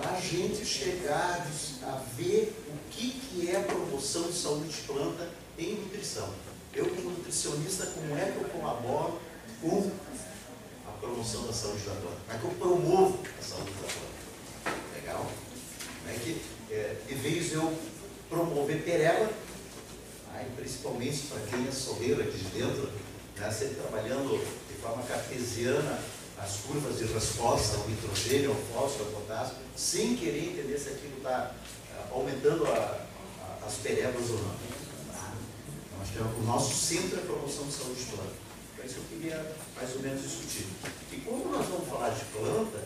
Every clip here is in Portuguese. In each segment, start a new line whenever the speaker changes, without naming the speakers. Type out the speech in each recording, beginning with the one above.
para a gente chegar a ver o que, que é promoção de saúde de planta em nutrição. Eu, como nutricionista, como é que eu colaboro com a promoção da saúde da planta? Como é que eu promovo a saúde da planta? Legal? Como é que, é, em vez de eu promover pereba, aí, principalmente para quem é sorreiro aqui de dentro, né, sempre trabalhando de forma cartesiana as curvas de resposta ao nitrogênio, ao fósforo, ao potássio, sem querer entender se aquilo está eh, aumentando a, a, as perebas ou não. Então, acho que é o nosso centro é a promoção de saúde planta. Então, isso eu queria mais ou menos discutir. E quando nós vamos falar de planta,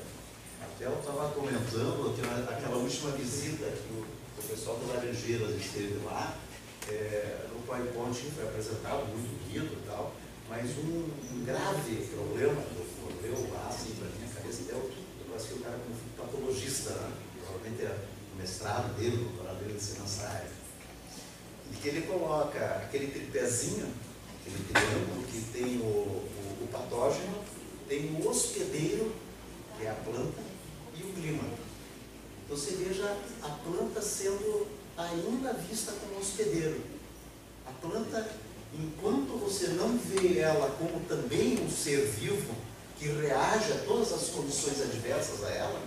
até eu estava comentando aquela última visita que o, o pessoal do Laranjeiras esteve lá, é, no PowerPoint foi apresentado, muito bonito e tal, mas um, um grave problema que ocorreu lá, assim, para minha cabeça, até eu, que o cara como patologista, né? provavelmente é o mestrado dele, o doutorado dele de ser nessa área, e que ele coloca aquele tripézinho, aquele triângulo que tem o, o, o patógeno, tem o hospedeiro, que é a planta, e o clima. Então você veja a planta sendo ainda vista como hospedeiro. A planta, enquanto você não vê ela como também um ser vivo que reage a todas as condições adversas a ela,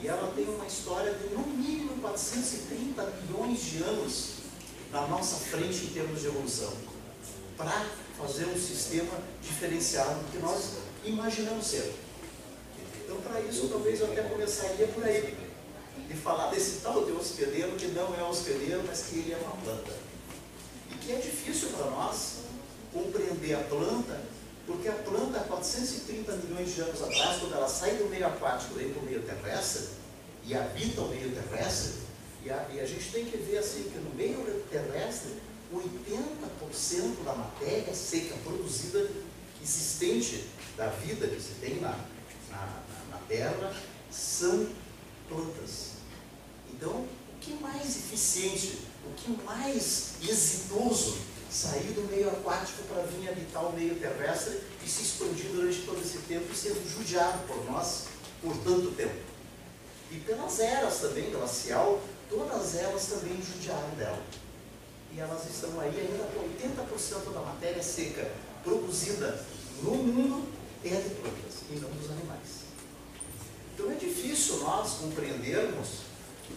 e ela tem uma história de no mínimo 430 milhões de anos na nossa frente em termos de evolução, para fazer um sistema diferenciado do que nós imaginamos ser. Então, para isso, talvez eu até começaria por aí, de falar desse tal de hospedeiro que não é hospedeiro, mas que ele é uma planta. Que é difícil para nós compreender a planta, porque a planta, há 430 milhões de anos atrás, quando ela sai do meio aquático e para o meio terrestre, e habita o meio terrestre, e a, e a gente tem que ver assim que no meio terrestre, 80% da matéria seca produzida, existente da vida que se tem na, na, na Terra, são plantas. Então, o que mais eficiente, que mais exitoso sair do meio aquático para vir habitar o meio terrestre e se expandir durante todo esse tempo e ser judiado por nós por tanto tempo. E pelas eras também, glacial, todas elas também judiaram dela. E elas estão aí ainda com 80% da matéria seca produzida no mundo é de plantas e não dos animais. Então é difícil nós compreendermos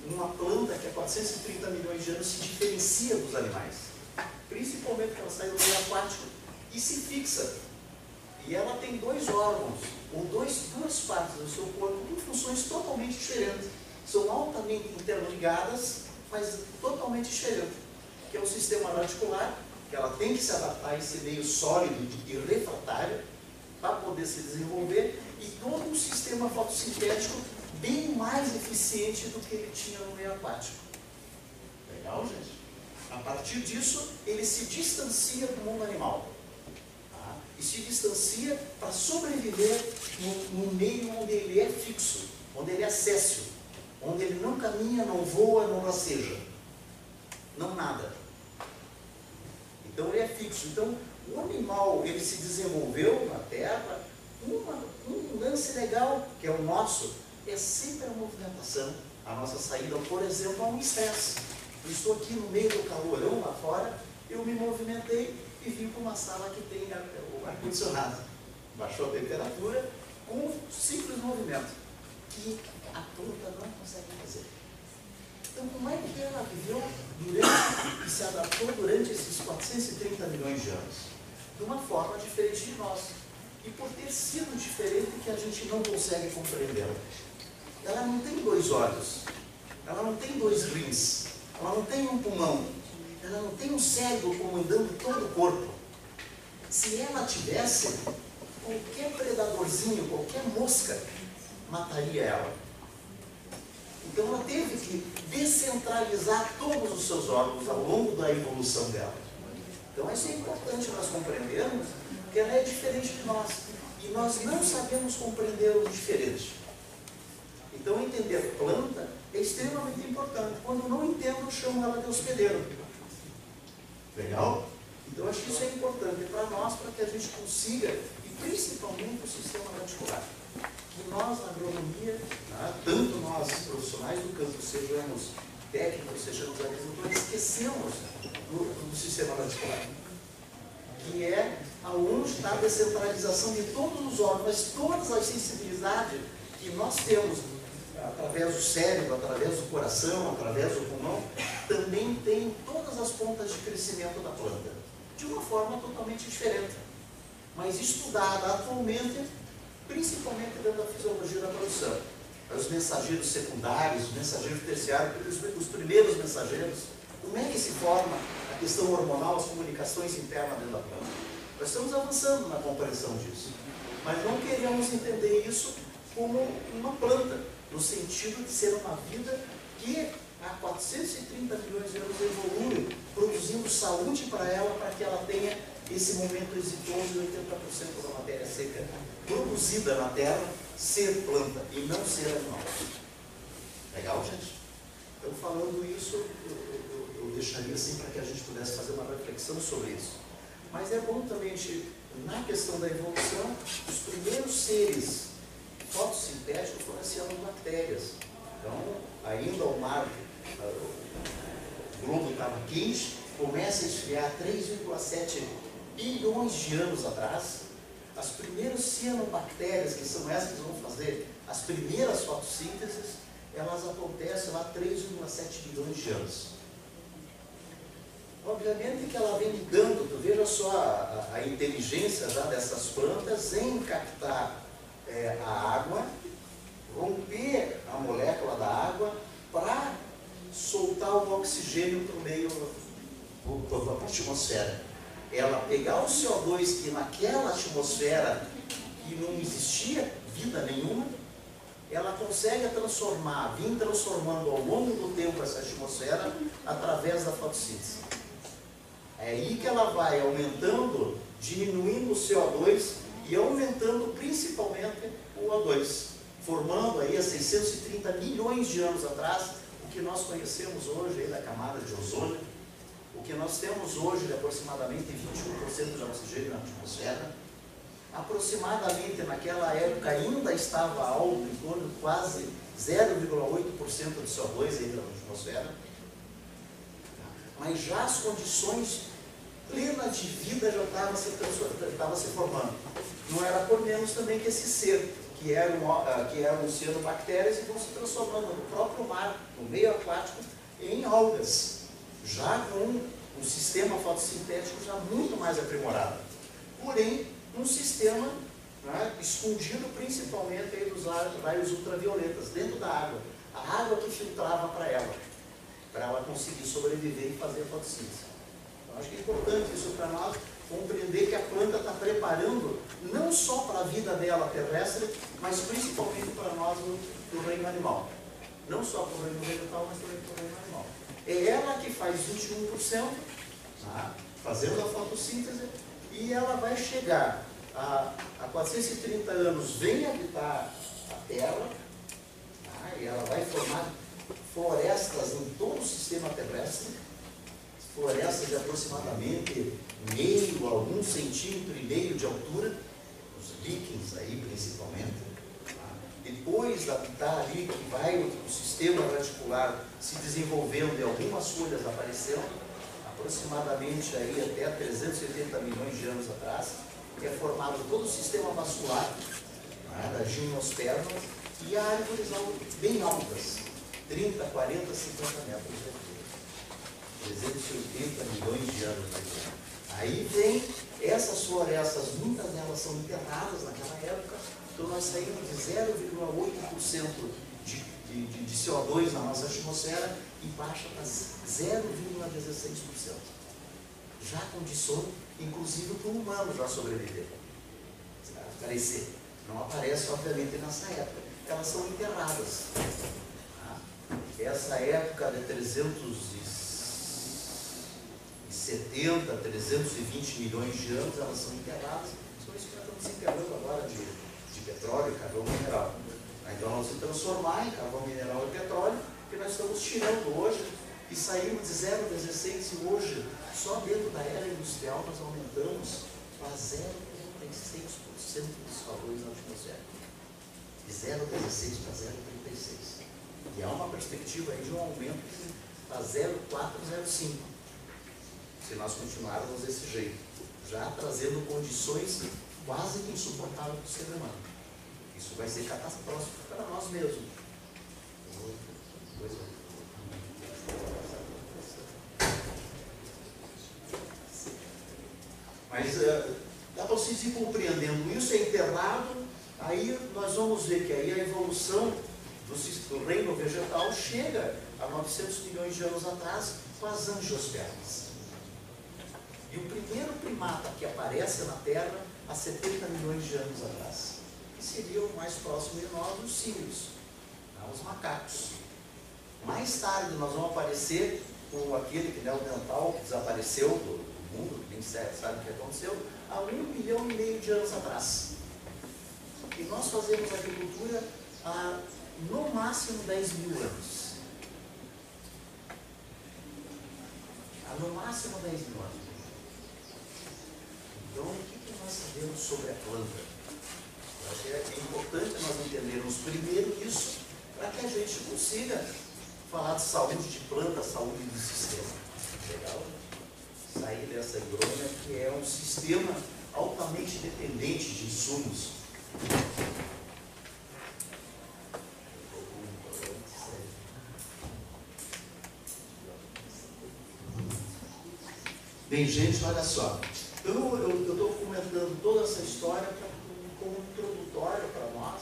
uma planta que há 430 milhões de anos se diferencia dos animais. Principalmente porque ela sai do meio aquático e se fixa. E ela tem dois órgãos, ou dois, duas partes do seu corpo com funções totalmente diferentes. São altamente interligadas, mas totalmente diferentes. Que é o sistema radicular, que ela tem que se adaptar a esse meio sólido e refratário para poder se desenvolver, e todo um sistema fotossintético bem mais eficiente do que ele tinha no meio aquático. Legal, gente? A partir disso, ele se distancia do mundo animal. Tá? E se distancia para sobreviver no, no, meio onde ele é fixo, onde ele é céssio, onde ele não caminha, não voa, não rasteja. Não nada. Então ele é fixo. Então o animal ele se desenvolveu na Terra, uma, um lance legal, que é o nosso, é sempre a movimentação. A nossa saída, por exemplo, a um estresse. Eu estou aqui no meio do calorão lá fora, eu me movimentei e vim para uma sala que tem o ar-condicionado. Baixou a temperatura com um simples movimento, que a planta não consegue fazer. Então, como é que ela viveu durante, e se adaptou durante esses 430 milhões de anos? De uma forma diferente de nós. E por ter sido diferente que a gente não consegue compreendê-la. Ela não tem dois olhos, ela não tem dois rins, ela não tem um pulmão, ela não tem um cérebro comandando todo o corpo. Se ela tivesse, qualquer predadorzinho, qualquer mosca, mataria ela. Então ela teve que descentralizar todos os seus órgãos ao longo da evolução dela. Então isso é importante nós compreendermos que ela é diferente de nós. E nós não sabemos compreender o diferente. Então entender planta é extremamente importante. Quando não entendo, eu chamo ela de hospedeiro. Legal? Então acho que isso é importante para nós, para que a gente consiga, e principalmente o sistema radicular. que nós na agronomia, né, tanto nós profissionais do campo, sejamos técnicos, sejamos agricultores, esquecemos do, do sistema radicular, que é aonde está a descentralização de todos os órgãos, todas as sensibilidades que nós temos através do cérebro, através do coração, através do pulmão, também tem todas as pontas de crescimento da planta, de uma forma totalmente diferente, mas estudada atualmente, principalmente dentro da fisiologia da produção. Os mensageiros secundários, os mensageiros terciários, os, os primeiros mensageiros, como é que se forma a questão hormonal, as comunicações internas dentro da planta. Nós estamos avançando na compreensão disso, mas não queremos entender isso como uma planta, no sentido de ser uma vida que há 430 milhões de anos evolui, produzindo saúde para ela, para que ela tenha esse momento exitoso de 80% da matéria seca produzida na Terra ser planta e não ser animal. Legal, gente? Então, falando isso, eu, eu, eu deixaria assim para que a gente pudesse fazer uma reflexão sobre isso. Mas é bom também, na questão da evolução, os primeiros seres fotossintéticos foram as cianobactérias. Então, ainda o mar, o globo estava quente, começa a esfriar 3,7 bilhões de anos atrás. As primeiras cianobactérias, que são essas que vão fazer as primeiras fotossínteses, elas acontecem lá 3,7 bilhões de anos. Obviamente que ela vem lidando, tu veja só a, a, a inteligência já dessas plantas em captar é, a água, romper a molécula da água para soltar o oxigênio para o meio, para a atmosfera. Ela pegar o CO2 que naquela atmosfera que não existia vida nenhuma, ela consegue transformar, vir transformando ao longo do tempo essa atmosfera através da fotossíntese. É aí que ela vai aumentando, diminuindo o CO2 e aumentando principalmente o O2, formando aí há 630 milhões de anos atrás o que nós conhecemos hoje aí da camada de ozônio, o que nós temos hoje de aproximadamente 21% de oxigênio na atmosfera, aproximadamente naquela época ainda estava alto, em torno de quase 0,8% de CO2 ainda na atmosfera, mas já as condições plena de vida já estava se, se formando. Não era por menos também que esse ser, que era um, ah, que era um cianobactérias, e vão se transformando no próprio mar, no meio aquático, em algas, já com um sistema fotossintético já muito mais aprimorado. Porém, um sistema né, escondido principalmente aí dos raios ultravioletas, dentro da água. A água que filtrava para ela, para ela conseguir sobreviver e fazer a fotossíntese. Acho que é importante isso para nós, compreender que a planta está preparando não só para a vida dela terrestre, mas principalmente para nós no, no reino animal. Não só para o reino vegetal, mas também para o reino animal. É ela que faz 21%, tá? fazendo a fotossíntese, e ela vai chegar a, a 430 anos, vem habitar a Terra, tá? e ela vai formar florestas em todo o sistema terrestre, florestas de aproximadamente meio a um centímetro e meio de altura, os líquens aí principalmente. Depois da habitar ali, que vai o, o sistema radicular se desenvolvendo e algumas folhas aparecendo, aproximadamente aí até 380 milhões de anos atrás, é formado todo o sistema vascular né, da gimnosperma e árvores bem altas, 30, 40, 50 metros de 380 milhões de anos mais Aí vem essas florestas, muitas delas são enterradas naquela época, então nós saímos de 0,8% de, de, de, de CO2 na nossa atmosfera e baixa para 0,16%. Já condição, inclusive, para o humano já sobreviver. Aparecer. Não aparece, obviamente, nessa época. Elas são enterradas. Tá? Essa época de 300 70, 320 milhões de anos, elas são enterradas. São isso que nós estamos enterrando agora de, de petróleo e carvão mineral. Então, nós vamos transformar em carvão mineral e petróleo, que nós estamos tirando hoje e saímos de 0,16 e hoje, só dentro da era industrial, nós aumentamos para 0,36% dos CO2 na atmosfera. de 0,16 para 0,36. E há uma perspectiva aí de um aumento para 0,405, se nós continuarmos desse jeito, já trazendo condições quase que insuportáveis para o ser humano. Isso vai ser catastrófico para nós mesmos. Mas uh, dá para vocês ir compreendendo isso, é enterrado, aí nós vamos ver que aí a evolução do, do reino vegetal chega a 900 milhões de anos atrás com as angiospermas. E o primeiro primata que aparece na Terra há 70 milhões de anos atrás, que seria o mais próximo de nós, os símios, né, os macacos. Mais tarde nós vamos aparecer com aquele que neandertal que desapareceu do, do mundo, que nem sabe o que aconteceu, há um milhão e meio de anos atrás. E nós fazemos agricultura há no máximo 10 mil anos. Há no máximo 10 mil anos. Então, o que, que nós sabemos sobre a planta? Eu acho que é importante nós entendermos primeiro isso, para que a gente consiga falar de saúde de planta, saúde do sistema. Legal? Sair dessa hidrônia que é um sistema altamente dependente de insumos. Bem, gente, olha só. Então, eu estou comentando toda essa história como introdutório para nós,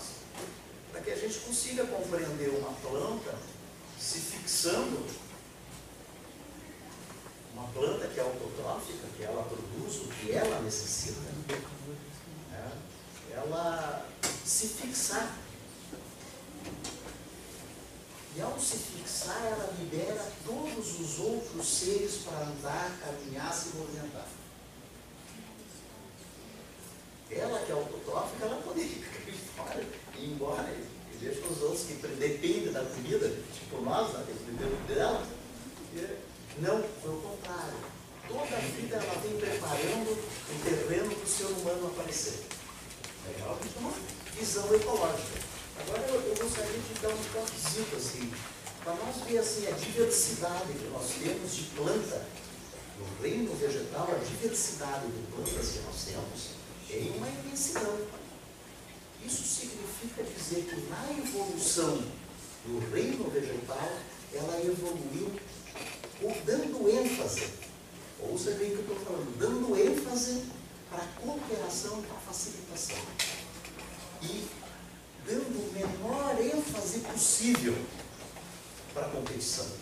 para que a gente consiga compreender uma planta se fixando, uma planta que é autotrófica, que ela produz o que ela necessita, né? ela se fixar e ao se fixar, ela libera todos os outros seres para andar, caminhar, se movimentar. Ela que é autotrófica, ela poderia ficar fora e ir embora e deixa os outros que dependem da comida, tipo nós, né, dependemos dela. Não, foi o contrário. Toda a vida ela vem preparando o terreno para o ser humano aparecer. Legal? Então, visão ecológica. Agora eu, eu, gostaria de dar um toquezinho assim, para nós ver assim, a diversidade que nós temos de planta, no reino vegetal, a diversidade de plantas que nós temos é uma imensidão. Isso significa dizer que na evolução do reino vegetal, ela evoluiu dando ênfase, ouça bem o que eu estou falando, dando ênfase para a cooperação para a facilitação. E dando o menor ênfase possível para a competição.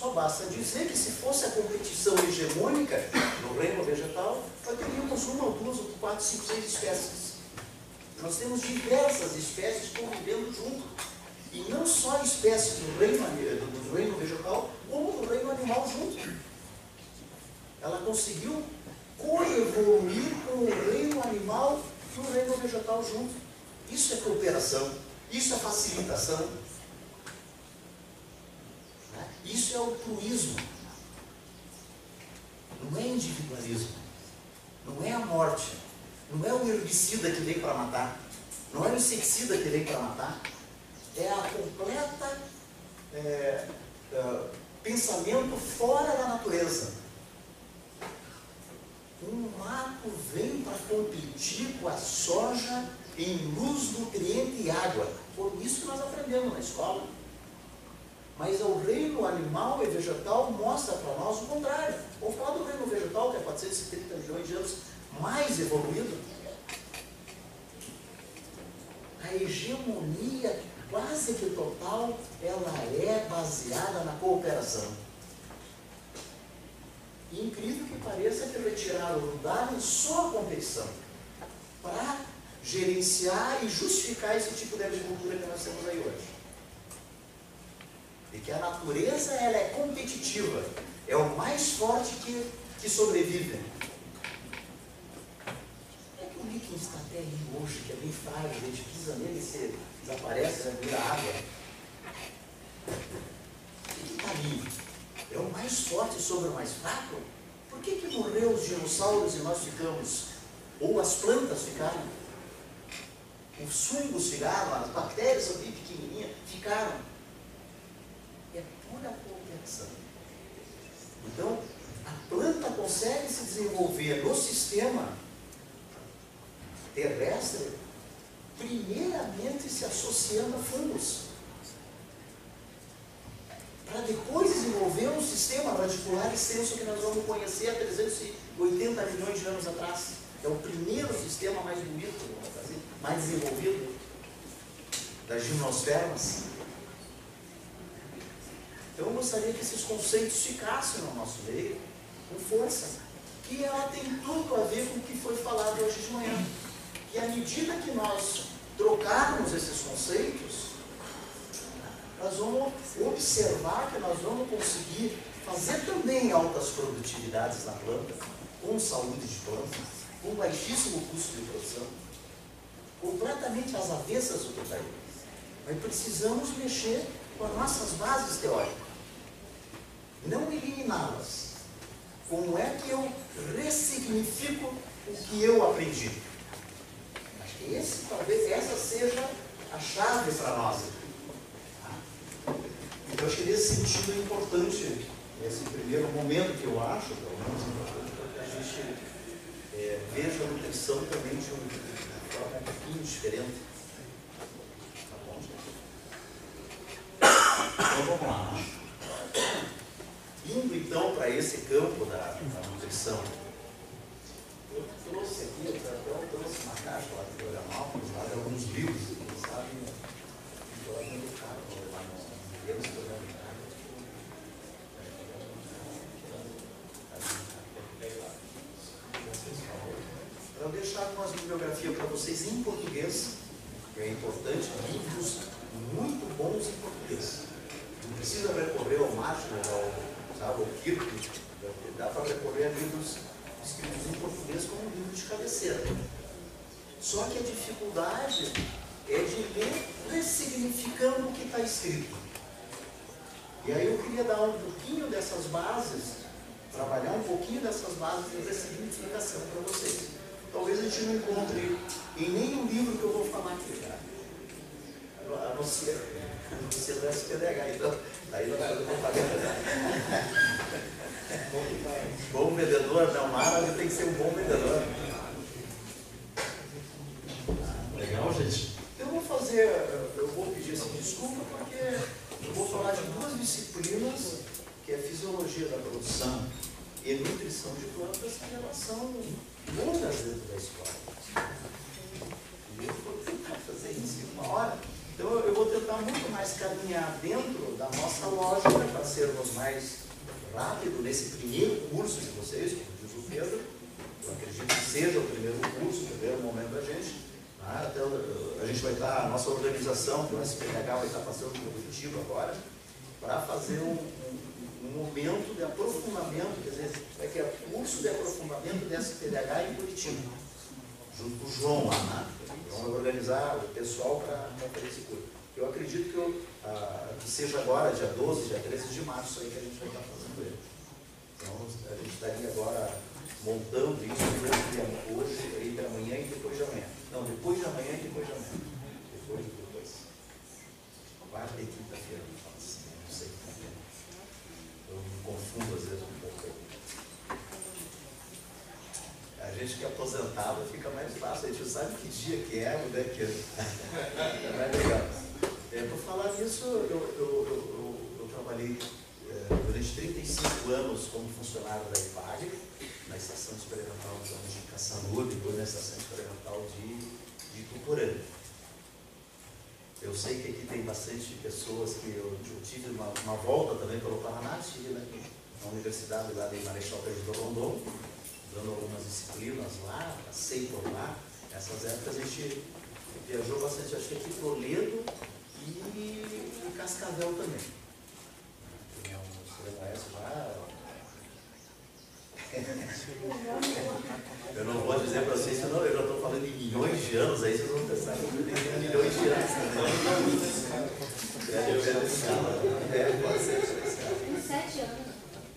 Só basta dizer que se fosse a competição hegemônica no reino vegetal, nós teríamos uma duas ou quatro, cinco, seis espécies. Nós temos diversas espécies convivendo junto. E não só espécies do reino, do reino vegetal, como do reino animal junto. Ela conseguiu coevoluir com o reino animal e o reino vegetal junto. Isso é cooperação, isso é facilitação. Isso é altruísmo. Não é individualismo. Não é a morte. Não é o herbicida que vem para matar. Não é o inseticida que vem para matar. É a completa é, é, pensamento fora da natureza um mato vem para competir com a soja em luz, nutriente e água. Por isso que nós aprendemos na escola. Mas o reino animal e vegetal mostra para nós o contrário. Vou falar do reino vegetal, que é 430 milhões de anos mais evoluído. A hegemonia quase que total, ela é baseada na cooperação. E incrível que pareça que retiraram o Darwin só a competição para gerenciar e justificar esse tipo de agricultura que nós temos aí hoje. E que a natureza ela é competitiva, é o mais forte que, que sobrevive. É que o líquido está até aí hoje, que é bem frágil, a gente pisa nele e desaparece, né, vira água. Que está ali? é o mais forte sobre o mais fraco? Por que, que morreu os dinossauros e nós ficamos Ou as plantas ficaram. Os fungos ficaram, as bactérias ali pequenininhas ficaram. Então, a planta consegue se desenvolver no sistema terrestre, primeiramente se associando a fungos. Para depois desenvolver um sistema radicular extenso que nós vamos conhecer há 380 milhões de anos atrás. É o primeiro sistema mais bonito, mais desenvolvido das gimnosfermas. Então eu gostaria que esses conceitos ficassem no nosso meio com força. Que ela tem tudo a ver com o que foi falado hoje de manhã. E à medida que nós trocarmos esses conceitos, nós vamos observar que nós vamos conseguir fazer também altas produtividades na planta, com saúde de planta, com baixíssimo custo de produção, completamente às avessas do que está aí. Mas precisamos mexer com as nossas bases teóricas, não eliminá-las. Como é que eu ressignifico o que eu aprendi? Esse, talvez essa seja a chave para nós. Então, acho que nesse sentido é importante, esse primeiro momento que eu acho, pelo menos importante, para que a gente é, veja a nutrição também de uma forma um pouquinho diferente. Tá bom, gente? Então, vamos lá. Indo então para esse campo da, da nutrição eu trouxe aqui, eu até trouxe uma caixa lá do programa lá de alguns livros, sabe, estou lá dentro do carro, programas. Para eu deixar algumas bibliografias para vocês em português, que é importante, livros muito bons em português. Não precisa recorrer ao Márcio, ao, sabe, ao Kirk, dá para recorrer a livros escritos em português como livro de cabeceira. Só que a dificuldade é de ler ressignificando o que está escrito. E aí eu queria dar um pouquinho dessas bases, trabalhar um pouquinho dessas bases de ressignificação para vocês. Talvez a gente não encontre em nenhum livro que eu vou falar aqui, tá? A não ser, a não do SPDH, então, aí nós vamos propaganda. Bom vendedor, não, Mara tem que ser um bom vendedor. Legal, gente? Eu vou fazer, eu vou pedir essa desculpa porque eu vou falar de duas disciplinas, que é fisiologia da produção e nutrição de plantas, que elas são longas dentro da escola. E eu vou tentar fazer isso em uma hora. Então eu vou tentar muito mais caminhar dentro da nossa lógica para sermos mais rápido nesse primeiro curso de vocês, como diz o Pedro. Eu acredito que seja o primeiro curso, o primeiro momento da gente. Tá? Até a gente vai estar, a nossa organização, o SPH vai estar passando por Curitiba agora, para fazer um, um, um, momento de aprofundamento, quer dizer, vai ter curso de aprofundamento do SPDH em Curitiba, junto com o João lá. Né? Vamos organizar o pessoal para fazer esse curso. Eu acredito que, eu, ah, que seja agora, dia 12, dia 13 de março, aí que a gente vai estar fazendo. Então, a gente estaria agora montando isso hoje, entre amanhã e depois de amanhã. Não, depois de amanhã e depois de amanhã. Depois de depois. Quarta e quinta-feira, assim, não sei. Eu me confundo às vezes um pouco. A gente que é aposentado fica mais fácil, a gente sabe que dia que é, onde é que é. É mais legal. É, por falar nisso, eu, eu, eu, eu, trabalhei durante 35 anos como funcionário da IPAG, na Estação Experimental de Caçandu, depois na Estação Experimental de, de Tuporã. Eu sei que aqui tem bastante pessoas que eu, eu tive uma, uma, volta também pelo Paraná, estive na, na Universidade lá de Marechal Pedro do Rondon, dando algumas disciplinas lá, passei por lá. Nessas épocas a gente viajou bastante, acho que aqui para Oledo e, Cascavel também conhece lá. Eu não vou dizer para vocês, senão eu já estou falando de milhões de anos, aí vocês vão pensar que eu tenho milhões de anos. É, é, pode ser. Tem sete anos.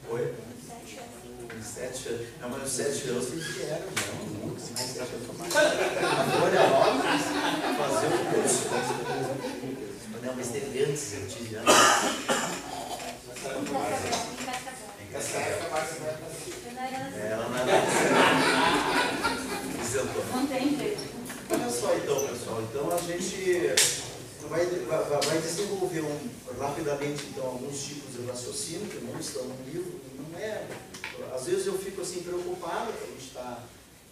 Oi? Sete anos. Anos. Não, mas os sete anos vocês vieram, não. mais a folha nova, fazer o curso. Não, mas teve antes, eu tive antes. Ela não era.
Não tem jeito.
Olha só então, pessoal. Então a gente vai, vai, vai desenvolver um, rapidamente então, alguns tipos de raciocínio que não estão no livro. Não é. Às vezes eu fico assim preocupado, a gente está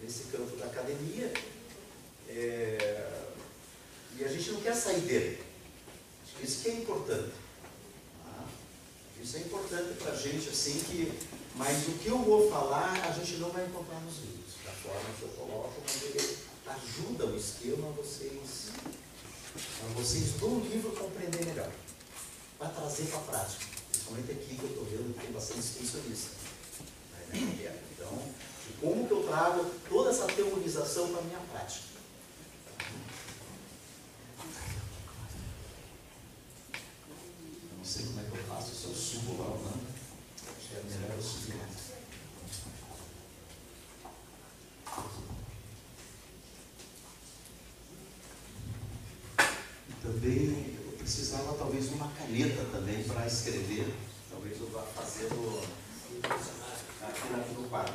nesse campo da academia, é, e a gente não quer sair dele. Acho que isso que é importante. Tá? Isso é importante para a gente, assim, que. Mas o que eu vou falar, a gente não vai encontrar nos livros, da forma que eu coloco, mas ele ajuda o esquema a vocês, a vocês do livro compreender melhor. Para trazer para a prática. Principalmente aqui que eu estou vendo que tem bastante especialista. Então, como que eu trago toda essa teorização para a minha prática? Eu não sei como é que eu faço, se eu subo lá ou não. Acho que é melhor eu subir lá. também precisava talvez de uma caneta também para escrever. Talvez eu vá fazendo aqui no quadro.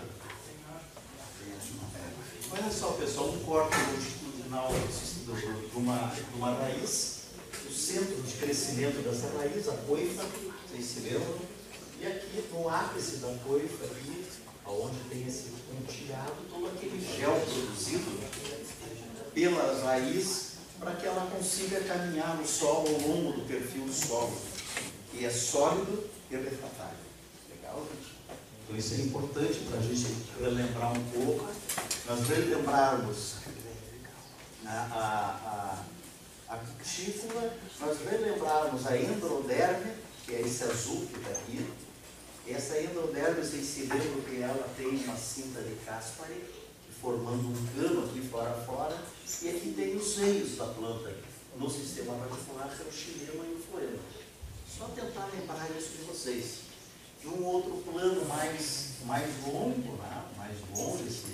Olha só pessoal, um corte longitudinal de uma, uma raiz, o centro de crescimento dessa raiz, a coifa, vocês se lembram? E aqui no ápice da coifa, aqui, onde tem esse pontilhado, todo aquele gel produzido pelas raízes para que ela consiga caminhar no solo ao longo do perfil do solo, que é sólido e refratário. Legal, gente? Então isso é importante para a gente relembrar um pouco, nós relembrarmos a, a, a, a cutícula, nós relembrarmos a endroderme, que é esse azul que está aqui. Essa endroderme, vocês se lembram que ela tem uma cinta de Caspari, formando um cano aqui fora fora, e aqui tem os veios da planta no sistema radicular, que é o xilema e o floema. Só tentar lembrar isso de vocês. De um outro plano mais, mais longo, né? mais longo, esse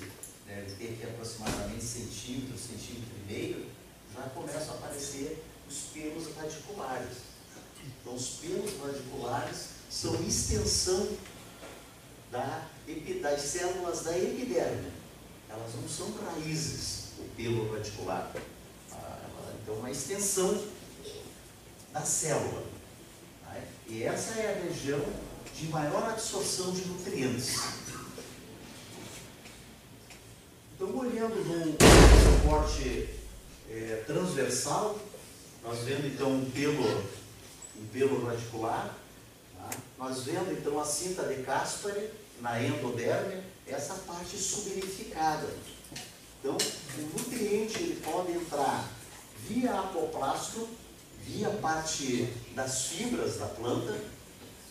deve ter aqui aproximadamente centímetro, centímetro e meio, já começam a aparecer os pelos radiculares. Então, os pelos radiculares são extensão da, das células da epiderme elas não são raízes, o pelo radicular. Então, uma extensão da célula. Né? E essa é a região de maior absorção de nutrientes. Então, olhando num suporte é, transversal, nós vendo então um pelo, um pelo radicular, tá? nós vendo então a cinta de Caspari na endoderme, essa parte subenificada. Então, o nutriente ele pode entrar via apoplasto, via parte das fibras da planta,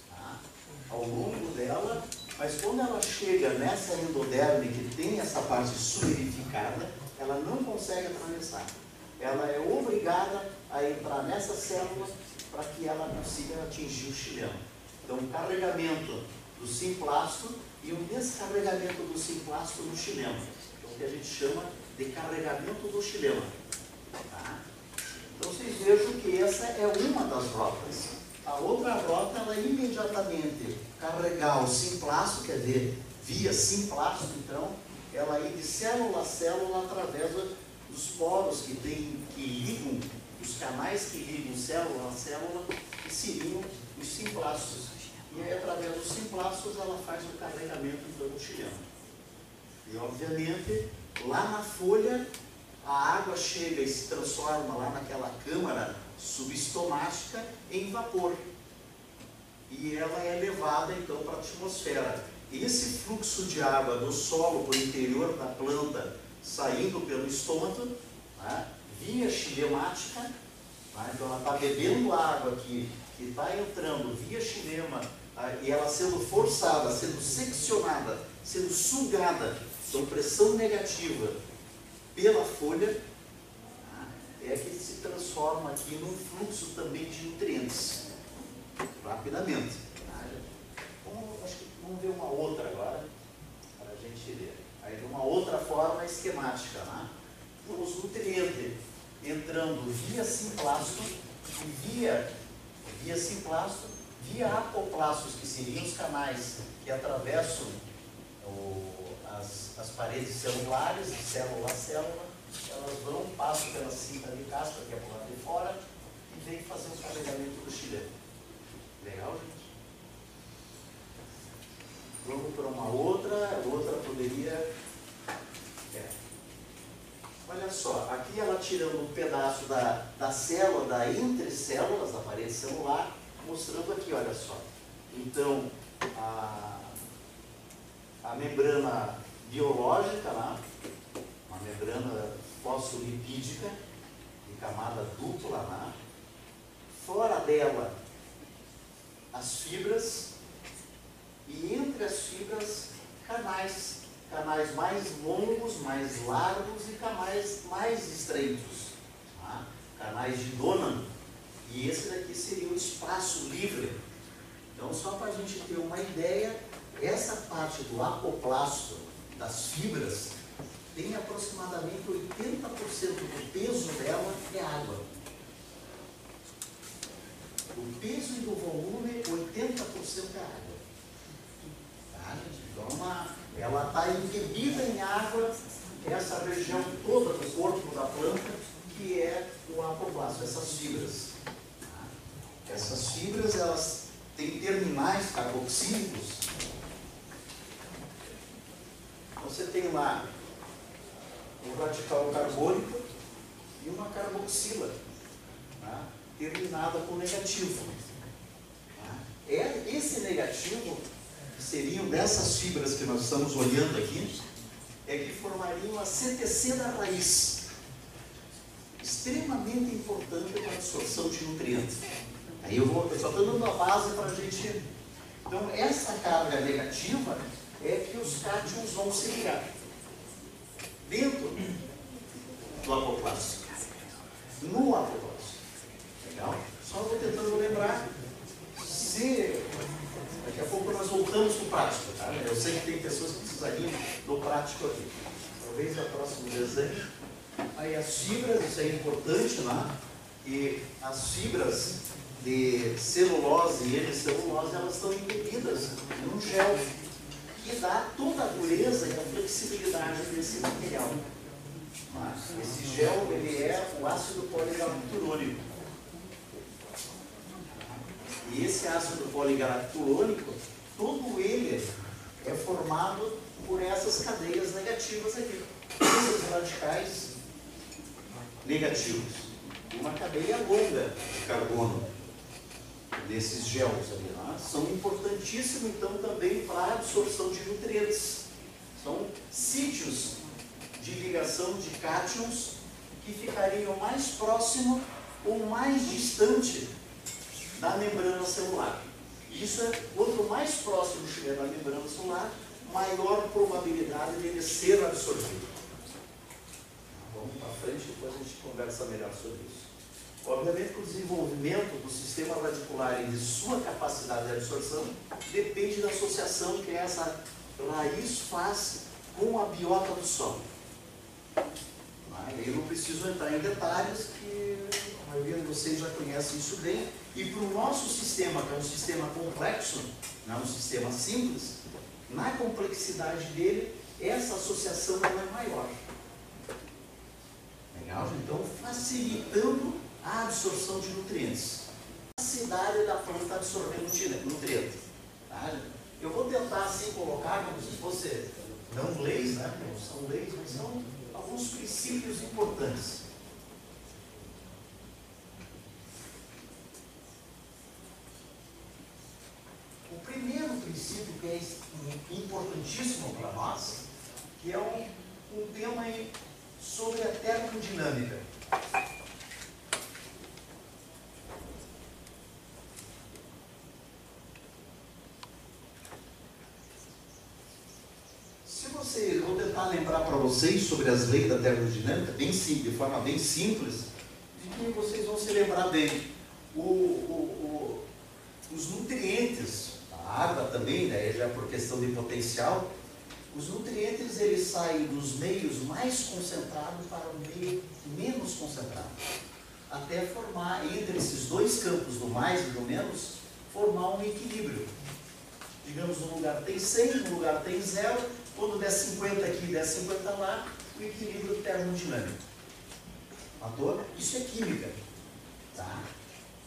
tá? ao longo dela, mas quando ela chega nessa endoderme que tem essa parte subenificada, ela não consegue atravessar. Ela é obrigada a entrar nessa célula para que ela consiga atingir o chileno. Então, o carregamento do simplasto e um descarregamento do simplasto no chilema, é o que a gente chama de carregamento do chilema. Tá? Então vocês vejam que essa é uma das rotas. A outra rota, ela é imediatamente carregar o simplasto, quer dizer, via simplasto, então, ela ir de célula a célula através dos poros que, tem, que ligam, os canais que ligam célula a célula, que seriam os simplastos. E aí, através dos simplastos, ela faz o carregamento do chileno. E, obviamente, lá na folha, a água chega e se transforma lá naquela câmara subestomática em vapor. E ela é levada, então, para a atmosfera. Esse fluxo de água do solo para o interior da planta, saindo pelo estômago, né, via chilemática, né, então ela está bebendo água aqui, que está entrando via chilema ah, e ela sendo forçada, sendo seccionada, sendo sugada, com pressão negativa pela folha, ah, é que se transforma aqui num fluxo também de nutrientes, rapidamente. Então, vamos, vamos ver uma outra agora, para a gente ver. Aí de uma outra forma esquemática, né? os nutrientes entrando via simplasto e via, via simplasto via apoplastos, que seriam os canais que atravessam o, as, as paredes celulares, de célula a célula, elas vão, passam pela cinta de casca, que é por lado de fora, e vem fazer o carregamento do chileno. Legal, gente? Vamos para uma outra, outra poderia. É. Olha só, aqui ela tirando um pedaço da, da célula, da entre da parede celular, mostrando aqui, olha só. Então, a, a membrana biológica lá, uma membrana fosfolipídica, de camada dupla lá, fora dela as fibras e entre as fibras canais, canais mais longos, mais largos e canais mais estreitos, tá? canais de Donan. E esse daqui seria o espaço livre. Então, só para a gente ter uma ideia, essa parte do apoplasto das fibras tem aproximadamente 80% do peso dela é água. O peso e do volume, 80% é água. Tá, Então, uma, ela está embebida em água, essa região toda do corpo da planta, que é o apoblasto, essas fibras. Essas fibras, elas têm terminais carboxílicos. Você tem lá um radical carbônico e uma carboxila, tá? terminada com negativo. Tá? É esse negativo, que seriam dessas fibras que nós estamos olhando aqui, é que formariam a CTC da raiz, extremamente importante para a absorção de nutrientes. Aí eu vou, eu só estou dando a base para a gente. Então, essa carga negativa é que os cátions vão se ligar dentro do apoplástico. No apoplástico. Legal? Só vou tentando lembrar se. Daqui a pouco nós voltamos para o prático, tá? Eu sei que tem pessoas que precisariam do prático aqui. Talvez no próximo desenho. Aí as fibras, isso é importante né? e as fibras de celulose e hemicelulose, elas estão embebidas num gel que dá toda a dureza e a flexibilidade desse material. Esse gel ele é o ácido poligalacturônico. E esse ácido poligalacturônico, todo ele é formado por essas cadeias negativas aqui. Esses radicais negativos. Uma cadeia longa de carbono desses gels ali lá, são importantíssimos então também para a absorção de nutrientes. São sítios de ligação de cátions que ficariam mais próximo ou mais distante da membrana celular. Isso é, quanto mais próximo estiver da membrana celular, maior probabilidade dele ser absorvido. Vamos para frente, depois a gente conversa melhor sobre isso. Obviamente que o desenvolvimento do sistema radicular e de sua capacidade de absorção depende da associação que essa raiz faz com a biota do solo. Eu não preciso entrar em detalhes, que a maioria de vocês já conhece isso bem. E para o nosso sistema, que é um sistema complexo, não é um sistema simples, na complexidade dele, essa associação é maior. Legal? Então, facilitando a absorção de nutrientes. A capacidade da planta absorver nutrientes. Tá? Eu vou tentar assim colocar como se fosse, não leis, né? não são leis, mas são alguns princípios importantes. O primeiro princípio que é importantíssimo para nós, que é um, um tema sobre a termodinâmica. Lembrar para vocês sobre as leis da termodinâmica, bem simples, de forma bem simples, de que vocês vão se lembrar bem. O, o, o, os nutrientes, a água também, né, já por questão de potencial, Os nutrientes eles saem dos meios mais concentrados para o meio menos concentrado, até formar entre esses dois campos do mais e do menos, formar um equilíbrio. Digamos, um lugar tem 100, um lugar tem zero, quando der 50 aqui der 50 lá, o equilíbrio termodinâmico. Matou? Isso é química. Tá?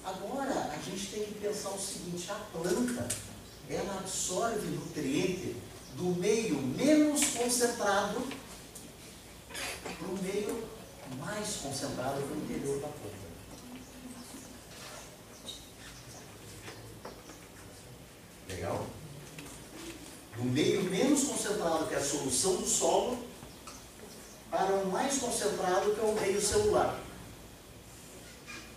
Agora, a gente tem que pensar o seguinte, a planta, ela absorve nutriente do meio menos concentrado para o meio mais concentrado no interior da planta. Legal? Do meio menos concentrado, que é a solução do solo, para o mais concentrado, que é o meio celular.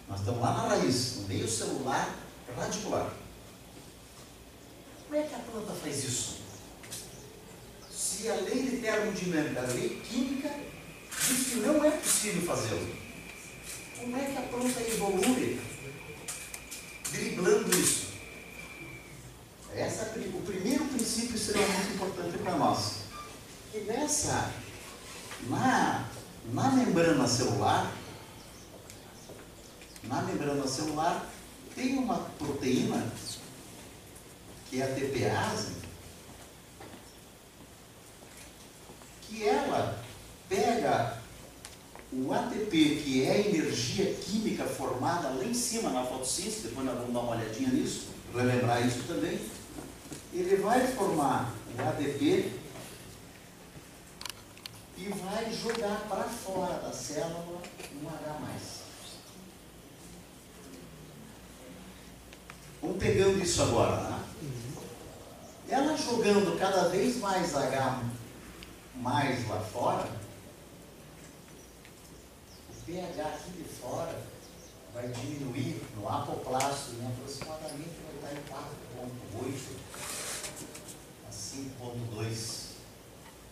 Nós estamos lá na raiz, no meio celular radicular. Como é que a planta faz isso? Se a lei de termodinâmica, a lei química, diz que não é possível fazê-lo, como é que a planta evolui driblando isso? Essa, é o primeiro princípio extremamente importante para nós. Que nessa, na, na membrana celular, na membrana celular tem uma proteína que é a TPase, que ela pega o ATP, que é a energia química formada lá em cima na fotossíntese, depois nós vamos dar uma olhadinha nisso, relembrar isso também, ele vai formar o ADP e vai jogar para fora da célula um H+. Vamos pegando isso agora, né? Ela jogando cada vez mais H mais lá fora, o pH aqui de fora vai diminuir no apoplasto em aproximadamente vai estar em 4.8 a 5.2.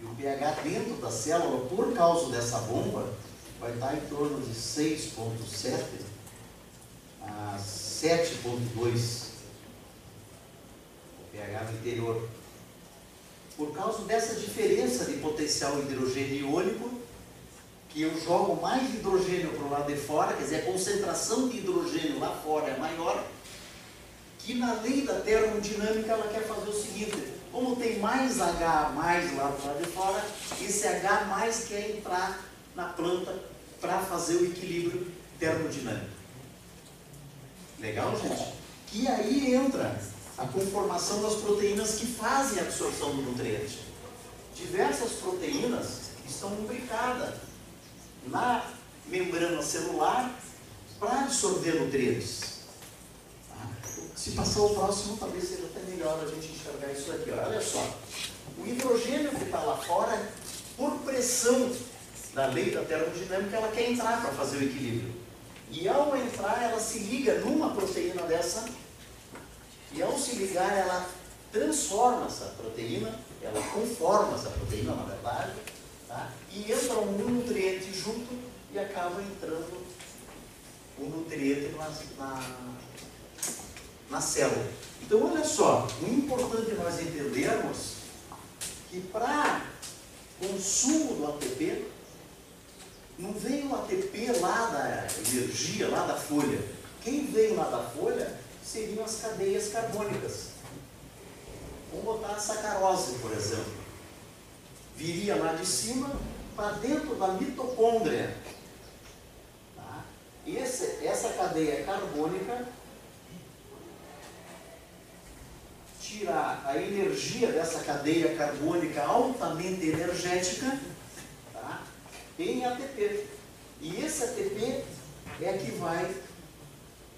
E o pH dentro da célula, por causa dessa bomba, vai estar em torno de 6.7 a 7.2 pH no interior. Por causa dessa diferença de potencial hidrogênio iônico, que eu jogo mais hidrogênio para o lado de fora, quer dizer, a concentração de hidrogênio lá fora é maior, que na lei da termodinâmica ela quer fazer o seguinte, como tem mais H mais lá do lado de fora, esse H mais quer entrar na planta para fazer o equilíbrio termodinâmico. Legal, gente? Que aí entra a conformação das proteínas que fazem a absorção do nutriente. Diversas proteínas estão lubricadas na membrana celular para absorver nutrientes. Se passar o próximo, talvez seja até melhor a gente enxergar isso aqui. Olha só, o hidrogênio que está lá fora, por pressão da lei da termodinâmica, ela quer entrar para fazer o equilíbrio. E ao entrar, ela se liga numa proteína dessa e ao se ligar, ela transforma essa proteína, ela conforma essa proteína, na verdade, tá? e entra um nutriente junto e acaba entrando o nutriente na, na, na célula. Então, olha só, o importante nós entendermos que para consumo do ATP, não vem o ATP lá da energia, lá da folha. Quem vem lá da folha seriam as cadeias carbônicas. Vamos botar a sacarose, por exemplo. Viria lá de cima para dentro da mitocôndria. Tá? Esse, essa cadeia carbônica tirar a energia dessa cadeia carbônica altamente energética tá? em ATP. E esse ATP é que vai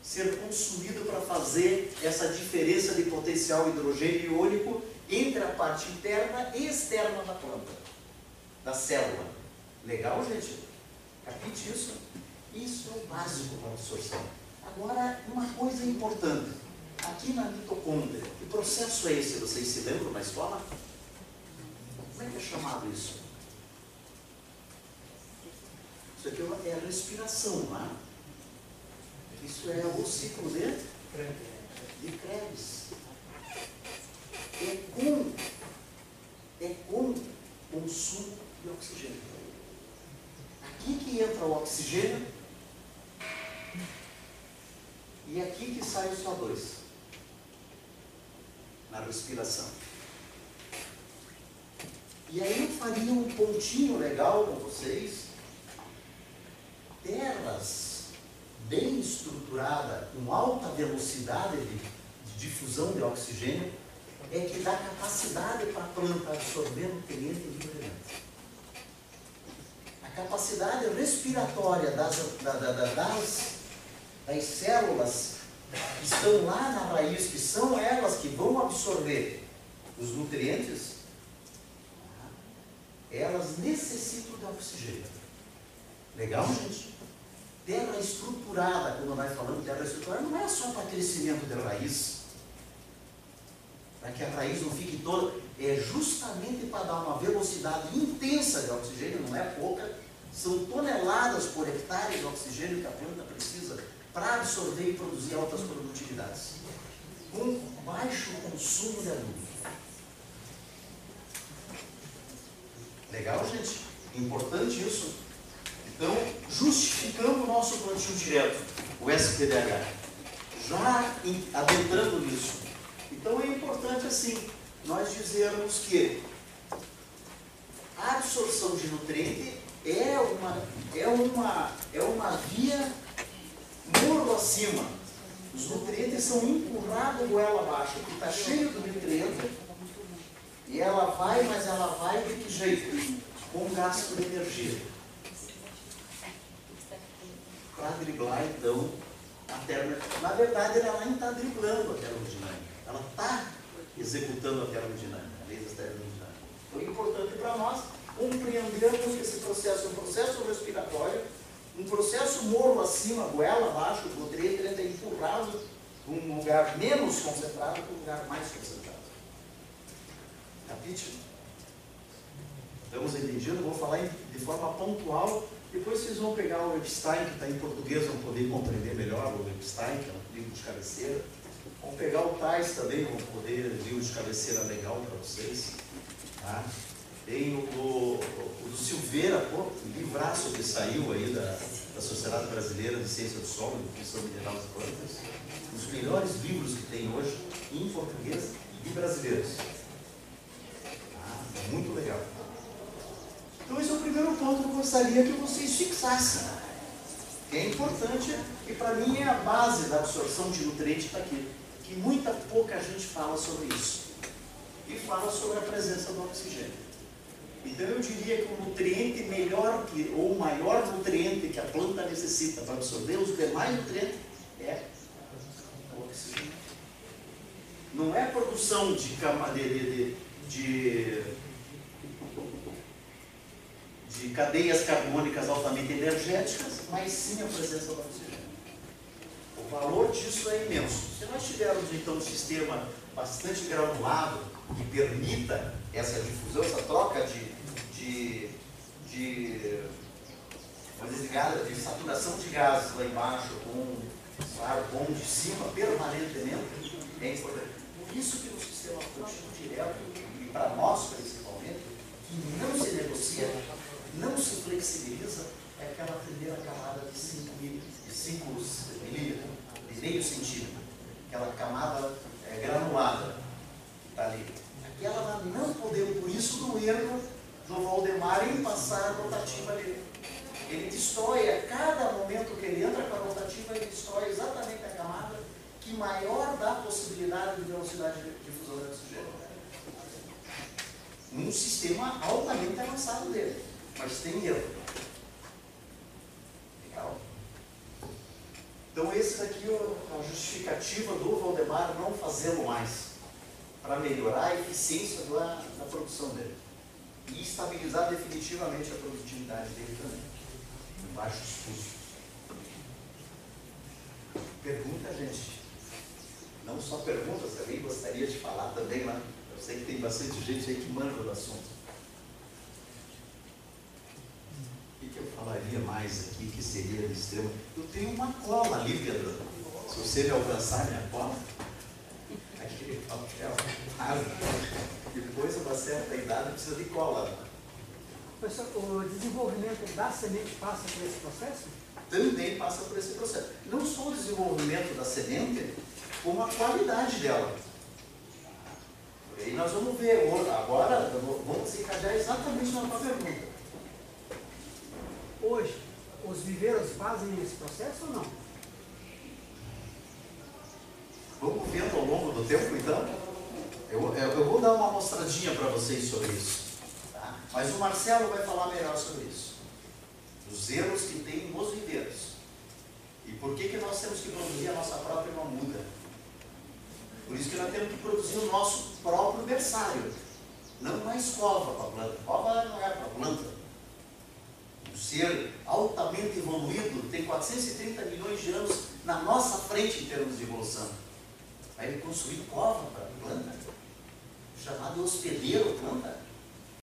ser consumido para fazer essa diferença de potencial hidrogênio iônico entre a parte interna e externa da planta, da célula. Legal, gente? Capite isso? Isso é o básico para a absorção. Agora, uma coisa importante. Aqui na mitocôndria, processo é esse? Vocês se lembram na escola? Como é que é chamado isso? Isso aqui é a respiração, não é? Isso é o ciclo de, de Krebs. É com é com consumo de oxigênio. Aqui que entra o oxigênio e aqui que sai o CO2 na respiração. E aí eu faria um pontinho legal com vocês. Terras bem estruturada, com alta velocidade de, de difusão de oxigênio, é que dá capacidade para a planta absorver nutrientes livremente. A capacidade respiratória das, da, da, das, das células que estão lá na raiz, que são elas que vão absorver os nutrientes, elas necessitam de oxigênio. Legal, gente? Terra estruturada, quando nós falamos terra estruturada, não é só para crescimento de raiz. Para que a raiz não fique toda. É justamente para dar uma velocidade intensa de oxigênio, não é pouca. São toneladas por hectare de oxigênio que a planta precisa para absorver e produzir altas produtividades. Com baixo consumo de adubo. Legal, gente? Importante isso. Então, justificando o nosso plantio direto, o SPDH, já adentrando nisso. Então é importante assim, nós dizermos que a absorção de nutriente é uma, é uma, é uma via morro acima. Os nutrientes são empurrados goela abaixo, porque está cheio de nutriente e ela vai, mas ela vai de que jeito? Com gasto de energia. Para driblar, então, a termodinâmica. Na verdade, ela nem está driblando a termodinâmica. Ela está executando a termodinâmica, a lei das termodinâmicas. É importante para nós compreendermos que esse processo é um processo respiratório, um processo morro acima, goela abaixo, o ele é empurrado de um lugar menos concentrado para um lugar mais concentrado. Capite? Estamos entendidos? Vou falar de forma pontual. Depois vocês vão pegar o Epstein, que está em português, vão poder compreender melhor o Epstein, que é um livro de cabeceira. Vão pegar o Tais também, vão poder livro de cabeceira legal para vocês. Tá? Tem o, o, o, do Silveira, pô, livraço que saiu aí da, da Sociedade Brasileira de Ciência do Solo Função Mineral das Plantas. Um dos melhores livros que tem hoje em português e brasileiros. Muito legal. Então esse é o primeiro ponto que eu gostaria que vocês fixassem. Que é importante e para mim é a base da absorção de nutrientes está aqui. Que muita pouca gente fala sobre isso. E fala sobre a presença do oxigênio. Então eu diria que o nutriente melhor que, ou o maior nutriente que a planta necessita para absorver os demais nutrientes é o oxigênio. Não é produção de, de, de de cadeias carbônicas altamente energéticas, mas sim a presença do oxigênio. O valor disso é imenso. Se nós tivermos então um sistema bastante granulado que permita essa difusão, essa troca de, de, de, de, saturação de gases lá embaixo com ar bom de cima permanentemente, é importante. Por isso que no sistema contínuo direto, e para nós principalmente, que não se negocia não se flexibiliza é aquela primeira camada de 5 milímetros, de meio centímetro, aquela camada é, granulada que está ali. Aquela não podemos, por isso do erro do Valdemar em passar a rotativa ali. Ele destrói, a cada momento que ele entra com a rotativa, ele destrói exatamente a camada que maior dá possibilidade de velocidade de difusão de oxigênio. Num sistema altamente avançado dele mas tem erro. Legal? Então, esse daqui é a justificativa do Valdemar não fazê-lo mais, para melhorar a eficiência da, da produção dele e estabilizar definitivamente a produtividade dele também, em baixos custos. Pergunta, gente. Não só perguntas, também gostaria de falar também lá. Eu sei que tem bastante gente aí que manda do assunto. que eu falaria mais aqui que seria de extremo? Eu tenho uma cola ali, Pedro. Se você me alcançar minha cola, aquele papel raro. Depois de uma certa idade precisa de cola.
Professor, o desenvolvimento da semente passa por esse processo?
Também passa por esse processo. Não só o desenvolvimento da semente, como a qualidade dela. E nós vamos ver agora, vamos encaixar exatamente na tua pergunta.
Hoje, os viveiros fazem esse processo ou não?
Vamos vendo ao longo do tempo, então? Eu, eu, eu vou dar uma mostradinha para vocês sobre isso. Tá? Mas o Marcelo vai falar melhor sobre isso. Os erros que tem nos viveiros. E por que, que nós temos que produzir a nossa própria mamuda? Por isso que nós temos que produzir o nosso próprio berçário. Não uma escova para a planta. Cova não é para a planta. Um ser altamente evoluído tem 430 milhões de anos na nossa frente em termos de evolução. Vai ele construir cova para a planta, chamado hospedeiro planta.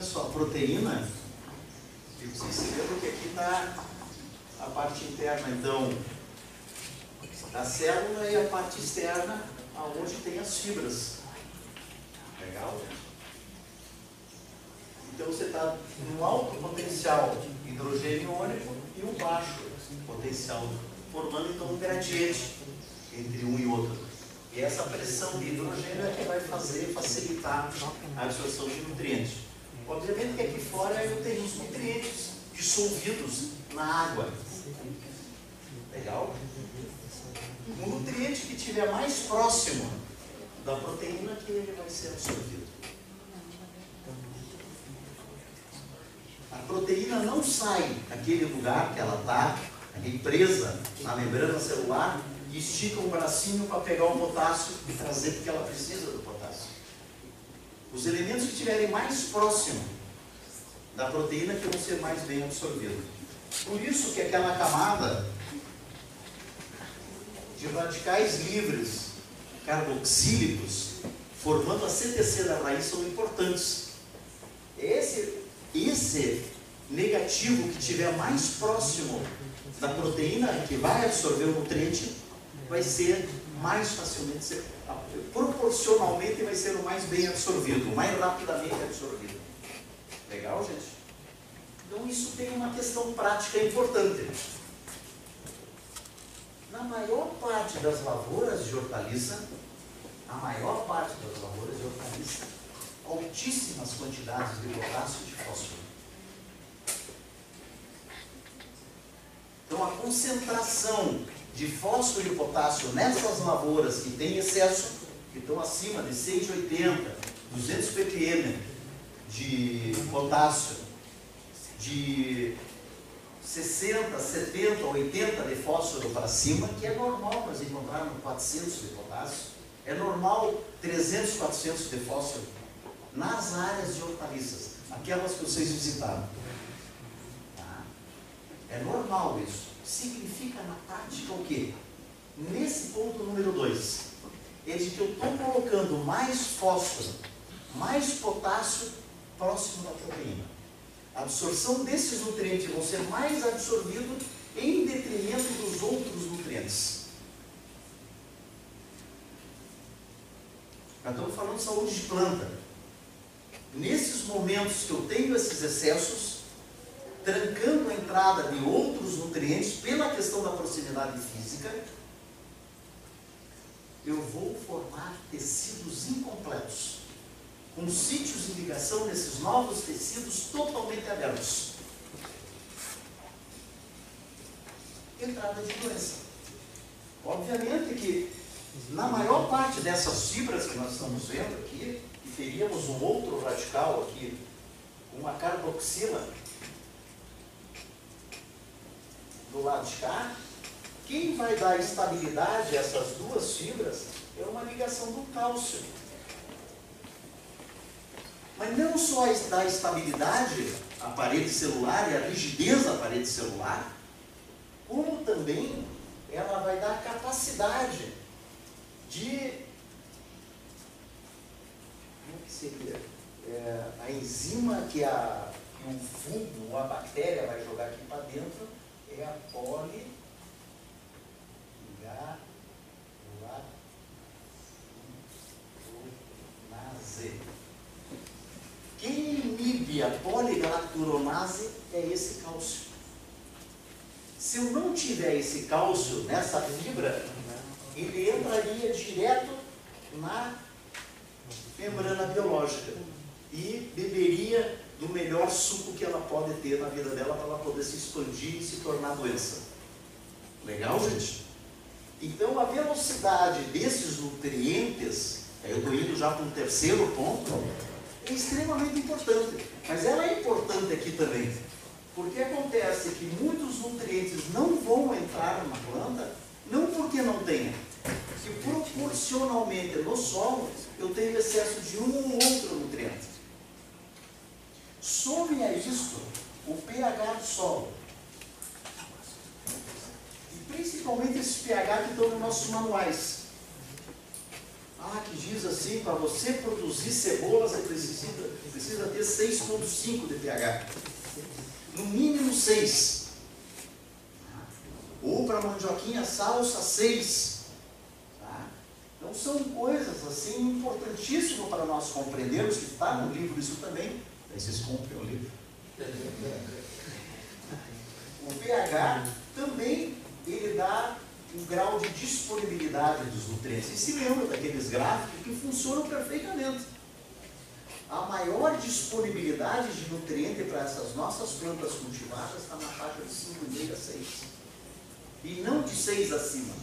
Sua proteína, vocês se lembram que aqui está a parte interna, então, da célula e a parte externa, aonde tem as fibras. Legal? Então você está no alto potencial hidrogênio iônico e um baixo potencial, formando então um gradiente entre um e outro. E essa pressão de hidrogênio é que vai fazer, facilitar a absorção de nutrientes. Obviamente que aqui fora eu tenho os nutrientes dissolvidos na água. Legal? O nutriente que estiver mais próximo da proteína que ele vai ser absorvido. A proteína não sai daquele lugar que ela está, presa na membrana celular, e estica um bracinho para pegar o potássio e trazer porque ela precisa do potássio. Os elementos que estiverem mais próximo da proteína que vão ser mais bem absorvidos. Por isso que aquela camada de radicais livres carboxílicos formando a CTC da raiz são importantes. Esse, esse negativo que estiver mais próximo da proteína que vai absorver o nutriente vai ser mais facilmente, proporcionalmente vai ser o mais bem absorvido, o mais rapidamente absorvido. Legal, gente? Então isso tem uma questão prática importante. Na maior parte das lavouras de hortaliça, a maior parte das lavouras de hortaliça, altíssimas quantidades de potássio e de fósforo. Então a concentração de fósforo e potássio nessas lavouras que têm excesso, que estão acima de 180, 200 ppm de potássio, de 60, 70, 80 de fósforo para cima, que é normal nós encontrarmos 400 de potássio, é normal 300, 400 de fósforo nas áreas de hortaliças, aquelas que vocês visitaram. Tá? É normal isso significa na prática o quê? Nesse ponto número 2, é de que eu estou colocando mais fósforo, mais potássio próximo da proteína. A absorção desses nutrientes vão ser mais absorvidos em detrimento dos outros nutrientes. Nós estamos falando de saúde de planta. Nesses momentos que eu tenho esses excessos, trancando a entrada de outros nutrientes pela questão da proximidade física, eu vou formar tecidos incompletos, com sítios de ligação nesses novos tecidos totalmente abertos. Entrada de doença. Obviamente que na maior parte dessas fibras que nós estamos vendo aqui, e teríamos um outro radical aqui, uma carboxila, do lado de cá, quem vai dar estabilidade a essas duas fibras é uma ligação do cálcio. Mas não só dá estabilidade à parede celular e a rigidez da parede celular, como também ela vai dar capacidade de. Como é que seria? É, a enzima que, a, que o fungo a bactéria vai jogar aqui para dentro é a poligalatase. a poligalacturonase é esse cálcio. Se eu não tiver esse cálcio nessa fibra, ele entraria direto na membrana biológica e beberia do melhor suco que ela pode ter na vida dela para ela poder se expandir e se tornar doença. Legal, gente? Então, a velocidade desses nutrientes, eu estou indo já para um terceiro ponto, é extremamente importante. Mas ela é importante aqui também. Porque acontece que muitos nutrientes não vão entrar numa planta, não porque não tenha, que proporcionalmente no solo eu tenho excesso de um ou outro nutriente. Some a isto o pH do solo. E principalmente esses pH que estão nos nossos manuais. Ah, que diz assim, para você produzir cebola você precisa, precisa ter 6,5 de pH. No mínimo 6. Ou para mandioquinha salsa 6. Tá? Então são coisas assim importantíssimas para nós compreendermos, que está no livro isso também, Aí vocês comprem o livro. O pH também ele dá um grau de disponibilidade dos nutrientes. E se lembra daqueles gráficos que funcionam perfeitamente. A maior disponibilidade de nutriente para essas nossas plantas cultivadas está na faixa de 5,5 a 6. E não de 6 acima.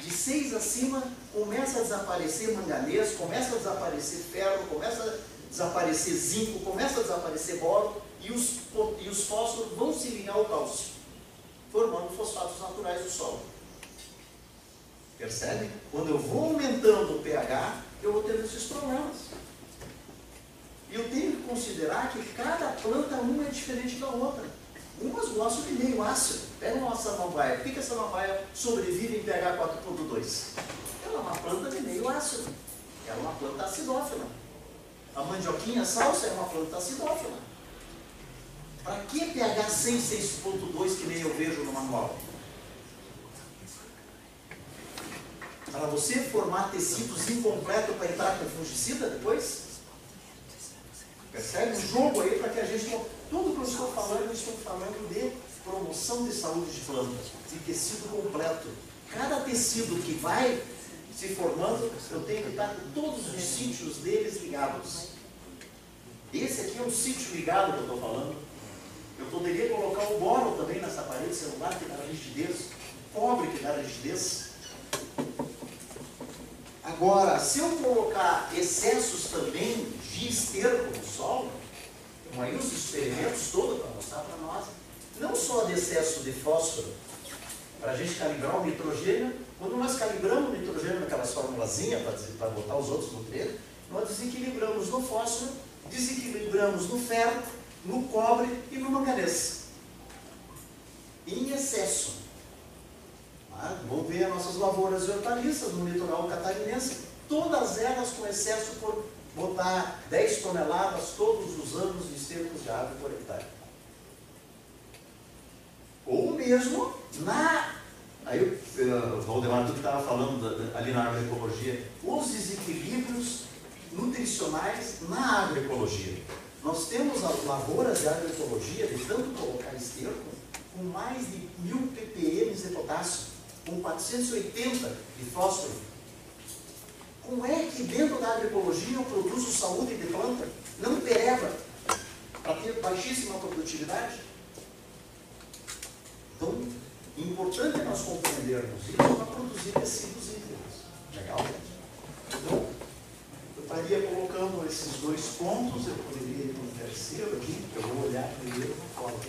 De 6 acima começa a desaparecer manganês, começa a desaparecer ferro, começa desaparecer zinco, começa a desaparecer boro e os, e os fósforos vão se ligar ao cálcio, formando fosfatos naturais do solo. Percebe? Quando eu vou aumentando o pH, eu vou tendo esses problemas. E eu tenho que considerar que cada planta, uma é diferente da outra. Umas gostam de meio ácido. Pega uma samambaia. Por que, que a samambaia sobrevive em pH 4.2? Ela é uma planta de meio ácido. Ela é uma planta acidófila. A mandioquinha salsa é uma planta acidófila. Para que pH 6, 6.2 que nem eu vejo no manual? Para você formar tecidos incompletos para entrar com fungicida depois? Percebe? Um jogo aí para que a gente. Tudo que eu estou falando, eu estou falando de promoção de saúde de plantas, de tecido completo. Cada tecido que vai se formando, eu tenho que estar com todos os sítios deles ligados. Esse aqui é um sítio ligado que eu estou falando. Eu poderia colocar o boro também nessa parede celular que dá rigidez, cobre que dá rigidez. Agora, se eu colocar excessos também de esterco no solo, como aí os experimentos todos para mostrar para nós, não só de excesso de fósforo, para a gente calibrar o nitrogênio, quando nós calibramos o nitrogênio naquelas formulazinhas para botar os outros nutrientes, nós desequilibramos no fósforo, desequilibramos no ferro, no cobre e no manganês. Em excesso. Ah, vamos ver as nossas lavouras de hortaliças no litoral catarinense, todas elas com excesso por botar 10 toneladas todos os anos de estercos de água por hectare. Ou mesmo na. Aí o Valdemar tudo estava falando ali na agroecologia, os desequilíbrios nutricionais na agroecologia. Nós temos lavouras de agroecologia, de tanto colocar esterco, com mais de mil ppm de potássio, com 480 de fósforo. Como é que dentro da agroecologia eu produzo saúde de planta? Não pereba, para ter baixíssima produtividade? Então, importante é nós compreendermos isso para produzir tecidos íntegros. Legal? Então, eu estaria colocando esses dois pontos, eu poderia ir para um terceiro aqui, eu vou olhar primeiro no colo.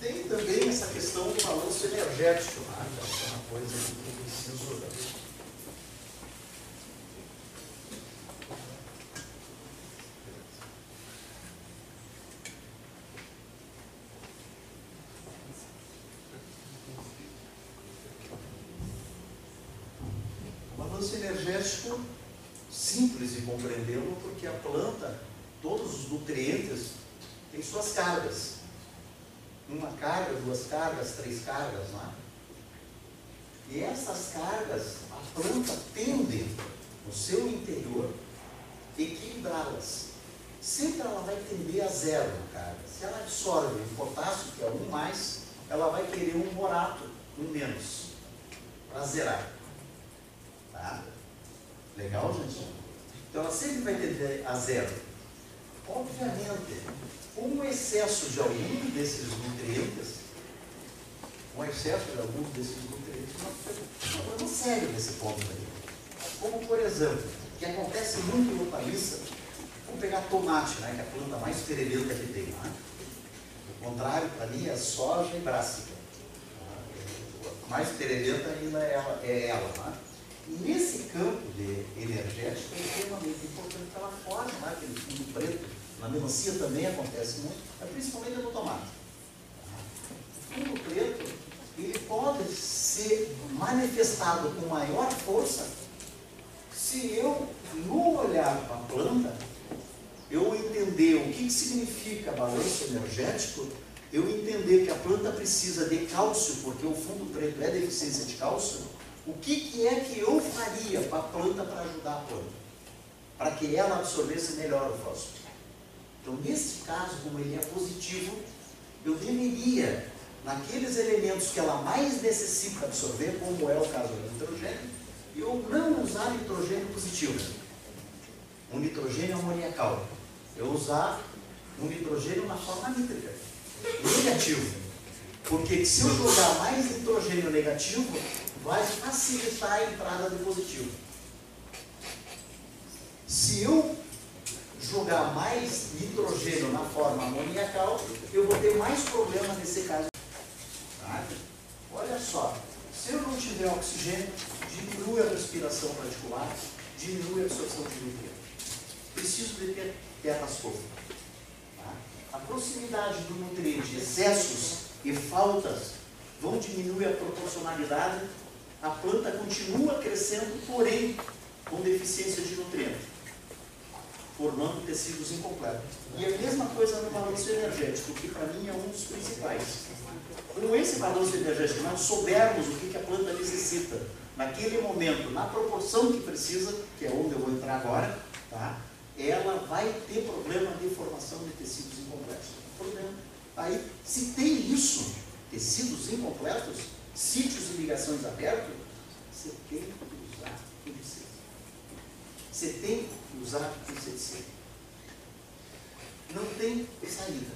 Tem também essa questão do balanço energético, né? é uma coisa que eu preciso balanço energético simples de compreendê-lo, porque a planta, todos os nutrientes, têm suas cargas. Uma carga, duas cargas, três cargas lá. E essas cargas, a planta tende, no seu interior, equilibrá-las. Sempre ela vai tender a zero carga. Se ela absorve o potássio, que é um mais, ela vai querer um borato, um menos, para zerar. Tá? Legal, gente? Então ela sempre vai tender a zero. Obviamente, um excesso de algum desses nutrientes, um excesso de algum desses nutrientes, é um problema sério nesse ponto aí. Como, por exemplo, que acontece muito em hortaliça, vamos pegar tomate, né, que é a planta mais ferelenta que tem. Né? O contrário, para mim, é soja e brássica. A mais ferelenta ainda é ela. É ela né? Nesse campo de energético é extremamente importante que ela forme né, aquele fundo preto. Na melancia também acontece muito, mas principalmente no tomate. O fundo preto ele pode ser manifestado com maior força se eu, no olhar para a planta, eu entender o que, que significa balanço energético, eu entender que a planta precisa de cálcio, porque o fundo preto é deficiência de cálcio, o que, que é que eu faria para a planta para ajudar a planta? Para que ela absorvesse melhor o fósforo. Então, nesse caso, como ele é positivo, eu deveria, naqueles elementos que ela mais necessita absorver, como é o caso do nitrogênio, eu não usar nitrogênio positivo, um nitrogênio amoniacal. Eu usar um nitrogênio na forma nítrica, negativo. Porque se eu jogar mais nitrogênio negativo, vai facilitar a entrada de positivo. Se eu jogar mais nitrogênio na forma amoniacal, eu vou ter mais problema nesse caso. Olha só, se eu não tiver oxigênio, diminui a respiração radicular, diminui a absorção de nutrientes. Preciso de ter terras fofas. Tá? A proximidade do nutriente, excessos e faltas vão diminuir a proporcionalidade, a planta continua crescendo, porém com deficiência de nutrientes, formando tecidos incompletos. E a mesma coisa no balanço energético, que para mim é um dos principais. Com esse balanço energético, nós soubermos o que a planta necessita naquele momento, na proporção que precisa, que é onde eu vou entrar agora, tá? ela vai ter problema de formação de tecidos incompletos. Problema. Aí, se tem isso, tecidos incompletos, sítios e ligações abertos, você tem que usar inseticida. Você tem que usar inseticida. Não tem saída.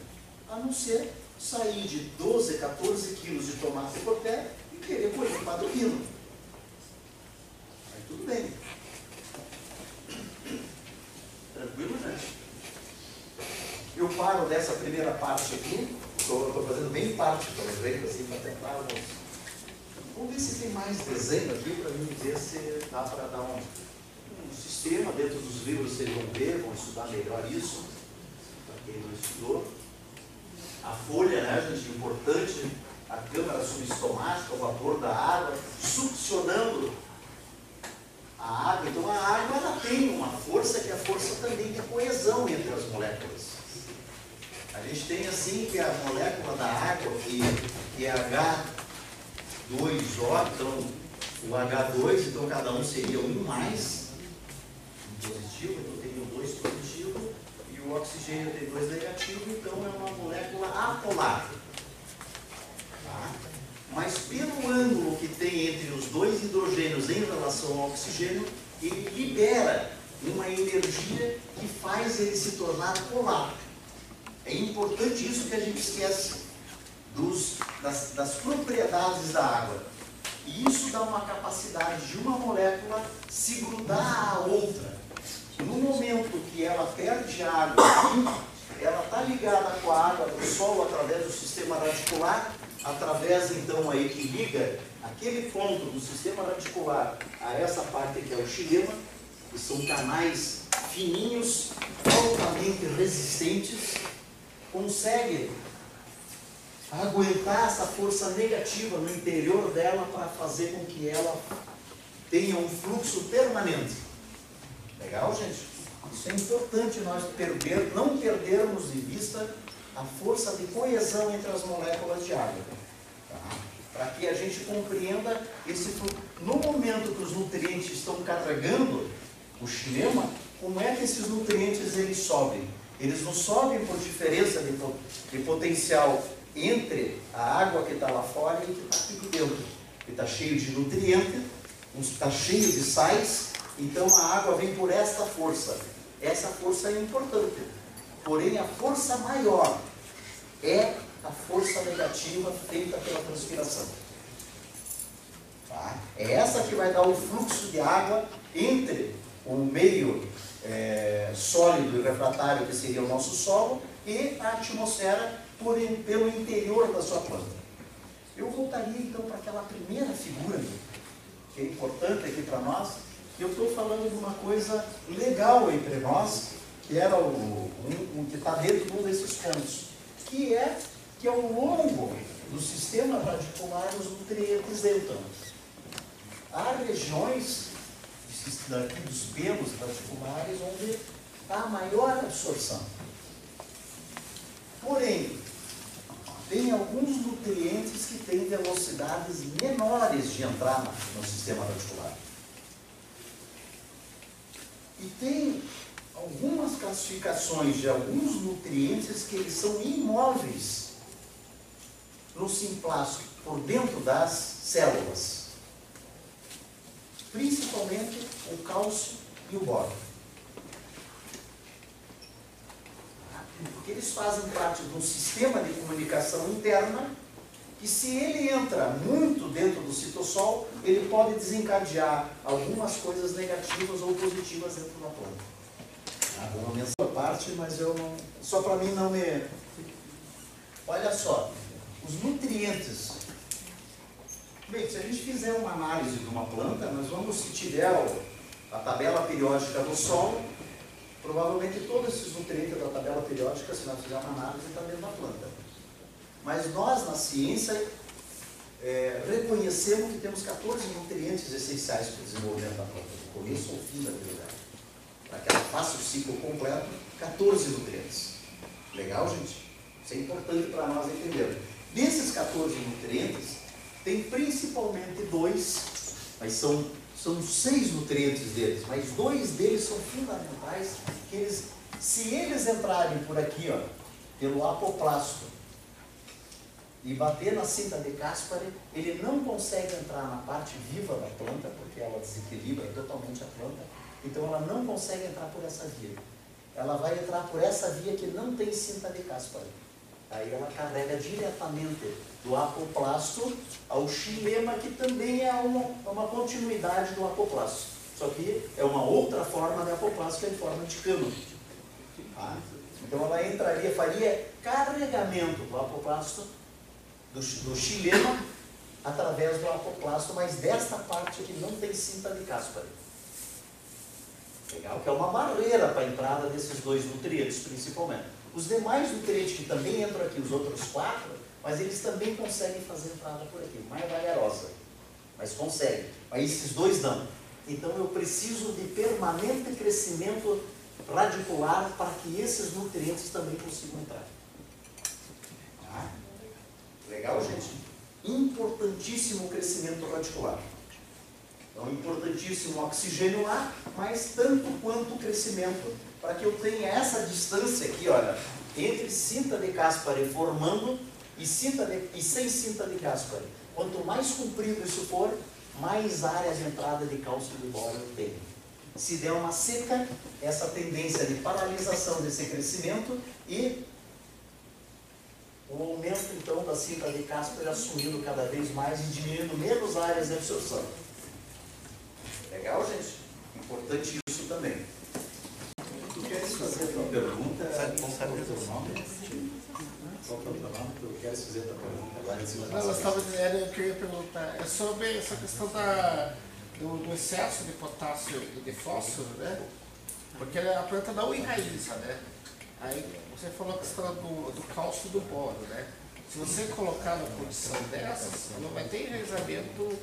A não ser sair de 12, 14 quilos de tomate por pé e querer colher um padrino. Aí tudo bem. Tranquilo, gente? Eu paro dessa primeira parte aqui, estou fazendo bem parte, por exemplo, assim, para tentar. Vamos ver se tem mais desenho aqui para mim ver se dá para dar um, um sistema dentro dos livros, vocês vão ver, vão estudar melhor isso, para quem não estudou. A folha, né, gente, importante, a câmara subestomática, o vapor da água, succionando a água. Então a água ela tem uma força que é a força também de coesão entre as moléculas. A gente tem assim que a molécula da água, que, que é H2O, então o H2, então cada um seria um mais, um positivo, então teria dois positivo, e o oxigênio tem dois negativos, então é uma molécula apolar. Tá? Mas pelo ângulo que tem entre os dois hidrogênios em relação ao oxigênio, ele libera uma energia que faz ele se tornar polar. É importante isso que a gente esquece dos, das, das propriedades da água. E isso dá uma capacidade de uma molécula se grudar à outra. No momento que ela perde água, ela está ligada com a água do solo através do sistema radicular, através então aí que liga aquele ponto do sistema radicular a essa parte que é o xilema, que são canais fininhos, altamente resistentes, consegue aguentar essa força negativa no interior dela para fazer com que ela tenha um fluxo permanente. Legal, gente? Isso é importante nós perder, não perdermos de vista a força de coesão entre as moléculas de água. Tá? para que a gente compreenda esse fluxo. No momento que os nutrientes estão carregando o xilema, como é que esses nutrientes eles sobem? Eles não sobem por diferença de, de potencial entre a água que está lá fora e o que está aqui dentro. Que está cheio de nutrientes, está cheio de sais, então a água vem por esta força. Essa força é importante. Porém, a força maior é a força negativa feita pela transpiração. Tá? É essa que vai dar o fluxo de água entre o meio é, sólido e refratário, que seria o nosso solo, e a atmosfera por, pelo interior da sua planta. Eu voltaria então para aquela primeira figura, que é importante aqui para nós, eu estou falando de uma coisa legal entre nós, que era o, que está dentro de um desses pontos, que é que ao longo do sistema radicular os nutrientes entram. Há regiões daqui dos pelos radiculares onde há maior absorção. Porém, tem alguns nutrientes que têm velocidades menores de entrar no sistema radicular. E tem algumas classificações de alguns nutrientes que eles são imóveis no simplástico, por dentro das células. Principalmente o cálcio e o boro. Porque eles fazem parte de um sistema de comunicação interna que se ele entra muito dentro do citossol, ele pode desencadear algumas coisas negativas ou positivas dentro da planta. Ah, vou menção parte, mas eu não. Só para mim não me. Olha só, os nutrientes. Bem, se a gente fizer uma análise de uma planta, nós vamos, se tiver a tabela periódica do solo, provavelmente todos esses nutrientes da tabela periódica, se nós fizermos uma análise, está dentro da planta. Mas nós, na ciência, é, reconhecemos que temos 14 nutrientes essenciais para o desenvolvimento da planta, do começo ao fim da atividade. Para que ela faça o ciclo completo, 14 nutrientes. Legal, gente? Isso é importante para nós entendermos. Desses 14 nutrientes, tem principalmente dois, mas são, são seis nutrientes deles, mas dois deles são fundamentais, que eles, se eles entrarem por aqui, ó, pelo apoplasto, e bater na cinta de Caspari, ele não consegue entrar na parte viva da planta, porque ela desequilibra totalmente a planta, então ela não consegue entrar por essa via. Ela vai entrar por essa via que não tem cinta de Caspari. Aí ela carrega diretamente do apoplasto ao xilema, que também é uma, uma continuidade do apoplasto. Só que é uma outra forma de apoplasto, que é em forma de cano. Ah, então ela entraria, faria carregamento do apoplasto do, do xilema através do apoplasto, mas desta parte que não tem cinta de Caspari. Legal? Que é uma barreira para a entrada desses dois nutrientes, principalmente. Os demais nutrientes que também entram aqui, os outros quatro, mas eles também conseguem fazer entrada por aqui, mais vagarosa. Mas conseguem. Mas esses dois não. Então eu preciso de permanente crescimento radicular para que esses nutrientes também consigam entrar. Tá? Legal, gente? Importantíssimo o crescimento radicular. Então, importantíssimo o oxigênio lá, mas tanto quanto o crescimento, para que eu tenha essa distância aqui, olha, entre cinta de Caspari formando e, cinta de, e sem cinta de Caspari. Quanto mais comprido isso for, mais áreas de entrada de cálcio de boro eu tenho. Se der uma seca, essa tendência de paralisação desse crescimento e o aumento então da cinta de Casper assumindo cada vez mais e diminuindo menos áreas de absorção. Legal, gente? Importante isso também. Queres fazer a tua pergunta? Sabe qual sabe o teu nome? Qual é o teu nome? Tu queres fazer a tua pergunta? Lá em cima
Não, eu estava dizendo, eu queria perguntar, é sobre essa questão da, do, do excesso de potássio e de fósforo, né? Porque a planta não enraiza, né? Aí você falou a questão do, do cálcio do boro, né? Se você colocar numa condição dessas, não vai ter enraizamento,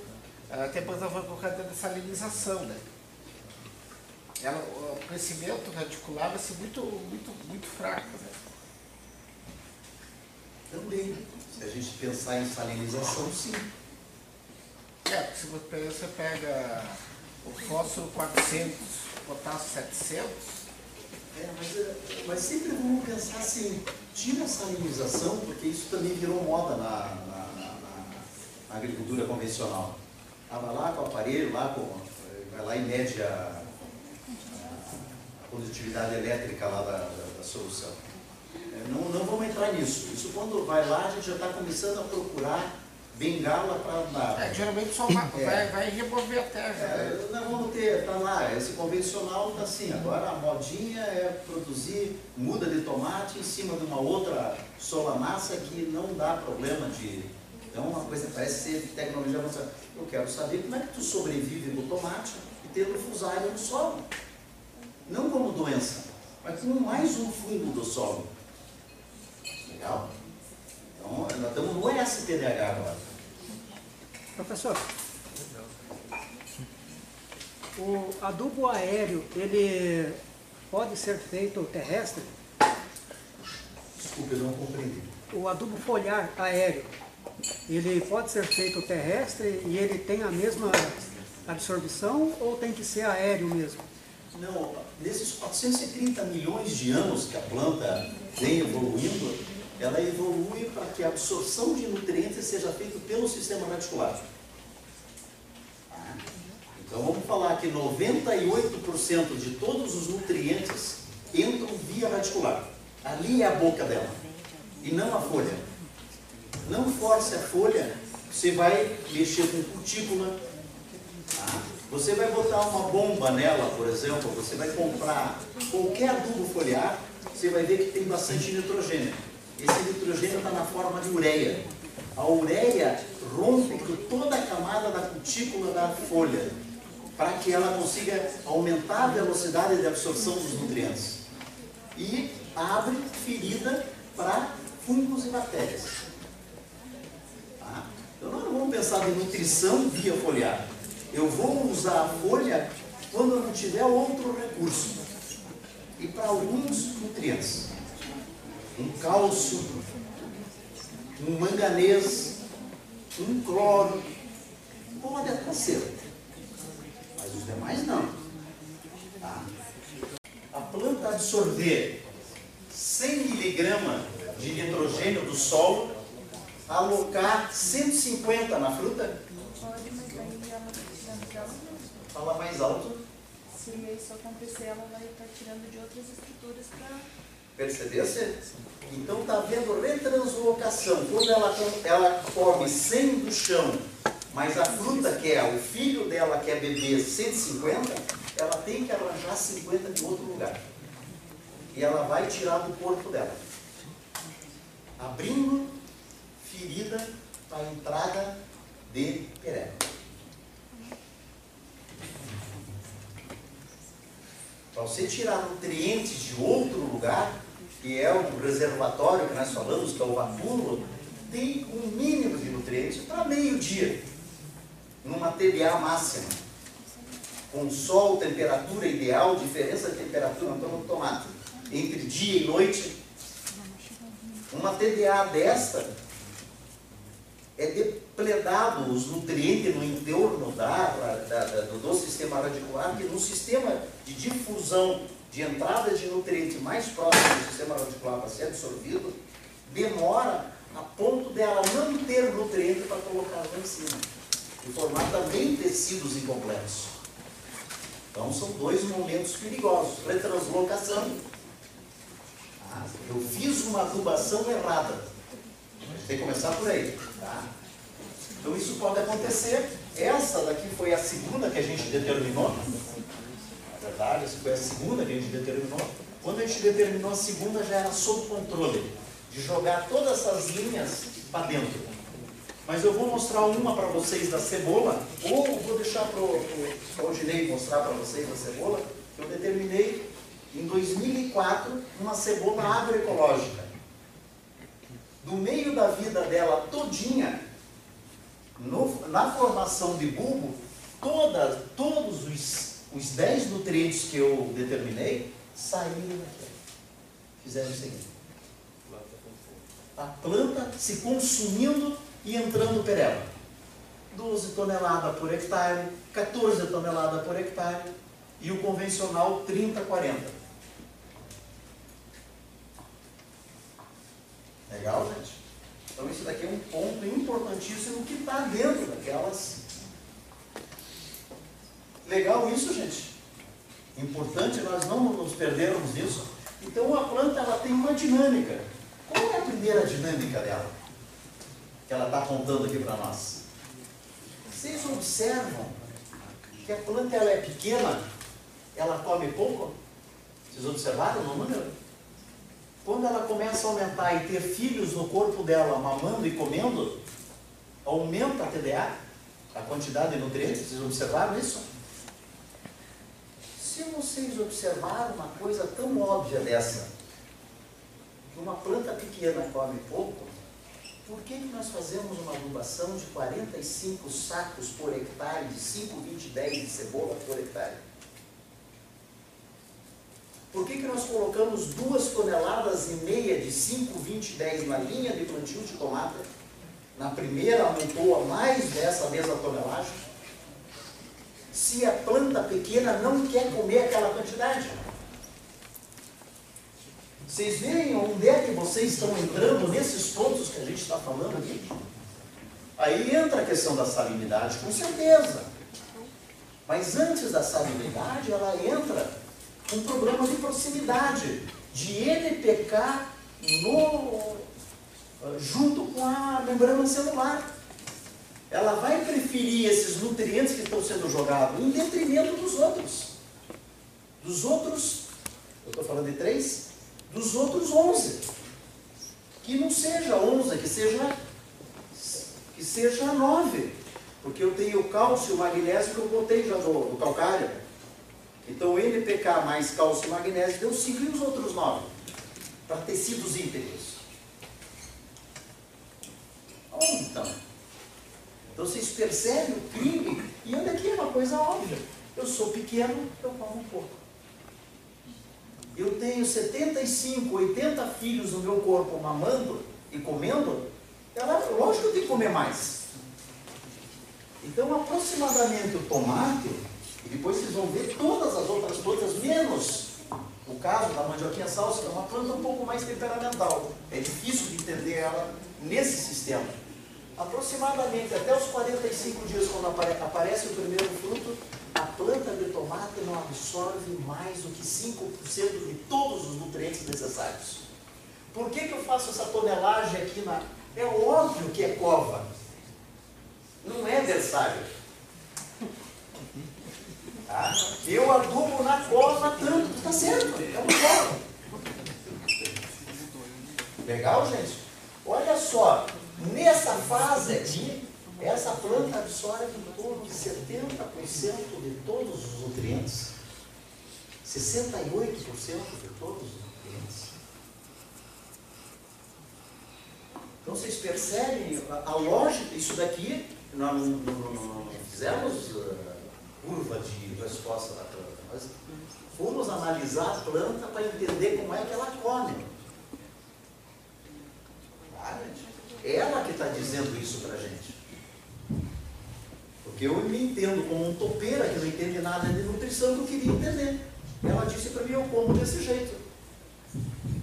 até depois vai colocar dentro da salinização, né? Ela, o crescimento radicular vai ser muito, muito, muito fraco, né?
Também. Se a gente pensar em salinização, sim.
É, porque se você, pega o fósforo 400, potássio 700,
É, mas, é, mas sempre vamos pensar assim, tira a salinização, porque isso também virou moda na, na, na- na agricultura convencional. Estava lá com o aparelho, lá com, vai lá e mede a, a produtividade elétrica lá da, da- da solução. É, não, não vamos entrar nisso. Isso quando vai lá, a gente já está começando a procurar bengala para andar.
é, geralmente só vai,
É.
vai, vai remover a terra. né?
É, nós vamos ter, tá lá, esse convencional tá assim, agora a modinha é produzir muda de tomate em cima de uma outra solamassa que não dá problema de. Então uma coisa parece ser tecnologia avançada. Eu quero saber como é que tu sobrevive com o tomate e tendo fusário no solo. Não como doença, mas como mais um fungo do solo. Legal? Então nós estamos no STDH agora.
Professor, o adubo aéreo, ele pode ser feito terrestre?
Desculpa, eu não compreendi.
O adubo foliar aéreo, ele pode ser feito terrestre e ele tem a mesma absorção ou tem que ser aéreo mesmo?
Não, nesses 430 milhões de anos que a planta vem evoluindo, ela evolui para que a absorção de nutrientes seja feita pelo sistema radicular. Então vamos falar que 98% de todos os nutrientes entram via radicular. Ali é a boca dela, e não a folha. Não force a folha, você vai mexer com cutícula, Tá? Você vai botar uma bomba nela, por exemplo, você vai comprar qualquer adubo foliar, você vai ver que tem bastante nitrogênio. Esse nitrogênio está na forma de ureia. A ureia rompe toda a camada da cutícula da folha, para que ela consiga aumentar a velocidade de absorção dos nutrientes. E abre ferida para fungos e bactérias. Tá? Então nós não vamos pensar em nutrição via foliar. Eu vou usar a folha quando eu não tiver outro recurso. E para alguns nutrientes. Um cálcio, um manganês, um cloro. Pode até ser. Mas os demais não. Tá? A planta absorver 100 miligramas de nitrogênio do solo, alocar 150 na fruta,
Pode, mas aí ela tá tirando dela mesmo.
Fala mais alto.
Se isso acontecer, ela vai estar tirando de outras estruturas para.
Percebesse? Então está havendo retranslocação. Quando ela, ela come 100 do chão, mas a fruta quer, o filho dela quer beber 150, ela tem que arranjar 50 de outro lugar. E ela vai tirar do corpo dela. Abrindo ferida para a entrada de pereba. Para você tirar nutrientes de outro lugar, que é o reservatório que nós falamos, que é o vapúlo, tem um mínimo de nutrientes para meio-dia, numa TDA máxima. Com sol, temperatura ideal, diferença de temperatura, então no tomate, entre dia e noite. Uma TDA desta é depredado os nutrientes no entorno da, da- da- do, sistema radicular, que no sistema de difusão de entrada de nutrientes mais próximo do sistema radicular para ser absorvido, demora a ponto dela não ter nutriente para colocar lá em cima. E formar também tecidos incompletos. Então são dois momentos perigosos. Retranslocação. Ah, eu fiz uma adubação errada. Tem que começar por aí. Tá? Então isso pode acontecer. Essa daqui foi a segunda que a gente determinou. Na verdade, essa foi a segunda que a gente determinou. Quando a gente determinou a segunda, já era sob controle. De jogar todas essas linhas para dentro. Mas eu vou mostrar uma para vocês da cebola, ou vou deixar para o Aldinei mostrar para vocês a cebola, que eu determinei em 2004 uma cebola agroecológica. Do meio da vida dela todinha, no- na formação de bulbo, toda, todos os, os 10 nutrientes que eu determinei saíram daqui. Fizeram o seguinte. A planta se consumindo e entrando pereba. 12 toneladas por hectare, 14 toneladas por hectare e o convencional 30, 40. Legal, gente? Então isso daqui é um ponto importantíssimo que está dentro daquelas. Legal isso, gente? Importante nós não nos perdermos nisso. Então a planta ela tem uma dinâmica. Qual é a primeira dinâmica dela? Que ela está apontando aqui para nós. Vocês observam que a planta ela é pequena, ela come pouco? Vocês observaram no número? Quando ela começa a aumentar e ter filhos no corpo dela mamando e comendo, aumenta a TDA, a quantidade de nutrientes. Vocês observaram isso? Se vocês observaram uma coisa tão óbvia dessa, que uma planta pequena come pouco, por que, que nós fazemos uma adubação de 45 sacos por hectare, de 5, 20, 10 de cebola por hectare? Por que, que nós colocamos duas toneladas e meia de 5, 20, 10 na linha de plantio de tomate? Na primeira aumentou a mais dessa mesma tonelagem? Se a planta pequena não quer comer aquela quantidade. Vocês veem onde é que vocês estão entrando nesses pontos que a gente está falando aqui? Aí entra a questão da salinidade, com certeza. Mas antes da salinidade, ela entra um problema de proximidade, de NPK no, junto com a membrana celular. Ela vai preferir esses nutrientes que estão sendo jogados em detrimento dos outros. Dos outros, eu estou falando de três, dos outros onze. Que não seja onze, que seja, que seja nove. Porque eu tenho cálcio magnésio que eu botei já no, no calcário. Então, NPK mais cálcio e magnésio deu 5 e os outros 9 para tecidos íntegros. Onde então? Então, vocês percebem o crime? E olha aqui é uma coisa óbvia. Eu sou pequeno, eu como um pouco. Eu tenho 75, 80 filhos no meu corpo mamando e comendo. Ela, lógico que eu tenho que comer mais. Então, aproximadamente o tomate depois vocês vão ver todas as outras plantas, menos o caso da mandioquinha salsa, que é uma planta um pouco mais temperamental. É difícil de entender ela nesse sistema. Aproximadamente até os 45 dias, quando apare aparece o primeiro fruto, a planta de tomate não absorve mais do que 5% de todos os nutrientes necessários. Por que, que eu faço essa tonelagem aqui na. É óbvio que é cova. Não é versário. Tá? Eu adubo na cova tanto, está certo, é uma cova. Legal, gente? Olha só, nessa fase aqui, essa planta absorve em torno de 70% de todos os nutrientes. 68% de todos os nutrientes. Então vocês percebem a, a lógica, isso daqui, nós não, não, não fizemos. Uh, curva de resposta da planta. Nós fomos analisar a planta para entender como é que ela come. Ela que está dizendo isso para a gente. Porque eu me entendo como um topeira que não entende nada de nutrição que eu queria entender. Ela disse para mim, eu como desse jeito.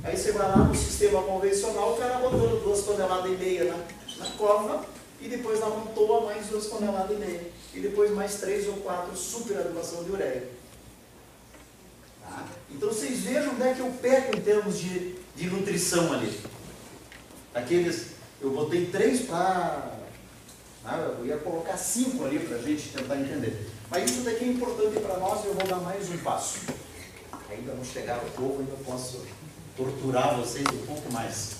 Aí você vai lá no sistema convencional, o cara botando duas toneladas e meia na, na cova e depois amontoa mais duas toneladas e meia e depois mais três ou quatro superadubação de ureia. Tá? Então vocês vejam onde é que eu peco em termos de, de nutrição ali. Aqueles, eu botei três para. Ah, eu ia colocar cinco ali para a gente tentar entender. Mas isso daqui é importante para nós e eu vou dar mais um passo. Ainda não chegaram um pouco, ainda posso torturar vocês um pouco mais.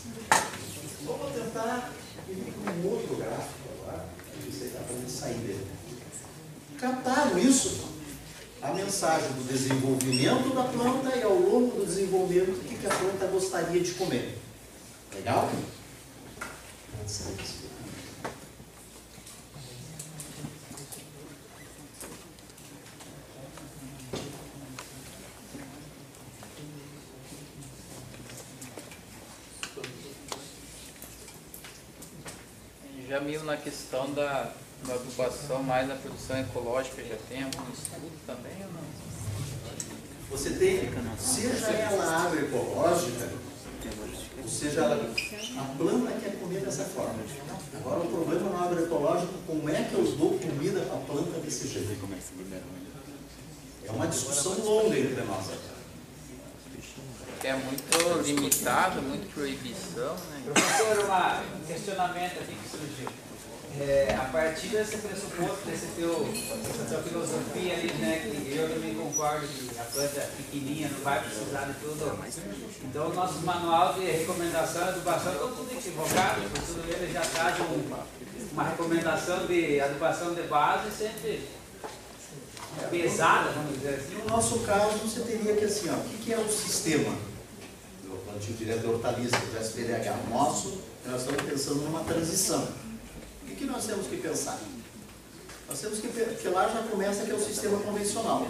Vou tentar um outro gráfico agora, para você para sair dele captaram isso. A mensagem do desenvolvimento da planta e ao longo do desenvolvimento o que a planta gostaria de comer. Legal?
Já meio na questão da da adubação mais na produção ecológica já tem algum estudo também ou não?
Você tem, seja ela agroecológica, ou seja a planta quer comer dessa forma. Agora o problema no agroecológico, como é que eu dou comida para a planta desse jeito? É uma discussão longa entre nós.
É muito limitado, muito proibição, né?
Professor, uma- um questionamento aqui que surgiu. É, a partir desse pressuposto, desse teu, dessa tua filosofia ali, né, que eu também concordo que a planta pequenininha não vai precisar de tudo. Então, o nosso manual de recomendação e adubação está tudo equivocado, porque tudo ele já traz um, uma recomendação de adubação de base sempre pesada, vamos dizer assim.
No nosso caso, você teria que assim, ó, o que que é o sistema do plantio direto de hortaliças, do SPDH? Nosso, nós estamos pensando numa transição. O que nós temos que pensar? Nós temos que, pe- que lá já começa que é o sistema convencional.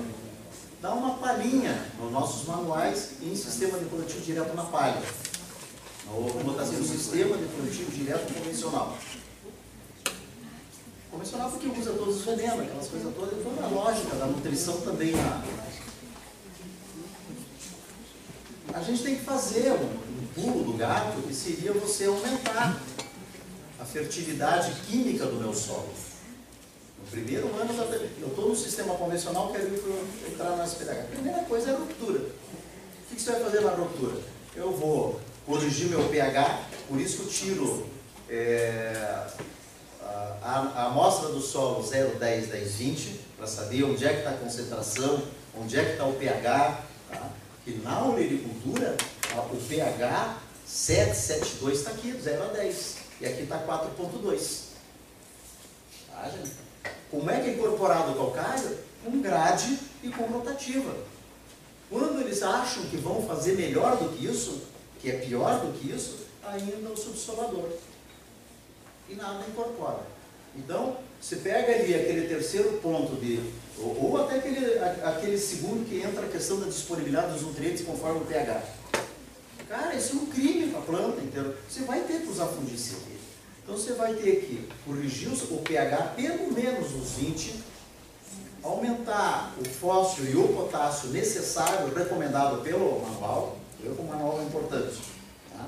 Dá uma palhinha nos nossos manuais em sistema de plantio direto na palha. Ou como está sendo o sistema de plantio direto convencional. Convencional porque usa todos os venenos, aquelas coisas todas, toda a lógica da nutrição também na. A gente tem que fazer um, um pulo do gato que seria você aumentar a fertilidade química do meu solo. No primeiro ano, da- eu estou no sistema convencional, quero ir pro- entrar na SPDH. A primeira coisa é a ruptura. O que que você vai fazer na ruptura? Eu vou corrigir meu pH, por isso eu tiro é, a- a amostra do solo 0, 10, 10, 20, para saber onde é que está a concentração, onde é que está o pH. Tá? Que na olericultura, o pH 7, 7, 2 está aqui, 0 a 10. E aqui está 4,2. Tá, gente? Como é que é incorporado o calcário? Com grade e com rotativa. Quando eles acham que vão fazer melhor do que isso, que é pior do que isso, ainda o subsolador. E nada incorpora. Então, você pega ali aquele terceiro ponto de. Ou, ou até aquele, aquele segundo que entra a questão da disponibilidade dos nutrientes conforme o pH. Cara, isso é um crime para a planta, entendeu? Você vai ter que usar fungicida. Então você vai ter que corrigir o pH pelo menos os 20, aumentar o fósforo e o potássio necessário, recomendado pelo manual. Eu como manual é importante. tá?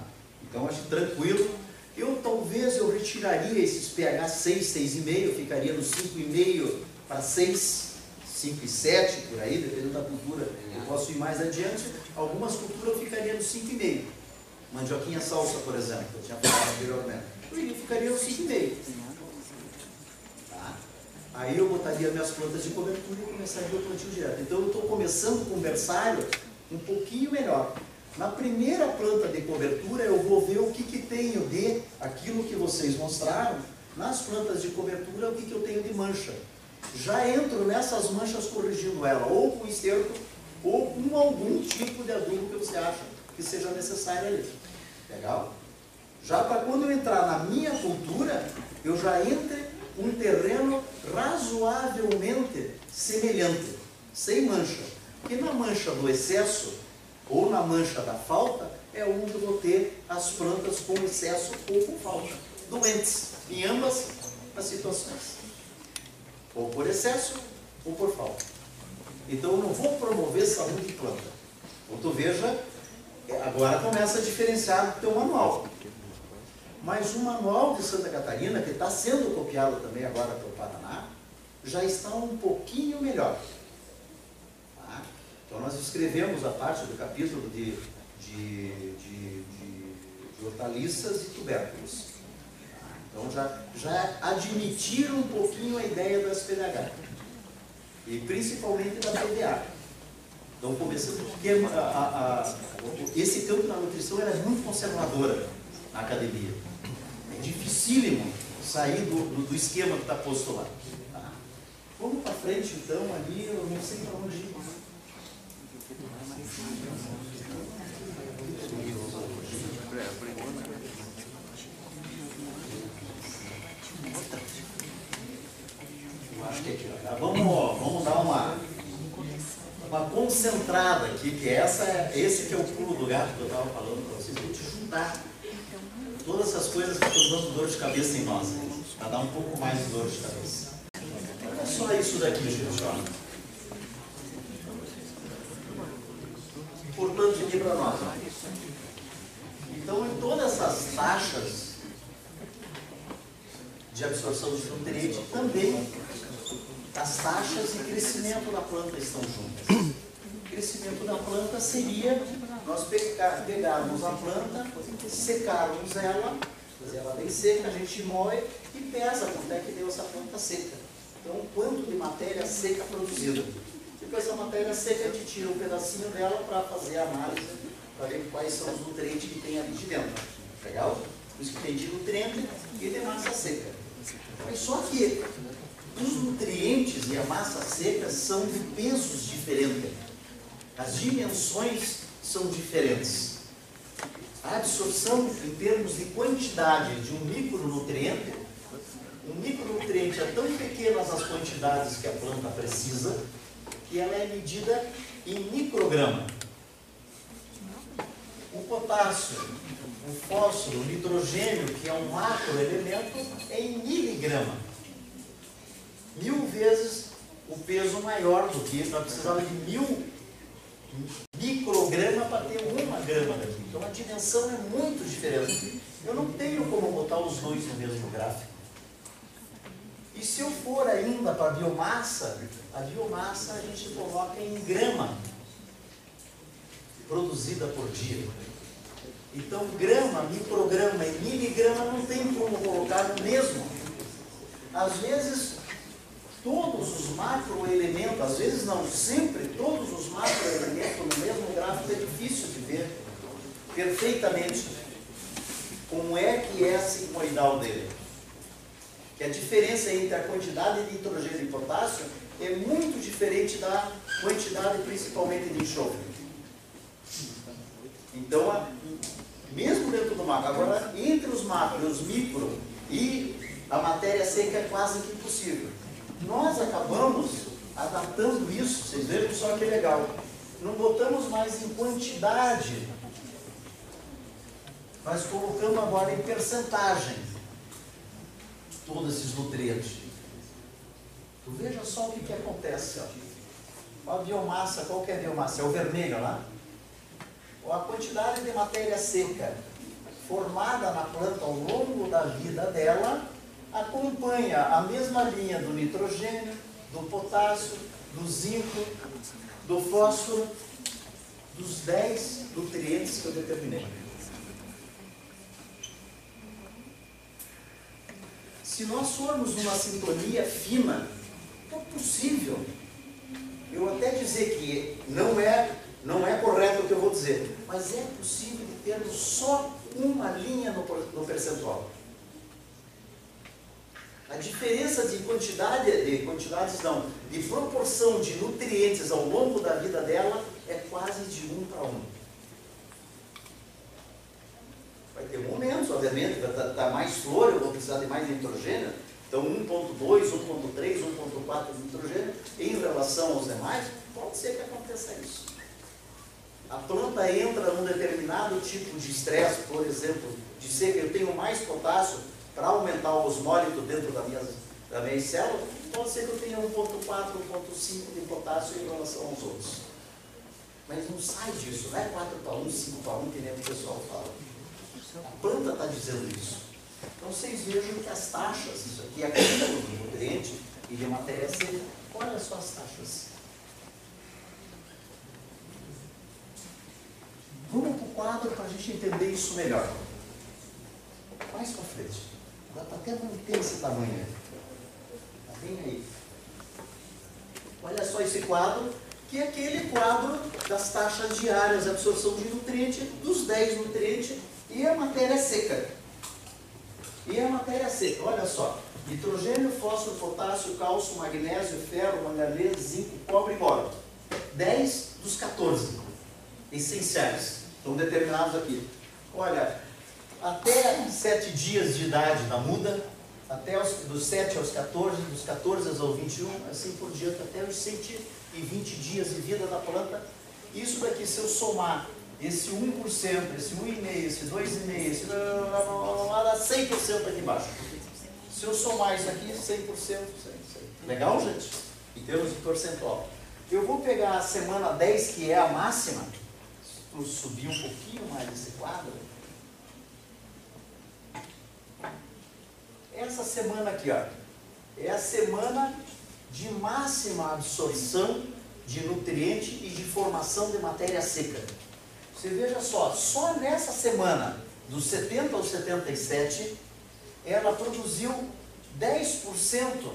Então acho tranquilo. Eu talvez eu retiraria esses pH 6, 6,5, ficaria no 5,5 para 6, 5 e 7 por aí, dependendo da cultura. Eu posso ir mais adiante. Algumas culturas eu ficaria no 5,5. Mandioquinha salsa, por exemplo, que eu tinha falado anteriormente. Eu ficaria no 5,5. Tá? Aí eu botaria minhas plantas de cobertura e começaria o plantio direto. Então eu estou começando com o berçário um pouquinho melhor. Na primeira planta de cobertura eu vou ver o que, que tenho de aquilo que vocês mostraram. Nas plantas de cobertura, o que, que eu tenho de mancha. Já entro nessas manchas corrigindo ela, ou com esterco, ou com algum tipo de adubo que você acha que seja necessário ali. Legal? Já para quando eu entrar na minha cultura, eu já entre um terreno razoavelmente semelhante, sem mancha. Porque na mancha do excesso ou na mancha da falta é onde eu vou ter as plantas com excesso ou com falta, doentes, em ambas as situações. Ou por excesso ou por falta. Então eu não vou promover saúde de planta. Então tu veja, é, agora começa a diferenciar do teu manual. Mas o manual de Santa Catarina, que está sendo copiado também agora para o Paraná, já está um pouquinho melhor. Tá? Então nós escrevemos a parte do capítulo de, de, de- de hortaliças e tubérculos. Então já, já admitiram um pouquinho a ideia do SPDH. E principalmente da PDA. Então começando, porque a- a- a- esse campo da nutrição era muito conservadora na academia. É dificílimo sair do, do, do esquema que está posto lá. Tá? Vamos para frente então, ali eu não sei para onde ir. Eu acho que é aqui, ó. Tá, Vamos, vamos dar uma, uma concentrada aqui, que essa, é- esse que é o pulo do gato que eu estava falando para vocês. Vou te juntar todas essas coisas que estão dando dor de cabeça em nós, para dar um pouco mais de dor de cabeça. Olha só isso daqui, gente, ó. Importante aqui para nós. ó. Então, em todas essas taxas de absorção de nutriente, também taxas de crescimento da planta estão juntas. O crescimento da planta seria nós pegar- pegarmos a planta, secarmos ela, fazer ela bem seca, a gente moe e pesa quanto é que deu essa planta seca. Então, quanto de matéria seca produzida. Depois essa matéria seca, a gente tira um pedacinho dela para fazer a análise, para ver quais são os nutrientes que tem ali de dentro. Legal? Por isso que tem de nutriente e de massa seca. Mas só que os nutrientes e a massa seca são de pesos diferentes. As dimensões são diferentes. A absorção em termos de quantidade de um micronutriente, um micronutriente é tão pequenas as quantidades que a planta precisa, que ela é medida em micrograma. O potássio, o fósforo, o nitrogênio, que é um macroelemento, é em miligrama. Mil vezes o peso maior do que nós precisávamos de mil micrograma para ter uma grama daqui. Então a dimensão é muito diferente. Eu não tenho como botar os dois no mesmo gráfico. E se eu for ainda para a biomassa, a biomassa a gente coloca em grama produzida por dia. Então grama, micrograma e miligrama não tem como colocar no mesmo. Às vezes todos os macroelementos, às vezes não, sempre todos os macroelementos no mesmo gráfico é difícil de ver perfeitamente como é que é a sigmoidal dele. Que a diferença entre a quantidade de nitrogênio e potássio é muito diferente da quantidade principalmente de enxofre. Então, a- mesmo dentro do macro, agora entre os macro os micro e a matéria seca é quase que impossível. Nós acabamos adaptando isso, vocês vejam só que legal. Não botamos mais em quantidade, mas colocamos agora em percentagem todos esses nutrientes. Veja só o que, que acontece. Ó. A biomassa, qual que é a biomassa? É o vermelho lá? Ó, A quantidade de matéria seca formada na planta ao longo da vida dela acompanha a mesma linha do nitrogênio, do potássio, do zinco, do fósforo, dos 10 nutrientes que eu determinei. Se nós formos numa sintonia fina, é possível eu até dizer que não é, não é correto o que eu vou dizer, mas é possível de termos só uma linha no, no percentual. A diferença de quantidade, de quantidades não, de proporção de nutrientes ao longo da vida dela é quase de um para um. Vai ter momentos, obviamente, vai estar mais flor, eu vou precisar de mais nitrogênio. Então 1.2, 1.3, 1.4 de nitrogênio em relação aos demais, pode ser que aconteça isso. A planta entra num determinado tipo de estresse, por exemplo, de ser que eu tenho mais potássio para aumentar o osmólito dentro da minha, da minha célula, pode ser que eu tenha 1.4, 1.5 de potássio em relação aos outros. Mas não sai disso, não é 4 para 1, 5 para 1, que nem o pessoal fala. A planta está dizendo isso. Então vocês vejam que as taxas, isso aqui é acúmulo de nutriente e de matéria seca, olha só as taxas. Vamos para o quadro para a gente entender isso melhor. Mais para frente. Até manter esse tamanho. Está bem aí. Olha só esse quadro, que é aquele quadro das taxas diárias de absorção de nutriente, dos 10 nutrientes e a matéria seca. E a matéria seca, olha só. Nitrogênio, fósforo, potássio, cálcio, magnésio, ferro, manganês, zinco, cobre e boro. 10 dos 14 essenciais. Estão determinados aqui. Olha, até 7 dias de idade da muda, até os, dos 7 aos 14, dos 14 aos 21, assim por diante, até os 120 dias de vida da planta. Isso daqui, se eu somar esse 1%, esse 1,5%, esse 2,5%, esse dá 100% aqui embaixo. Se eu somar isso aqui, 100%, 100%. Legal, gente? Em termos de percentual. Eu vou pegar a semana 10, que é a máxima, subir um pouquinho mais esse quadro. Essa semana aqui, ó, é a semana de máxima absorção de nutriente e de formação de matéria seca. Você veja só, só nessa semana, dos 70 aos 77, ela produziu 10%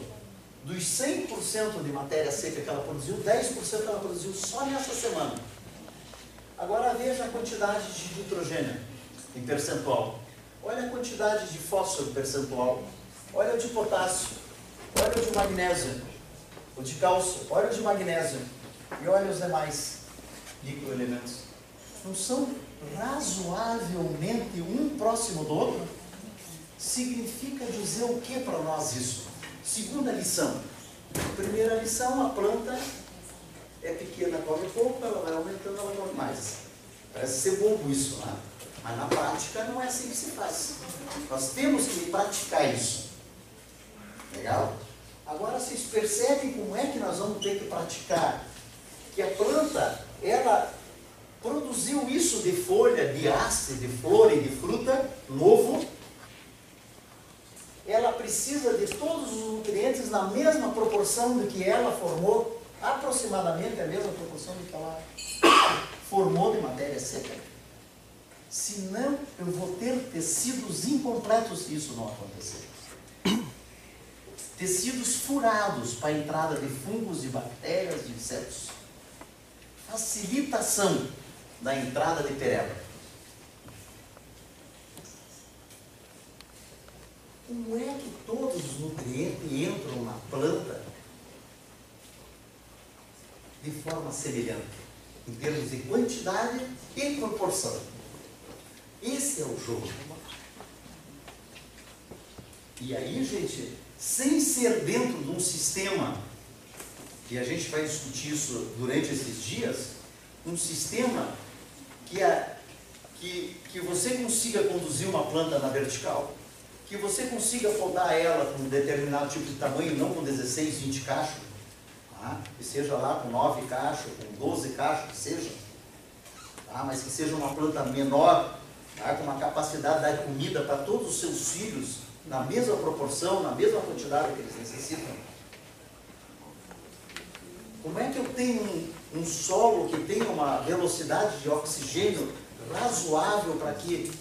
dos 100% de matéria seca que ela produziu, 10% ela produziu só nessa semana. Agora veja a quantidade de nitrogênio em percentual. Olha a quantidade de fósforo percentual. Olha o de potássio. Olha o de magnésio. O de cálcio. Olha o de magnésio. E olha os demais microelementos. Não são razoavelmente um próximo do outro? Significa dizer o que para nós isso? Segunda lição. Primeira lição, a planta é pequena, come pouco, ela vai aumentando, ela come mais. Parece ser bobo isso, né? Mas na prática não é assim que se faz. Nós temos que praticar isso. Legal? Agora vocês percebem como é que nós vamos ter que praticar? Que a planta, ela produziu isso de folha, de haste, de flor e de fruta novo. Ela precisa de todos os nutrientes na mesma proporção do que ela formou, aproximadamente a mesma proporção do que ela formou de matéria seca. Senão, eu vou ter tecidos incompletos se isso não acontecer. Tecidos furados para a entrada de fungos, de bactérias, de insetos. Facilitação da entrada de pereba. Como é que todos os nutrientes entram na planta de forma semelhante, em termos de quantidade e proporção? Esse é o jogo. E aí, gente, sem ser dentro de um sistema, e a gente vai discutir isso durante esses dias, um sistema que, a, que, que você consiga conduzir uma planta na vertical, que você consiga podar ela com um determinado tipo de tamanho, não com 16, 20 cachos, tá? que seja lá com 9 cachos, com 12 cachos, que seja, tá? mas que seja uma planta menor, tá? com uma capacidade de dar comida para todos os seus filhos, na mesma proporção, na mesma quantidade que eles necessitam. Como é que eu tenho um, um solo que tenha uma velocidade de oxigênio razoável para que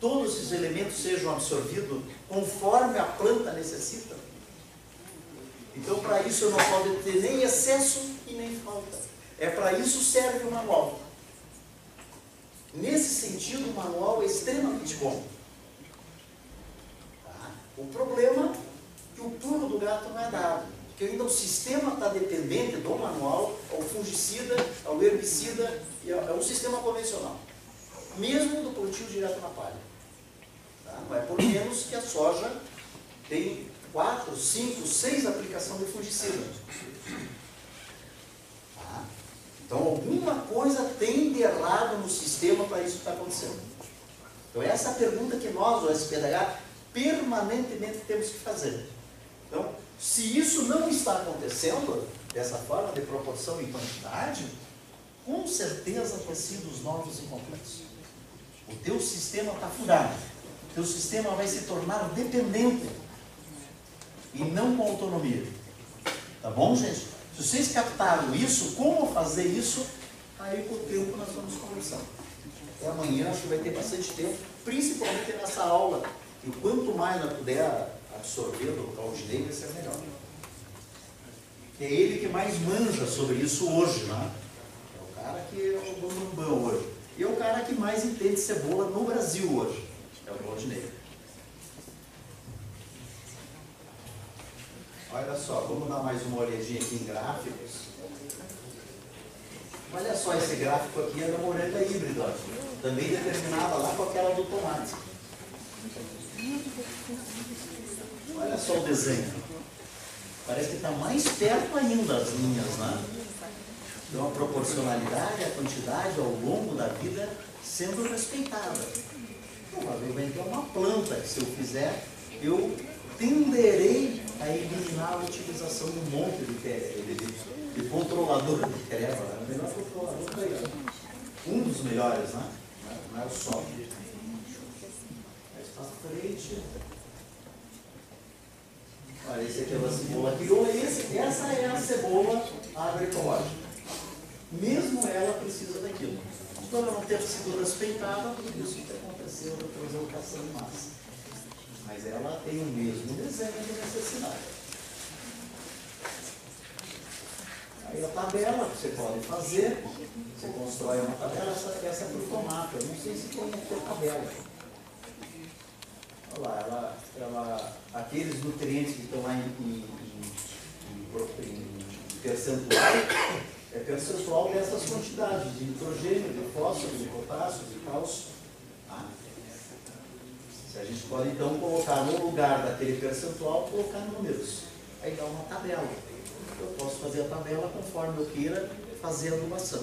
todos esses elementos sejam absorvidos conforme a planta necessita? Então, para isso eu não posso ter nem excesso e nem falta. É para isso serve o manual. Nesse sentido, o manual é extremamente bom. Tá? O problema é que o pulo do gato não é dado. Porque ainda o sistema está dependente do manual, ao fungicida, ao herbicida, e é um sistema convencional. Mesmo do plantio direto na palha. Tá? Não é por menos que a soja tem quatro, cinco, seis aplicações de fungicida. Então alguma coisa tem de errado no sistema para isso estar tá acontecendo. Então essa é a pergunta que nós, o SPDH, permanentemente temos que fazer. Então, se isso não está acontecendo dessa forma, de proporção e quantidade, com certeza tecidos novos incompletos. O teu sistema está furado. O teu sistema vai se tornar dependente e não com autonomia. Tá bom, gente? Se vocês captaram isso, como fazer isso, aí com o tempo nós vamos conversar. Até amanhã acho que vai ter bastante tempo, principalmente nessa aula. E quanto mais nós puder absorver do Claudinei, vai ser melhor. É ele que mais manja sobre isso hoje, né? É o cara que é o bambambão hoje. E é o cara que mais entende cebola no Brasil hoje. É o Claudinei. Olha só, vamos dar mais uma olhadinha aqui em gráficos. Olha só, esse gráfico aqui é da moranga híbrida, ó. também determinada lá com aquela do tomate. Olha só o desenho. Parece que está mais perto ainda as linhas, né? Então a proporcionalidade, a quantidade ao longo da vida sendo respeitada. Provavelmente é uma planta que se eu fizer, eu tenderei a eliminar a utilização de um monte de, de, controlador de tereva. Né? O melhor controlador um dos melhores, né? Não é o só. Mais para frente. Olha, esse aqui é a cebola criou. Esse, essa é a cebola agroecológica. Mesmo ela precisa daquilo. Por ela não ter sido respeitada, isso que aconteceu a translocação em massa. Mas ela tem o mesmo desenho de necessidade. Aí a tabela que você pode fazer, você constrói uma tabela, essa, essa é para tomate. Eu não sei se tem aqui a tabela. Olha lá, ela, ela, aqueles nutrientes que estão lá em, em, em, em percentual, é percentual dessas quantidades de nitrogênio, de fósforo, de potássio, de cálcio. Tá? A gente pode então colocar no lugar daquele percentual, colocar números. Aí dá uma tabela. Eu posso fazer a tabela conforme eu queira fazer a adubação.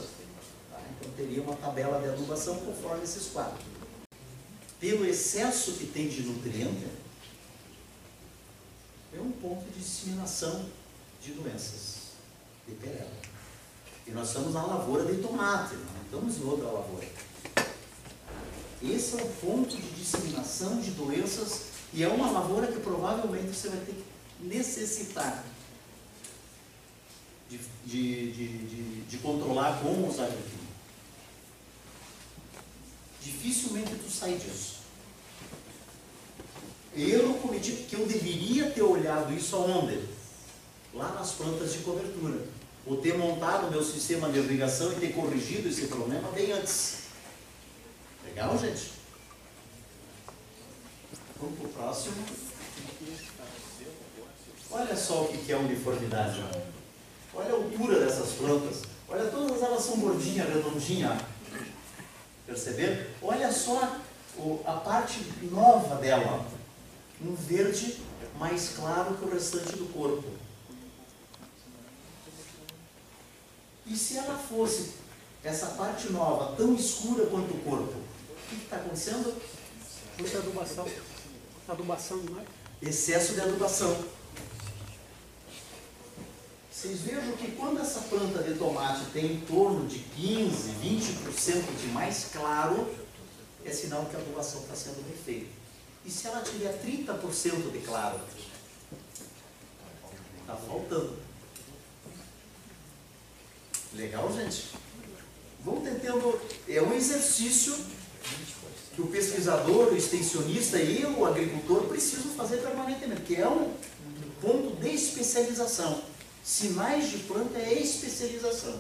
Tá? Então teria uma tabela de adubação conforme esses quatro. Pelo excesso que tem de nutriente, é um ponto de disseminação de doenças de pereba. E nós estamos na lavoura de tomate, não estamos em outra lavoura. Esse é o ponto de disseminação de doenças e é uma lavoura que provavelmente você vai ter que necessitar de, de, de, de controlar com os agroquímicos. Dificilmente tu sai disso. Eu cometi que eu deveria ter olhado isso aonde? Lá nas plantas de cobertura ou ter montado meu sistema de irrigação e ter corrigido esse problema bem antes. Legal, gente? Vamos para o próximo. Olha só o que é uniformidade. Olha a altura dessas plantas. Olha, todas elas são gordinhas, redondinhas. Perceberam? Olha só a parte nova dela. Um verde mais claro que o restante do corpo. E se ela fosse essa parte nova tão escura quanto o corpo, que está acontecendo?
Adubação. Adubação demais.
Excesso de adubação. Vocês vejam que quando essa planta de tomate tem em torno de 15, 20% de mais claro, é sinal que a adubação está sendo bem feita. E se ela tiver 30% de claro? Está faltando. Legal, gente? Vamos tentando. É um exercício que o pesquisador, o extensionista e o agricultor precisam fazer permanentemente, que é um ponto de especialização. Sinais de planta é especialização.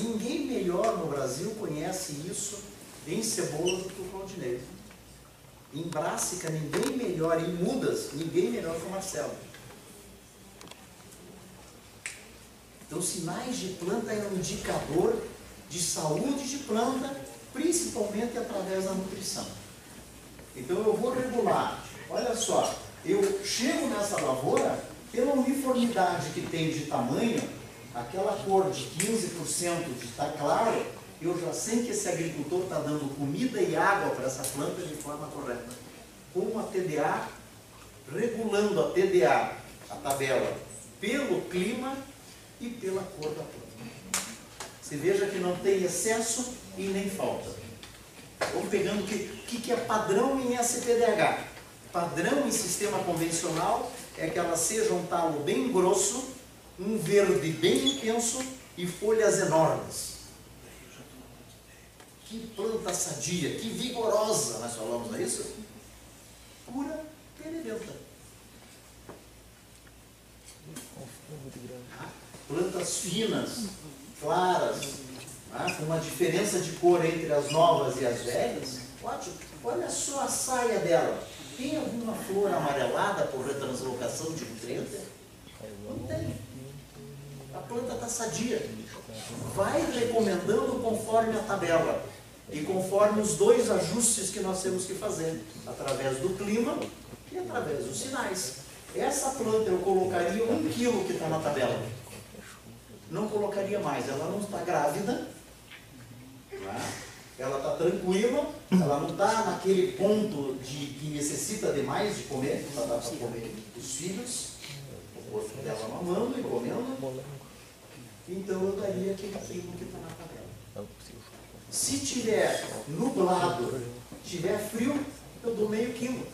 Ninguém melhor no Brasil conhece isso em cebola do que o Claudinei. Em Brássica, ninguém melhor, em Mudas, ninguém melhor que o Marcelo. Então, sinais de planta é um indicador de saúde de planta, principalmente através da nutrição. Então, eu vou regular. Olha só, eu chego nessa lavoura, pela uniformidade que tem de tamanho, aquela cor de 15% de estar claro, eu já sei que esse agricultor está dando comida e água para essa planta de forma correta. Com a TDA, regulando a TDA, a tabela, pelo clima e pela cor da planta. Você veja que não tem excesso e nem falta. Vamos pegando o que, que, é padrão em SPDH. Padrão em sistema convencional é que ela seja um talo bem grosso, um verde bem intenso e folhas enormes. Que planta sadia, que vigorosa, nós falamos, não é isso? Pura terebenta. plantas finas, claras, né, uma diferença de cor entre as novas e as velhas. Ótimo. Olha só a saia dela. Tem alguma flor amarelada por retranslocação de nutrientes? Não tem. A planta está sadia. Vai recomendando conforme a tabela e conforme os dois ajustes que nós temos que fazer, através do clima e através dos sinais. Essa planta eu colocaria um quilo que está na tabela. não colocaria mais. Ela não está grávida, tá? ela está tranquila, ela não está naquele ponto de que necessita de mais de comer, ela dá para comer os filhos, o corpo dela mamando e comendo. Então eu daria aquele quilo que está na tabela. Se tiver nublado, tiver frio, eu dou meio quilo.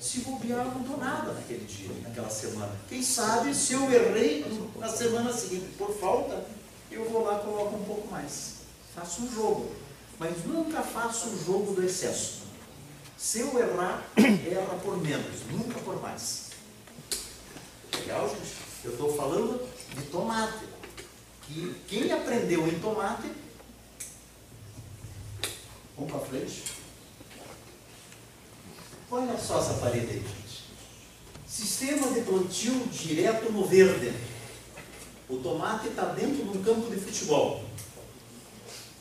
Se bobear, eu não dou nada naquele dia, naquela semana. Quem sabe se eu errei na semana seguinte por falta, eu vou lá e coloco um pouco mais. Faço um jogo. Mas nunca faço o jogo do excesso. Se eu errar, erra por menos, nunca por mais. Legal, gente? Eu estou falando de tomate. Que quem aprendeu em tomate, vamos para frente. Olha só essa parede aí, gente. Sistema de plantio direto no verde. O tomate está dentro de um campo de futebol.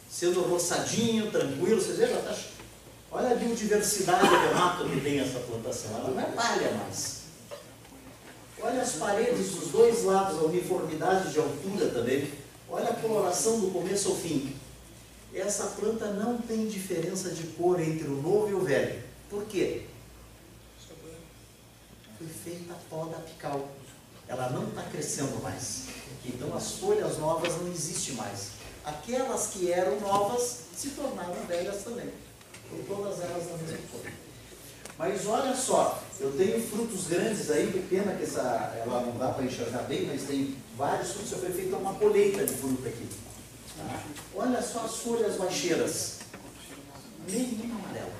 Sendo roçadinho, tranquilo. Vocês vejam, tá? olha a biodiversidade de mato que tem essa plantação. Ela não é palha mais. Olha as paredes dos dois lados, a uniformidade de altura também. Olha a coloração do começo ao fim. Essa planta não tem diferença de cor entre o novo e o velho. Por quê? Foi feita poda apical. Ela não está crescendo mais. Então as folhas novas não existem mais. Aquelas que eram novas se tornaram velhas também. Por todas elas da mesma cor. Mas olha só, eu tenho frutos grandes aí, que pena que essa, ela não dá para enxergar bem, mas tem vários frutos, foi feita uma colheita de fruta aqui. Tá? Olha só as folhas baixeiras. Nenhuma amarela.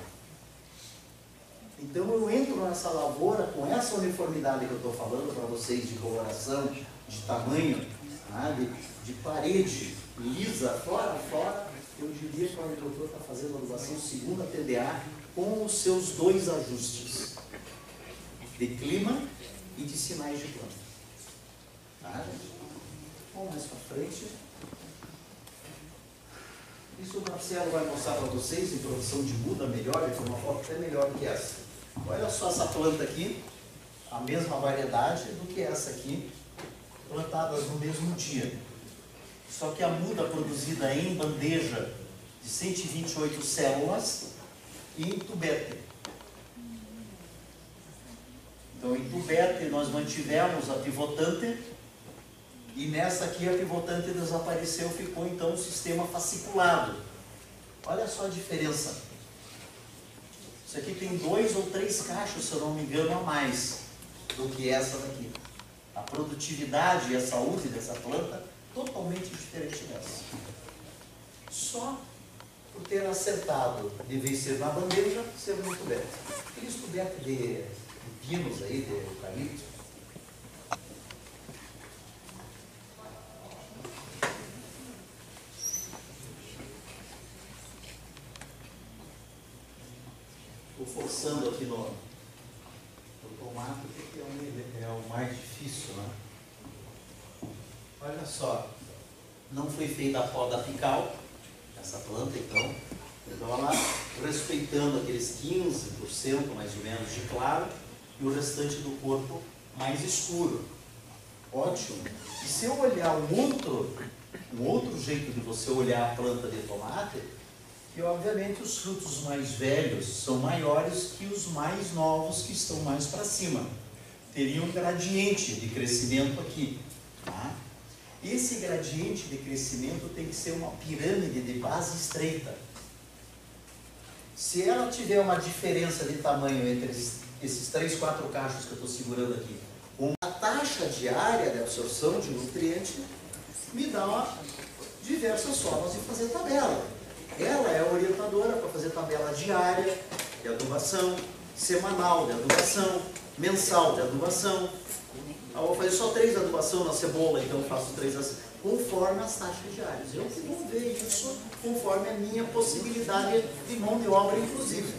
Então eu entro nessa lavoura com essa uniformidade que eu estou falando para vocês, de coloração, de tamanho, de, de parede lisa, fora a fora, eu diria que o agricultor está fazendo adubação segunda TDA com os seus dois ajustes de clima e de sinais de planta. Tá? Vamos mais para frente. Isso o Marcelo vai mostrar para vocês em produção de muda melhor, foi uma foto até melhor do que essa. Olha só essa planta aqui, a mesma variedade do que essa aqui, plantadas no mesmo dia. Só que a muda produzida em bandeja de 128 células e em tubete. Então, em tubete nós mantivemos a pivotante e nessa aqui a pivotante desapareceu, ficou então o sistema fasciculado. Olha só a diferença. Isso aqui tem dois ou três cachos, se eu não me engano, a mais do que essa daqui. A produtividade e a saúde dessa planta totalmente diferente dessa. Só por ter acertado, de vez ser na bandeja, ser no coberto. Aqueles cobertos de, de pinos aí, de eucalipto, forçando aqui no, no tomate, porque é, é o mais difícil, né? Olha só, não foi feita a poda apical, essa planta então, então ela respeitando aqueles 15% mais ou menos de claro e o restante do corpo mais escuro. Ótimo. E se eu olhar um outro, um outro jeito de você olhar a planta de tomate, que obviamente os frutos mais velhos são maiores que os mais novos que estão mais para cima. Teria um gradiente de crescimento aqui. Tá? Esse gradiente de crescimento tem que ser uma pirâmide de base estreita. Se ela tiver uma diferença de tamanho entre esses três, quatro cachos que eu estou segurando aqui, uma taxa diária de absorção de nutriente me dá diversas formas de fazer tabela. Ela é a orientadora para fazer tabela diária de adubação, semanal de adubação, mensal de adubação, eu vou fazer só três adubação na cebola, então faço três conforme as taxas diárias. Eu vou ver isso conforme a minha possibilidade de mão de obra, inclusive.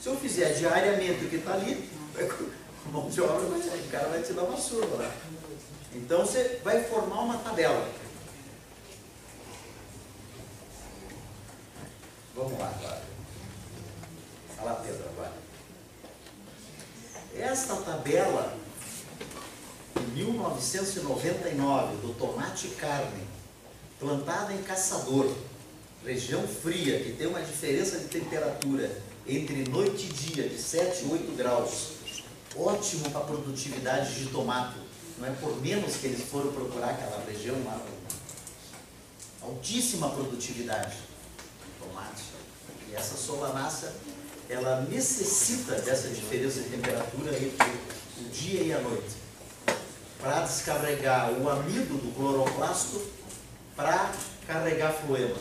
Se eu fizer diariamente o que está ali, mão de obra, o cara vai te dar uma surra lá. Então você vai formar uma tabela. Vamos lá agora. Fala Pedro agora. Esta tabela 1999 1999 do tomate carne, plantada em Caçador, região fria, que tem uma diferença de temperatura entre noite e dia de 7 e 8 graus, ótimo para a produtividade de tomate. Não é por menos que eles foram procurar aquela região lá. Altíssima produtividade tomate. E essa solanácea, ela necessita dessa diferença de temperatura entre o dia e a noite para descarregar o amido do cloroplasto para carregar floema.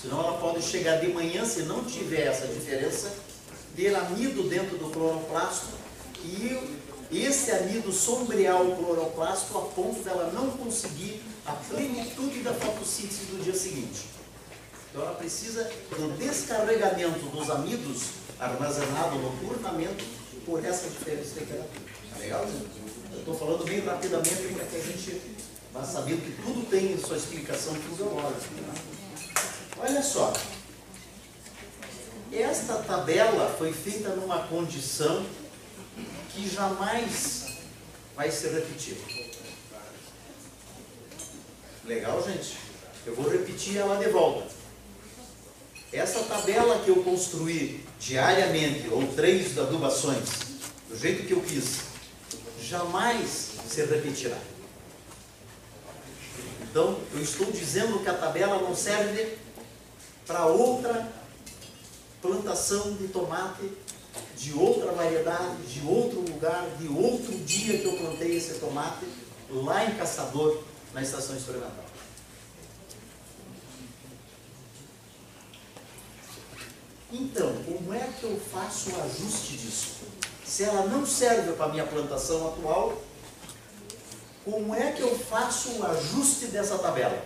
Senão ela pode chegar de manhã, se não tiver essa diferença, ter amido dentro do cloroplasto e esse amido sombrear o cloroplasto a ponto dela não conseguir a plenitude da fotossíntese do dia seguinte. Então ela precisa do descarregamento dos amidos armazenado noturnamente por essa diferença de temperatura. Tá legal, gente? Eu estou falando bem rapidamente para que a gente vá sabendo que tudo tem sua explicação fisiológica. Né? Olha só. Esta tabela foi feita numa condição que jamais vai ser repetida. Legal, gente? Eu vou repetir ela de volta. Essa tabela que eu construí diariamente, ou três adubações, do jeito que eu quis, jamais se repetirá. Então, eu estou dizendo que a tabela não serve para outra plantação de tomate, de outra variedade, de outro lugar, de outro dia que eu plantei esse tomate, lá em Caçador, na estação experimental. Então, como é que eu faço o ajuste disso? Se ela não serve para a minha plantação atual, como é que eu faço o ajuste dessa tabela?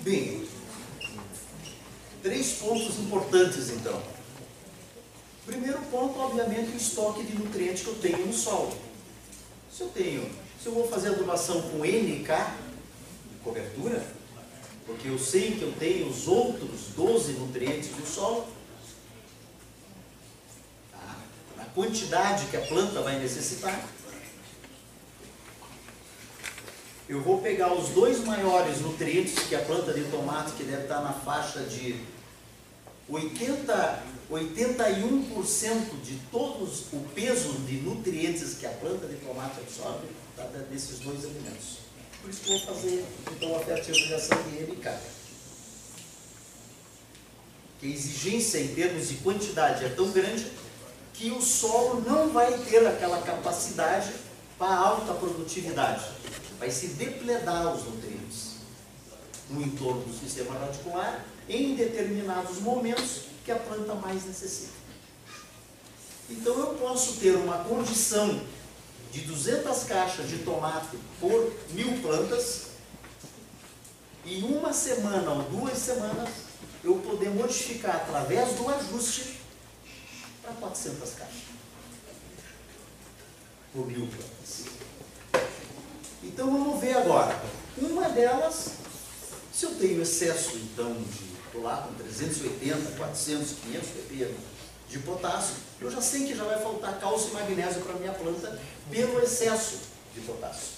Bem, três pontos importantes então. Primeiro ponto, obviamente, o estoque de nutrientes que eu tenho no solo. Se eu tenho, se eu vou fazer adubação com NK, cobertura, porque eu sei que eu tenho os outros 12 nutrientes do solo, tá? a quantidade que a planta vai necessitar, eu vou pegar os dois maiores nutrientes que a planta de tomate, que deve estar na faixa de 80, 81% de todos o peso de nutrientes que a planta de tomate absorve, está desses dois alimentos. Por isso que eu vou fazer então a fertilização de NK. Que a exigência em termos de quantidade é tão grande que o solo não vai ter aquela capacidade para alta produtividade vai se depledar os nutrientes no entorno do sistema radicular em determinados momentos que a planta mais necessita. Então eu posso ter uma condição de 200 caixas de tomate por mil plantas em uma semana ou duas semanas eu poder modificar através do ajuste para 400 caixas por mil plantas. Então vamos ver agora. Uma delas, se eu tenho excesso então de, estou lá com 380, 400, 500 ppm de potássio, eu já sei que já vai faltar cálcio e magnésio para a minha planta pelo excesso de potássio.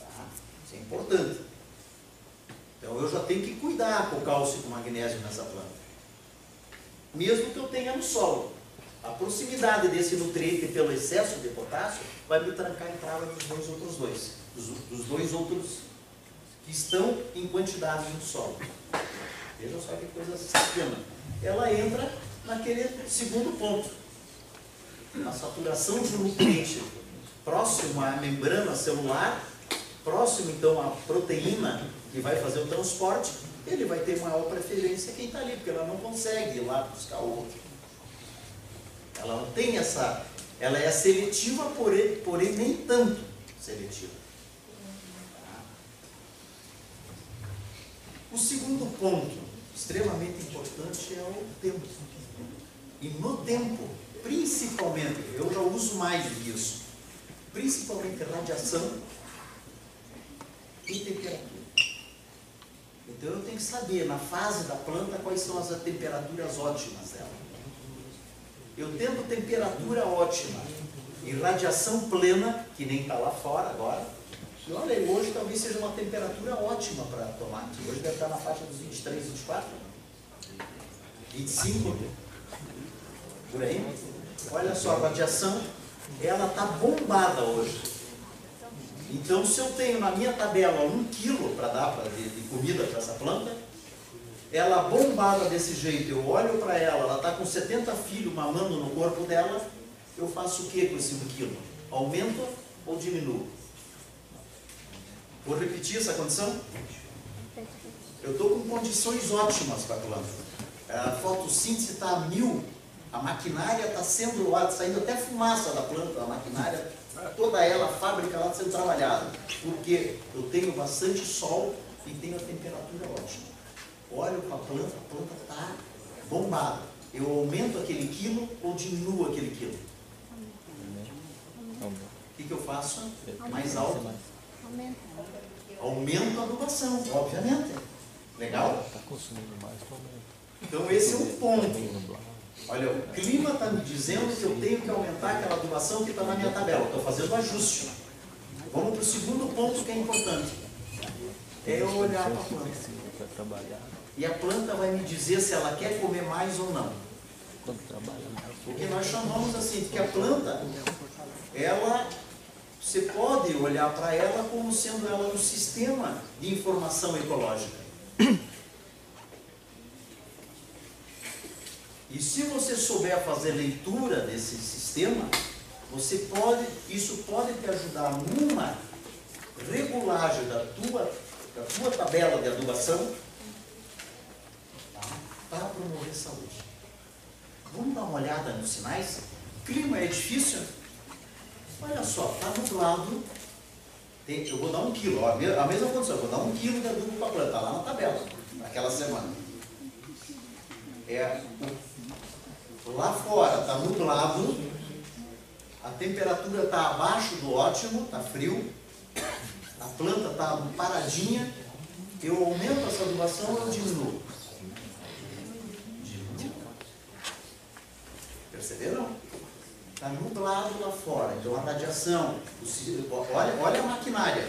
Tá? Isso é importante. Então eu já tenho que cuidar com o cálcio e com o magnésio nessa planta. Mesmo que eu tenha no solo. A proximidade desse nutriente pelo excesso de potássio vai me trancar a entrada dos dois outros dois, dos, dos dois outros que estão em quantidade no solo. Veja só que coisa pequena. Ela entra naquele segundo ponto. A saturação de nutriente próximo à membrana celular, próximo então à proteína que vai fazer o transporte, ele vai ter maior preferência quem está ali, porque ela não consegue ir lá buscar o outro. Ela não tem essa. Ela é seletiva, porém, porém nem tanto seletiva. O segundo ponto, extremamente importante, é o tempo. E no tempo, principalmente, eu já uso mais disso, principalmente radiação e temperatura. Então eu tenho que saber, na fase da planta, quais são as temperaturas ótimas dela. Eu tendo temperatura ótima e radiação plena, que nem está lá fora agora, olha, hoje talvez seja uma temperatura ótima para tomate. Hoje deve estar na faixa dos 23, 24, 25, por aí. Olha só, a radiação, ela está bombada hoje. Então, se eu tenho na minha tabela um quilo para dar pra, de, de comida para essa planta, ela bombada desse jeito, eu olho para ela, ela está com 70 filhos mamando no corpo dela, eu faço o que com esse 1 quilo? Aumento ou diminuo? Vou repetir essa condição? Eu estou com condições ótimas para a planta. A fotossíntese está a mil, a maquinária está sendo lá, saindo até fumaça da planta, a maquinária, toda ela, a fábrica lá sendo trabalhada. Porque eu tenho bastante sol e tenho a temperatura ótima. Olho para a planta, a planta está bombada. Eu aumento aquele quilo ou diminuo aquele quilo? O que, que eu faço? Mais alto.
Aumenta.
Aumento a adubação, obviamente. Legal?
Está consumindo mais, aumenta.
Então esse é um ponto. Olha, o clima está me dizendo que eu tenho que aumentar aquela adubação que está na minha tabela. Estou fazendo ajuste. Vamos para o segundo ponto que é importante. É eu olhar para a planta. E a planta vai me dizer se ela quer comer mais ou não.
quando trabalha mais,
Porque nós chamamos assim, que a planta, ela, você pode olhar para ela como sendo ela um sistema de informação ecológica. E se você souber fazer leitura desse sistema, você pode, isso pode te ajudar numa regulagem da tua, da tua tabela de adubação tá? para promover saúde. Vamos dar uma olhada nos sinais? Clima é difícil? Olha só, está nublado. Tem- eu vou dar um quilo, ó, a me- a mesma condição, eu vou dar um quilo de adubo para a planta, lá na tabela, naquela semana. É, lá fora está nublado, a temperatura está abaixo do ótimo, está frio, a planta está paradinha, eu aumento essa adubação ou eu diminuo? Diminuo. Perceberam? Está nublado lá fora, então a radiação, o olha, olha a maquinária,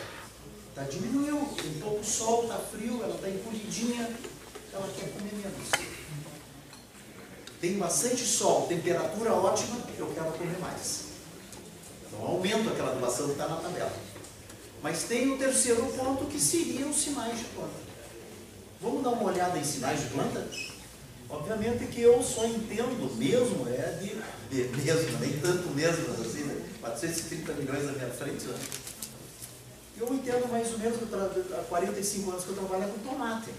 tá, diminuiu, tem pouco sol, está frio, ela está encolhidinha, ela quer comer menos. Tem bastante sol, temperatura ótima, eu quero comer mais. Então aumento aquela adubação que está na tabela. Mas tem o terceiro ponto que seriam os sinais de planta. Vamos dar uma olhada em sinais de planta? Obviamente que eu só entendo mesmo, é de, de mesmo, nem tanto mesmo, assim, né? 430 milhões na minha frente, né? Eu entendo mais ou menos, há 45 anos que eu trabalho com tomate.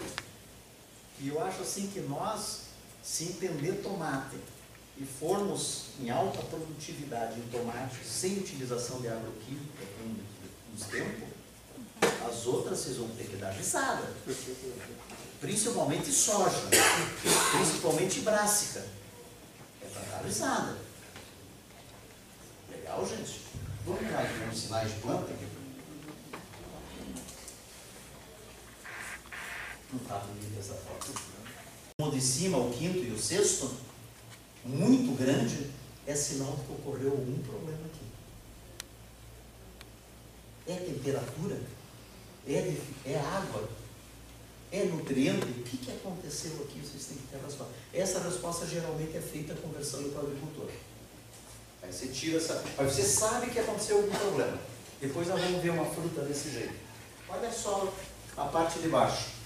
E eu acho assim que nós, se entender tomate e formos em alta produtividade em tomate, sem utilização de agroquímica, com uns tempos, as outras vocês vão ter que dar risada. Principalmente soja, principalmente brássica. É para dar risada. Legal, gente? Vamos lá aqui nos sinais de planta. Não está bonita essa foto. O de cima, o quinto e o sexto, muito grande, é sinal de que ocorreu algum problema aqui. É temperatura? É, é água? É nutriente? O que, que aconteceu aqui? Vocês têm que ter a resposta. Essa resposta geralmente é feita conversando com o agricultor. Aí você tira essa. Aí você sabe que aconteceu algum problema. Depois nós vamos ver uma fruta desse jeito. Olha só a parte de baixo.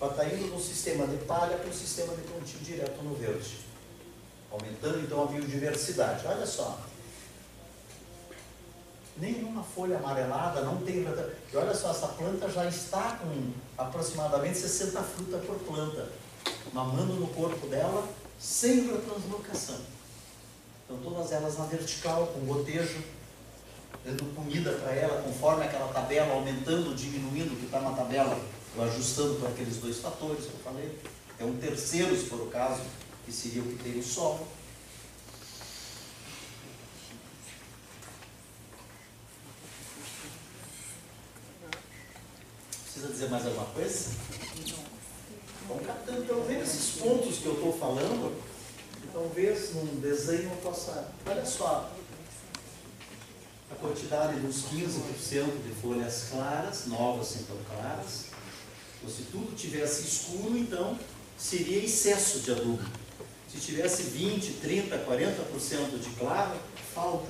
Ela está indo do sistema de palha para o sistema de plantio direto no verde. Aumentando então a biodiversidade. Olha só. Nenhuma folha amarelada, não tem. E olha só, essa planta já está com aproximadamente 60 frutas por planta, mamando no corpo dela, sem translocação. Então todas elas na vertical, com gotejo, dando comida para ela, conforme aquela tabela, aumentando, diminuindo que está na tabela, eu ajustando para aqueles dois fatores que eu falei. É um terceiro, se for o caso, que seria o que tem o sol. Precisa dizer mais alguma coisa? Vamos captando. Então, vendo esses pontos que eu estou falando, talvez num desenho eu possa. Olha só. A quantidade dos 15% de folhas claras, novas então claras. Então, se tudo tivesse escuro, então seria excesso de adubo. Se tivesse 20, 30, 40% de claro, falta.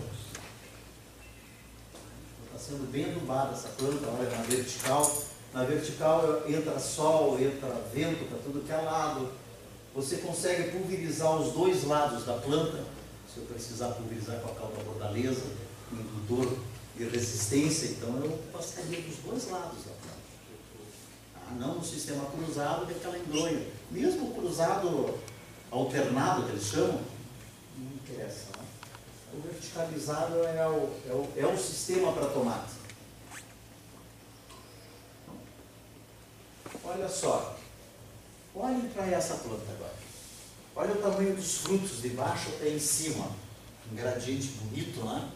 Está sendo bem adubada essa planta, olha, na vertical. Na vertical entra sol, entra vento para tudo que é lado. Você consegue pulverizar os dois lados da planta, se eu precisar pulverizar com a calda bordaleza, indutor de resistência, então eu passaria dos dois lados da planta. Ah, não no sistema cruzado, que é aquela endronha. Mesmo cruzado alternado, que eles chamam, não interessa. Né? O verticalizado é o, é o, é o sistema para tomate. Olha só, olhem para essa planta agora. Olha o tamanho dos frutos de baixo até em cima. Um gradiente bonito, né?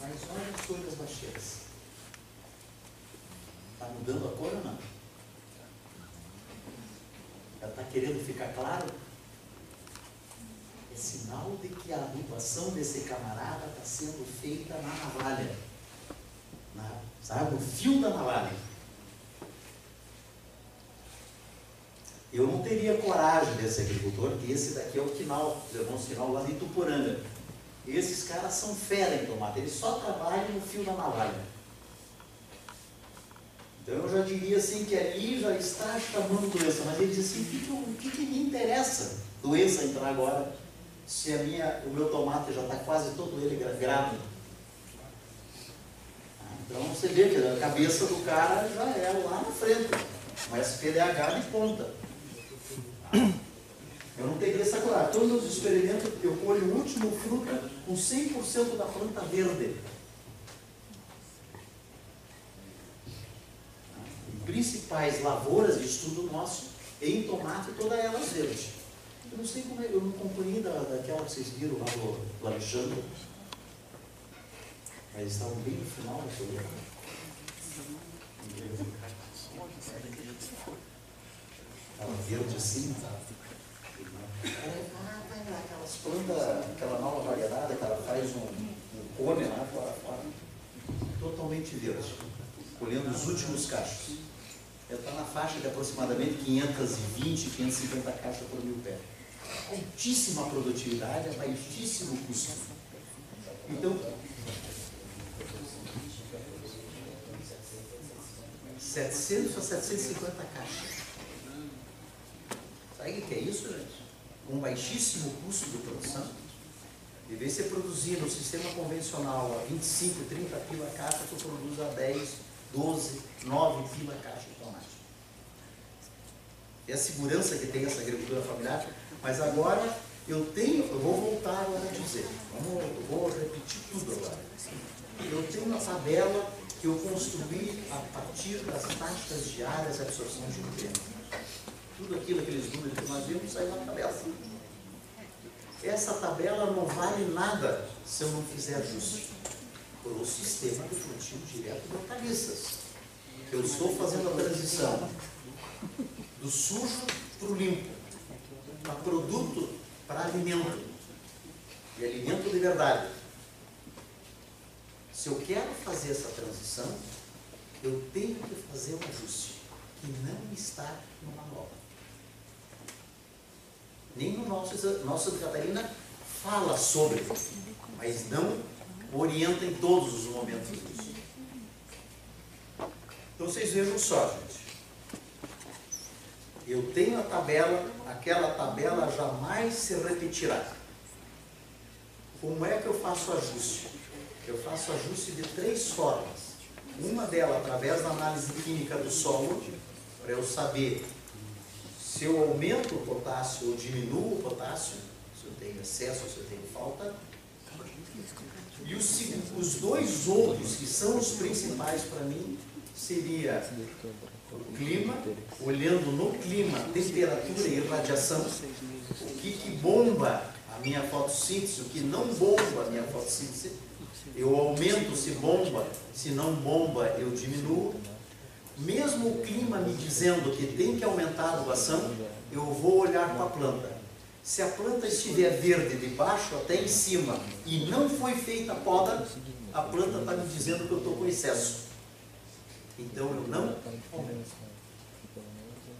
Mas olha as folhas baixeiras. Está mudando a cor ou não? Ela está querendo ficar claro? É sinal de que a adubação desse camarada está sendo feita na navalha. Na, sabe, no fio da navalha. Eu não teria coragem desse agricultor, que esse daqui é o Quinal, os irmãos Quinal lá de Ituporanga. Esses caras são fera em tomate, eles só trabalham no fio da navalha. Então eu já diria assim que ali já está chamando doença, mas ele diz assim, o que, que, que me interessa doença entrar agora, se a minha, o meu tomate já está quase todo ele grávido. Ah, então você vê que a cabeça do cara já é lá na frente, mas PDH de ponta. Eu não teria essa coragem. Todos os experimentos, eu colho o último fruta com 100% da planta verde. principais lavouras de estudo nosso em tomate, todas elas verdes. Eu não sei como é, eu não acompanhei da, daquela que vocês viram lá do, do Alexandre, mas estavam bem no final da colheita. Estava verde assim, aquelas plantas, aquela nova variedade que ela faz um, um cone lá fora, fora, totalmente verde, colhendo os últimos cachos está na faixa de aproximadamente 520, 550 caixas por mil pé. Altíssima produtividade, a baixíssimo custo. Então, 700 a 750 caixas. Sabe o que é isso, gente? Com baixíssimo custo de produção. Em vez de você produzir no sistema convencional a 25, 30 pila caixa, você produz a 10, 12, 9 pila caixa tomate. É a segurança que tem essa agricultura familiar. Mas agora eu tenho, eu vou voltar agora a dizer, vamos, eu vou repetir tudo agora. Eu tenho uma tabela que eu construí a partir das taxas diárias de absorção de nutrientes. Tudo aquilo, aqueles números que nós vimos, saiu na tabela. Essa tabela não vale nada se eu não fizer ajuste para o sistema de plantio direto de hortaliças. Eu estou fazendo a transição do sujo para o limpo, para produto, para alimento. E alimento de verdade. Se eu quero fazer essa transição, eu tenho que fazer um ajuste que não está no manual. Nem no nosso, nossa Catarina fala sobre, mas não orienta em todos os momentos disso. Então vocês vejam só, gente. Eu tenho a tabela, aquela tabela jamais se repetirá. Como é que eu faço ajuste? Eu faço ajuste de três formas. Uma delas através da análise química do solo, para eu saber se eu aumento o potássio ou diminuo o potássio, se eu tenho excesso ou se eu tenho falta. E os, os dois outros, que são os principais para mim, seria o clima, olhando no clima, temperatura e radiação, o que, que bomba a minha fotossíntese, o que não bomba a minha fotossíntese, eu aumento se bomba, se não bomba eu diminuo. Mesmo o clima me dizendo que tem que aumentar a adubação, eu vou olhar para a planta. Se a planta estiver verde de baixo até em cima e não foi feita a poda, a planta está me dizendo que eu estou com excesso. Então eu não aumento.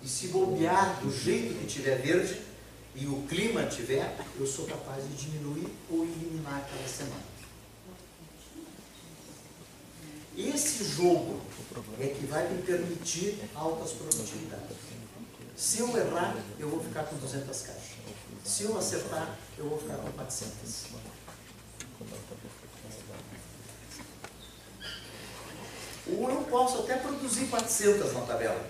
E se bobear do jeito que estiver verde e o clima tiver, eu sou capaz de diminuir ou eliminar aquela semana. Esse jogo é que vai me permitir altas produtividades. Se eu errar, eu vou ficar com 200 caixas. Se eu acertar, eu vou ficar com 400. Ou eu posso até produzir 400 na tabela,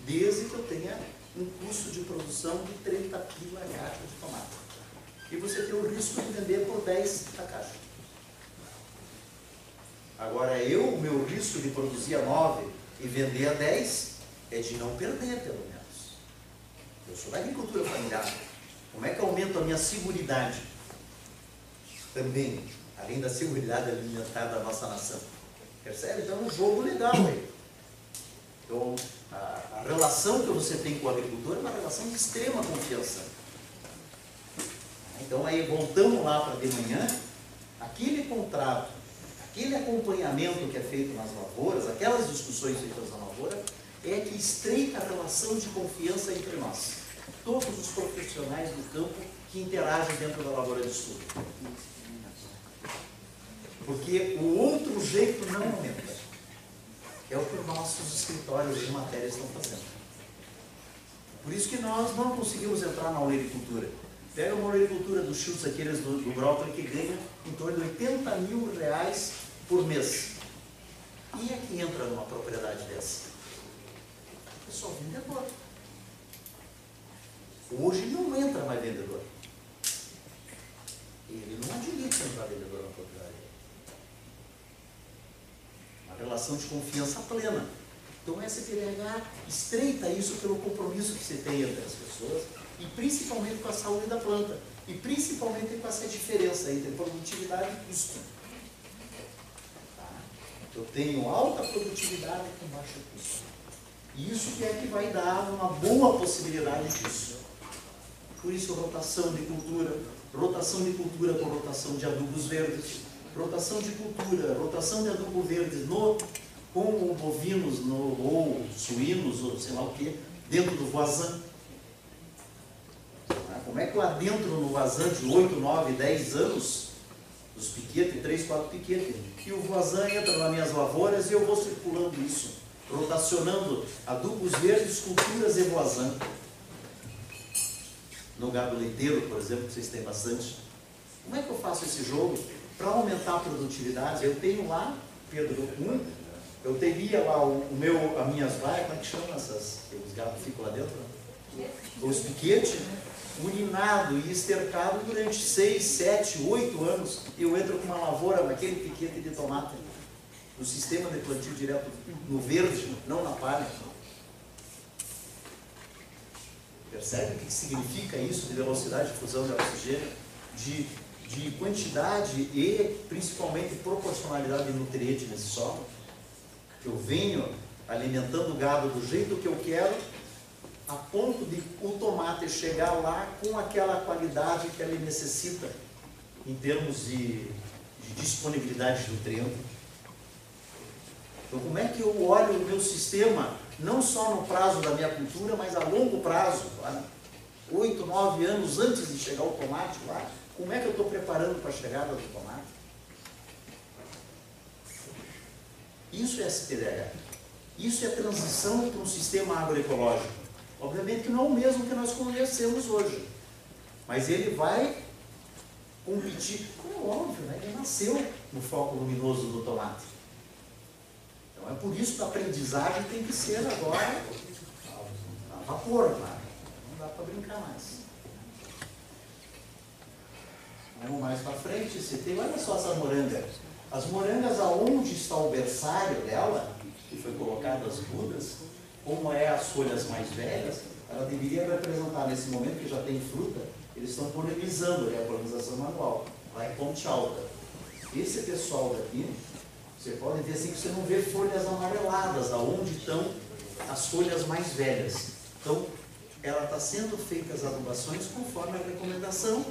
desde que eu tenha um custo de produção de 30 pila caixa de tomate. E você tem o risco de vender por 10 a caixa. Agora, eu, o meu risco de produzir a 9 e vender a 10 é de não perder, pelo menos. Eu sou da agricultura familiar. Como é que eu aumento a minha seguridade? Também, além da seguridade alimentar da nossa nação. Percebe? Então é um jogo legal aí. Então, a, a relação que você tem com o agricultor é uma relação de extrema confiança. Então aí voltamos lá para de manhã, aquele contrato, aquele acompanhamento que é feito nas lavouras, aquelas discussões feitas na lavoura, é que estreita a relação de confiança entre nós. Todos os profissionais do campo que interagem dentro da lavoura de estudo. Porque o outro jeito não aumenta. É o que os nossos escritórios de matéria estão fazendo. Por isso que nós não conseguimos entrar na oleicultura. Pega uma oleicultura dos chutes aqueles do, do que ganha em torno de 80 mil reais por mês. Quem é que entra numa propriedade dessa? É só vendedor. Hoje não entra mais vendedor. Ele não admite entrar vendedor na propriedade. Uma relação de confiança plena. Então essa PDH estreita isso pelo compromisso que você tem entre as pessoas e principalmente com a saúde da planta e principalmente com essa diferença entre produtividade e custo. Tá? Eu tenho alta produtividade com baixo custo. E isso que é que vai dar uma boa possibilidade disso. Por isso, rotação de cultura, rotação de cultura com rotação de adubos verdes, rotação de cultura, rotação de adubo verde no, com bovinos no, ou suínos, ou sei lá o que, dentro do voazan. Como é que lá dentro no voazan de 8, 9, 10 anos, os piquetes, 3, 4 piquetes, que o voazan entra nas minhas lavouras e eu vou circulando isso, rotacionando adubos verdes, culturas e voazan no gado leiteiro, por exemplo, que vocês têm bastante. Como é que eu faço esse jogo para aumentar a produtividade? Eu tenho lá, Pedro, um, eu teria lá o, o meu, as minhas vaias, como é que chama essas? Os gados ficam lá dentro? Os piquetes, urinado e estercado durante 6, 7, 8 anos. Eu entro com uma lavoura naquele piquete de tomate, no sistema de plantio direto no verde, não na palha. Percebe o que significa isso de velocidade de fusão de oxigênio, de, de quantidade e principalmente proporcionalidade de nutriente nesse solo? Eu venho alimentando o gado do jeito que eu quero, a ponto de o tomate chegar lá com aquela qualidade que ele necessita em termos de, de disponibilidade de nutriente. Então, como é que eu olho o meu sistema, não só no prazo da minha cultura, mas a longo prazo, oito, nove anos antes de chegar o tomate lá, como é que eu estou preparando para a chegada do tomate? Isso é SPDH. Isso é transição para um sistema agroecológico. Obviamente que não é o mesmo que nós conhecemos hoje. Mas ele vai competir. É óbvio, né? ele nasceu no foco luminoso do tomate. Então é por isso que a aprendizagem tem que ser agora a vapor, claro. Não dá para brincar mais. Vamos mais para frente, você tem, olha só essa moranga. As morangas, aonde está o berçário dela, que foi colocado as mudas, como é as folhas mais velhas, ela deveria representar nesse momento que já tem fruta, eles estão polinizando, é a polinização manual, lá em Ponte Alta. Esse pessoal daqui, você pode ver assim que você não vê folhas amareladas, aonde estão as folhas mais velhas. Então, ela está sendo feita as adubações conforme a recomendação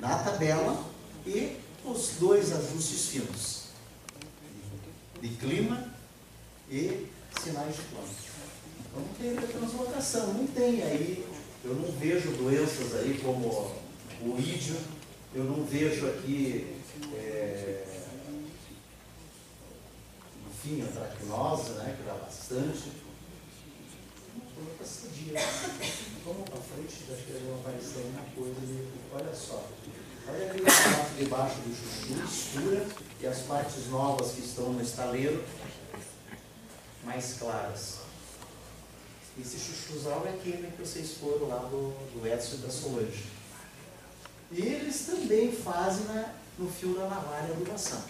na tabela e os dois ajustes finos de clima e sinais de plano. Então tem translocação, não tem aí, eu não vejo doenças aí como o ídio, eu não vejo aqui, é, enfim, a tracnose, né, que dá bastante. Vamos para frente, já que vai aparecer uma coisa ali. Olha só. Olha ali a parte debaixo do chuchu, escura, e as partes novas que estão no estaleiro, mais claras. Esse chuchuzal é aquele que vocês foram lá do, do Edson e da Solange. E eles também fazem na, no fio da navalha a adubação.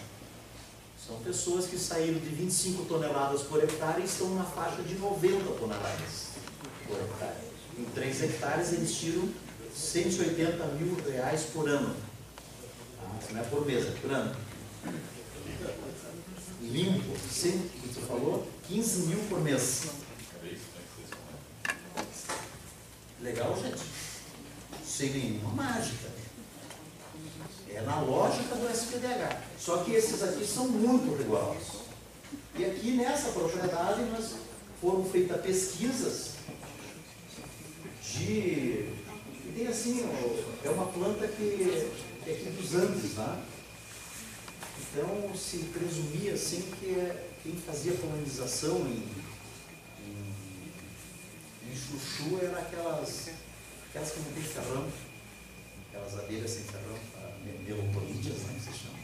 São pessoas que saíram de 25 toneladas por hectare e estão na faixa de 90 toneladas por hectare. Em 3 hectares eles tiram 180 mil reais por ano. Tá? Não é por mês, é por ano. Limpo, 100, que você falou, 15 mil por mês. Legal, gente? Sem nenhuma mágica. É na lógica do SPDH. Só que esses aqui são muito rigorosos. E aqui nessa propriedade nós foram feitas pesquisas de. E tem assim, é uma planta que é aqui dos Andes, né? Então se presumia assim que é quem fazia colonização em, em chuchu era aquelas, aquelas que não tem ferrão, aquelas abelhas sem ferrão, melopolídeas, né, que se chama.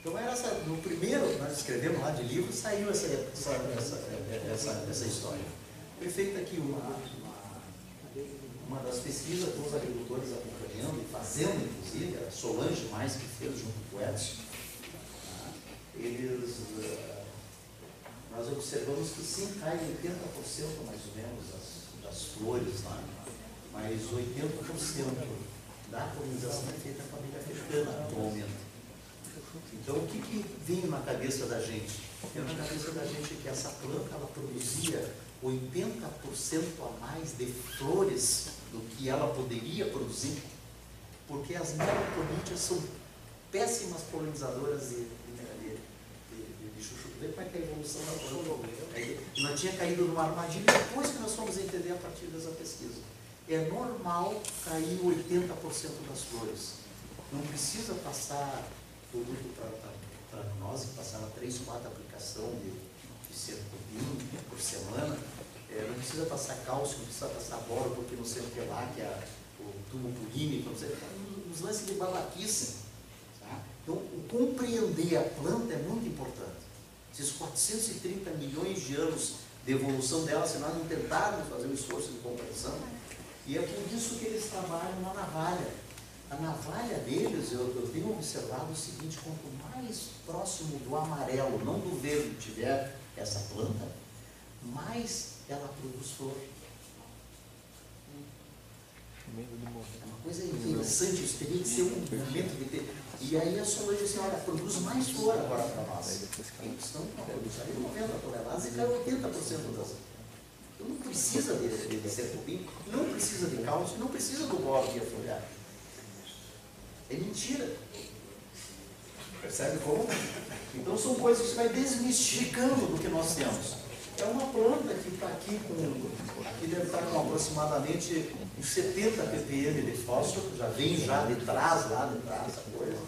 Então era essa, no primeiro, nós escrevemos lá de livro, saiu essa, essa, essa, essa, essa história. Foi feita aqui uma, uma, uma das pesquisas com os agricultores acompanhando e fazendo, inclusive, a Solange mais que fez junto com o Edson. Tá? Eles, uh, nós observamos que sim, cai 80% mais ou menos das, das flores lá, mas 80% da colonização é feita com a abelha africana atualmente. Então, o que, que vinha na cabeça da gente? Vinha na cabeça da gente que essa planta ela produzia 80% a mais de flores do que ela poderia produzir, porque as melatonídeas são péssimas polinizadoras de, de chuchu. Vê como é que a evolução da. E nós tinha caído numa armadilha depois que nós fomos entender a partir dessa pesquisa. É normal cair 80% das flores. Não precisa passar produto para nós, que passava 3, 4 aplicações de, de por semana. É, não precisa passar cálcio, não precisa passar boro, porque não sei o que lá, que é o tubo purínico, não sei Uns lances de babaquice. Tá? Então, compreender a planta é muito importante. Esses 430 milhões de anos de evolução dela, se nós não tentarmos fazer um esforço de compreensão, e é por isso que eles trabalham na navalha. A navalha deles, eu, eu tenho observado o seguinte, quanto mais próximo do amarelo, não do verde, tiver essa planta, mais ela produz flor. É uma coisa interessante, isso teria que ser um momento de ter. E aí a Solange disse, olha, produz mais flor agora para nós. Então, produziu 90 toneladas e caiu 80% das. Então não precisa de, de, de serpupim, não precisa de cálcio, não precisa do boro de afoliar. É mentira. Percebe como? Então são coisas que vai desmistificando do que nós temos. É uma planta que está aqui com. Aqui deve estar com aproximadamente uns 70 ppm de fósforo, já vem já de trás, lá de trás, essa coisa.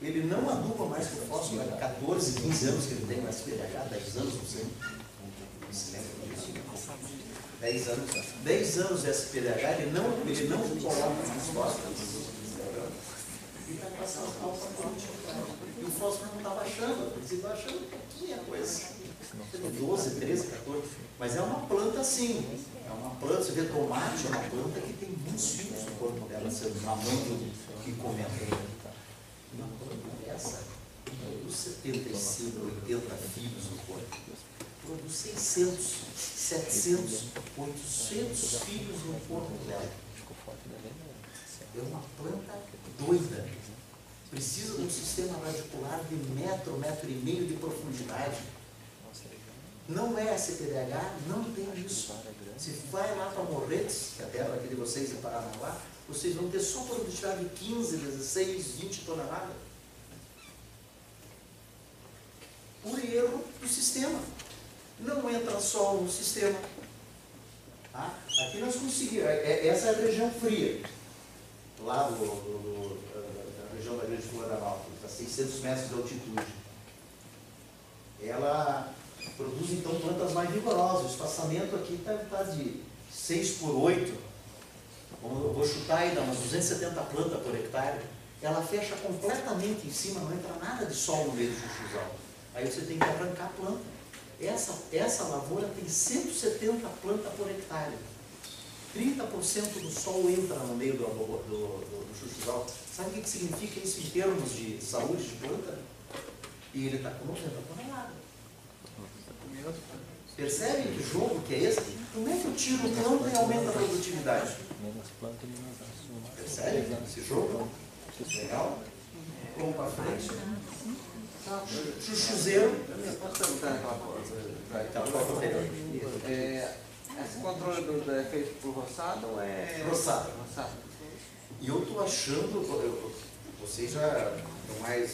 Ele não aduba mais com fósforo, há 14, 15 anos que ele tem mais PDH, 10 anos, não sei. Não se lembra disso. 10 anos. 10 anos de SPDH, ele não, ele não coloca mais fósforo. E está passando mal para E o fósforo não está baixando, ele está baixando pouquinha coisa. 12, 13, 14. Mas é uma planta assim. É uma planta, você vê tomate, é uma planta que tem muitos fios no corpo dela, sendo na mão que comenta. Uma planta dessa produz 75, 80 fios no corpo. Produz 600, 700, 800 fios no corpo dela. É uma planta doida. Precisa de um sistema radicular de metro, metro e meio de profundidade. Não é CPDH, não tem isso. Se vai lá para Morretes, que é a terra aqui de vocês em Paranaguá, vocês vão ter só produtividade de 15, 16, 20 toneladas. Por erro do sistema. Não entra sol no sistema. Tá? Aqui nós conseguimos, é- é- essa é a região fria, lá do, do- do- da, região da Grande Florianópolis, a 600 metros de altitude. Ela produz então plantas mais vigorosas. O espaçamento aqui está de 6 por 8, Vamos- eu vou chutar aí, dá umas 270 plantas por hectare. Ela fecha completamente em cima, não entra nada de sol no meio do chuchuzal. Aí você tem que arrancar a planta. Essa, essa lavoura tem 170 plantas por hectare. 30% do sol entra no meio do, do, do, do chuchuzal. Sabe o que, que significa isso em termos de saúde de planta? E ele está com 90 toneladas. Percebe que jogo que é esse? Como é que eu tiro o planta e aumento a produtividade? Percebe esse jogo? Legal? Vamos para frente. Chuchuzeiro.
Posso perguntar aquela coisa?
Vai, tá, é anterior?
É, esse controle do, do é feito por roçado ou é.
Roçado.
Roçado.
E eu tô achando, eu- vocês já estão mais,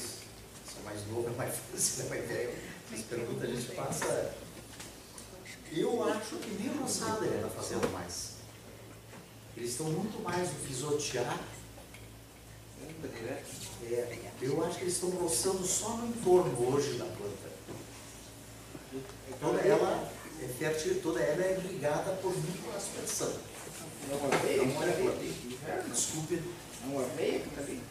são mais novos, mais fácil, mais velho. As perguntas a gente passa. Eu acho que nem roçada ele está fazendo mais. Eles estão muito mais no pisotear. É, eu acho que eles estão roçando só no entorno hoje da planta. Toda ela é fértil, toda ela é ligada por microaspersão.
Não é
olha a planta. Desculpe,
Não é meio que tá ali?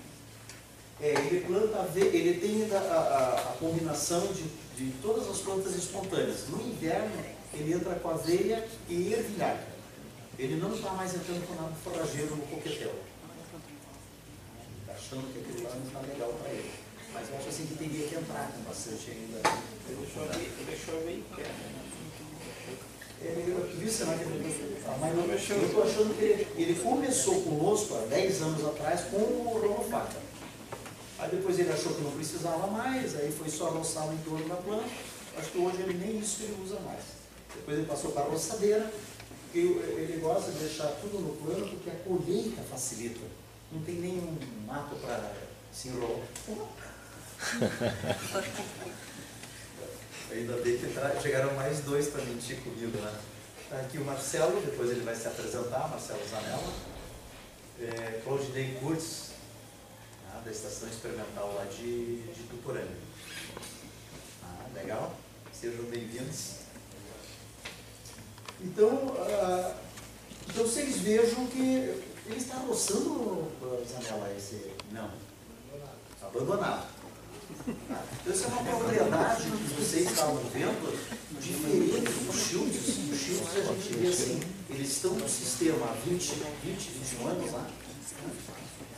É, ele planta ele tem a, a- a combinação de, de todas as plantas espontâneas. No inverno, ele entra com aveia e ervilhar. Ele não está mais entrando com nada forrageiro no coquetel. Está achando que aquele lá não está legal para ele. Mas eu acho assim que teria que entrar com bastante ainda.
Deixou ver, deixou ver que é.
Ele, eu vi, será que ele ah, mas não mexeu. Eu estou achando que ele, ele começou conosco há 10 anos atrás com o romofaca. Aí depois ele achou que não precisava mais, aí foi só roçar o entorno da planta. Acho que hoje ele nem isso ele usa mais. Depois ele passou para a roçadeira, porque ele gosta de deixar tudo no plano porque a colheita facilita. Não tem nenhum mato para se enrolar. Ainda bem que chegaram mais dois para mentir comigo. Está aqui o Marcelo, depois ele vai se apresentar, Marcelo Zanella. É, Claudinei Kurtz, ah, da Estação Experimental lá de, de Tuporanga. Ah, legal? Sejam bem-vindos. Então, ah, então vocês vejam que ele está roçando, Zanella, esse... Não. Abandonado. Então, essa é uma propriedade que vocês estavam vendo diferente dos shields. Os shields a gente vê assim, eles estão no sistema há 20, 20, 21 anos lá,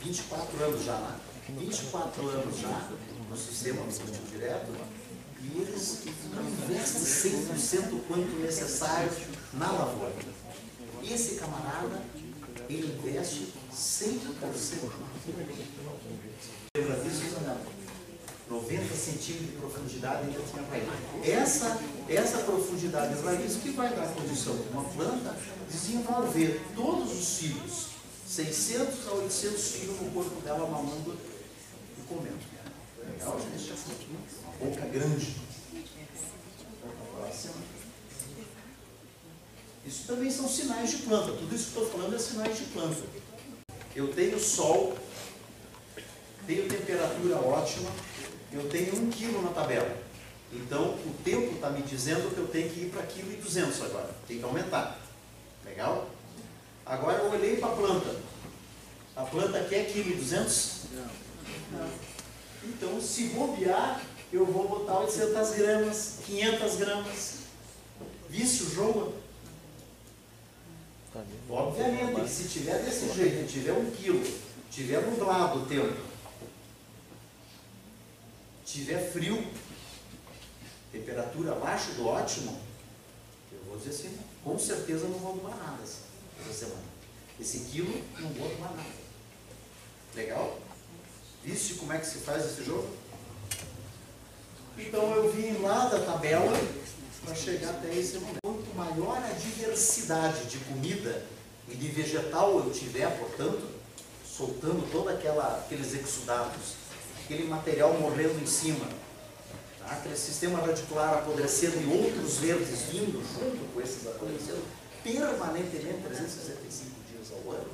24 anos já lá, 24 anos já no sistema do cultivo direto, e eles investem 100% quanto necessário na lavoura. Esse camarada, ele investe 100%. Lembra disso, Zanella? 90 centímetros de profundidade ainda tinha raiz. Essa, essa profundidade de raiz que vai dar condição de uma planta desenvolver todos os fios, 600 a 800 fios no corpo dela mamando e comendo. Legal, gente? Boca grande. Próxima. Isso também são sinais de planta. Tudo isso que estou falando é sinais de planta. Eu tenho sol, tenho temperatura ótima, eu tenho um quilo na tabela. Então, o tempo está me dizendo que eu tenho que ir para quilo e 200 agora. Tem que aumentar. Legal? Agora eu olhei para a planta. A planta quer quilo e 200? Não. Então, se bobear, eu vou botar 800 gramas, 500 gramas. Visse o jogo?
Tá bem.
Obviamente, que se tiver desse jeito, tiver um quilo, tiver nublado o tempo, tiver frio, temperatura abaixo do ótimo, eu vou dizer assim, com certeza não vou doar nada essa, semana. Esse quilo não vou doar nada. Legal? Viste como é que se faz esse jogo? Então eu vim lá da tabela, para chegar até esse momento. Quanto maior a diversidade de comida e de vegetal eu tiver, portanto, soltando todos aqueles exudados, aquele material morrendo em cima, tá? aquele sistema radicular apodrecendo e outros verdes vindo junto com esses apodrecendo permanentemente, 365 dias ao ano,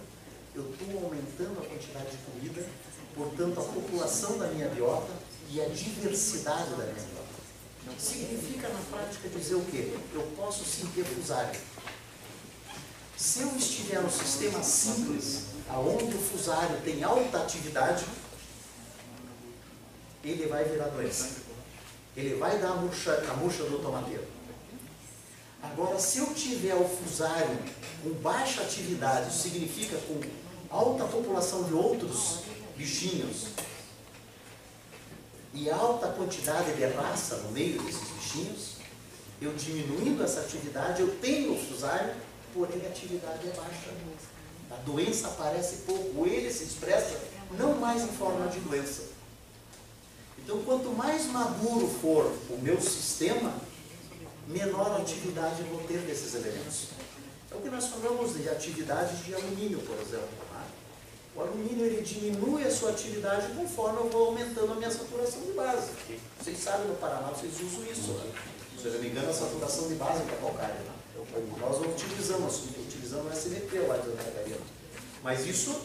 eu estou aumentando a quantidade de comida, portanto, a população da minha biota e a diversidade da minha biota. Significa na prática dizer o quê? Eu posso fusário. Se eu estiver no sistema simples, aonde o fusário tem alta atividade, ele vai virar doença. Ele vai dar a murcha, a murcha do tomateiro. Agora, se eu tiver o fusário com baixa atividade, significa com alta população de outros bichinhos e alta quantidade de raça no meio desses bichinhos, eu diminuindo essa atividade, eu tenho o fusário, porém a atividade é baixa. A doença aparece pouco, ele se expressa não mais em forma de doença. Então, quanto mais maduro for o meu sistema, menor atividade vou ter desses elementos. É o que nós falamos de atividade de alumínio, por exemplo. O alumínio ele diminui a sua atividade conforme eu vou aumentando a minha saturação de base. Vocês sabem no Paraná, vocês usam isso. Né? Se eu não me engano, a saturação de base para calcário. Né? Nós não utilizamos, utilizamos o SNP lá de Santa. Mas isso,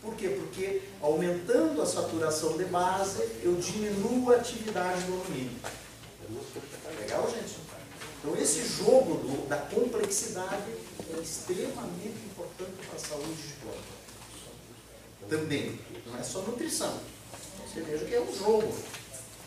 por quê? Porque aumentando a saturação de base, eu diminuo a atividade do alumínio. Tá legal, gente? Então, esse jogo do, da complexidade é extremamente importante para a saúde de planta. Também. Não é só nutrição. Você veja que é um jogo.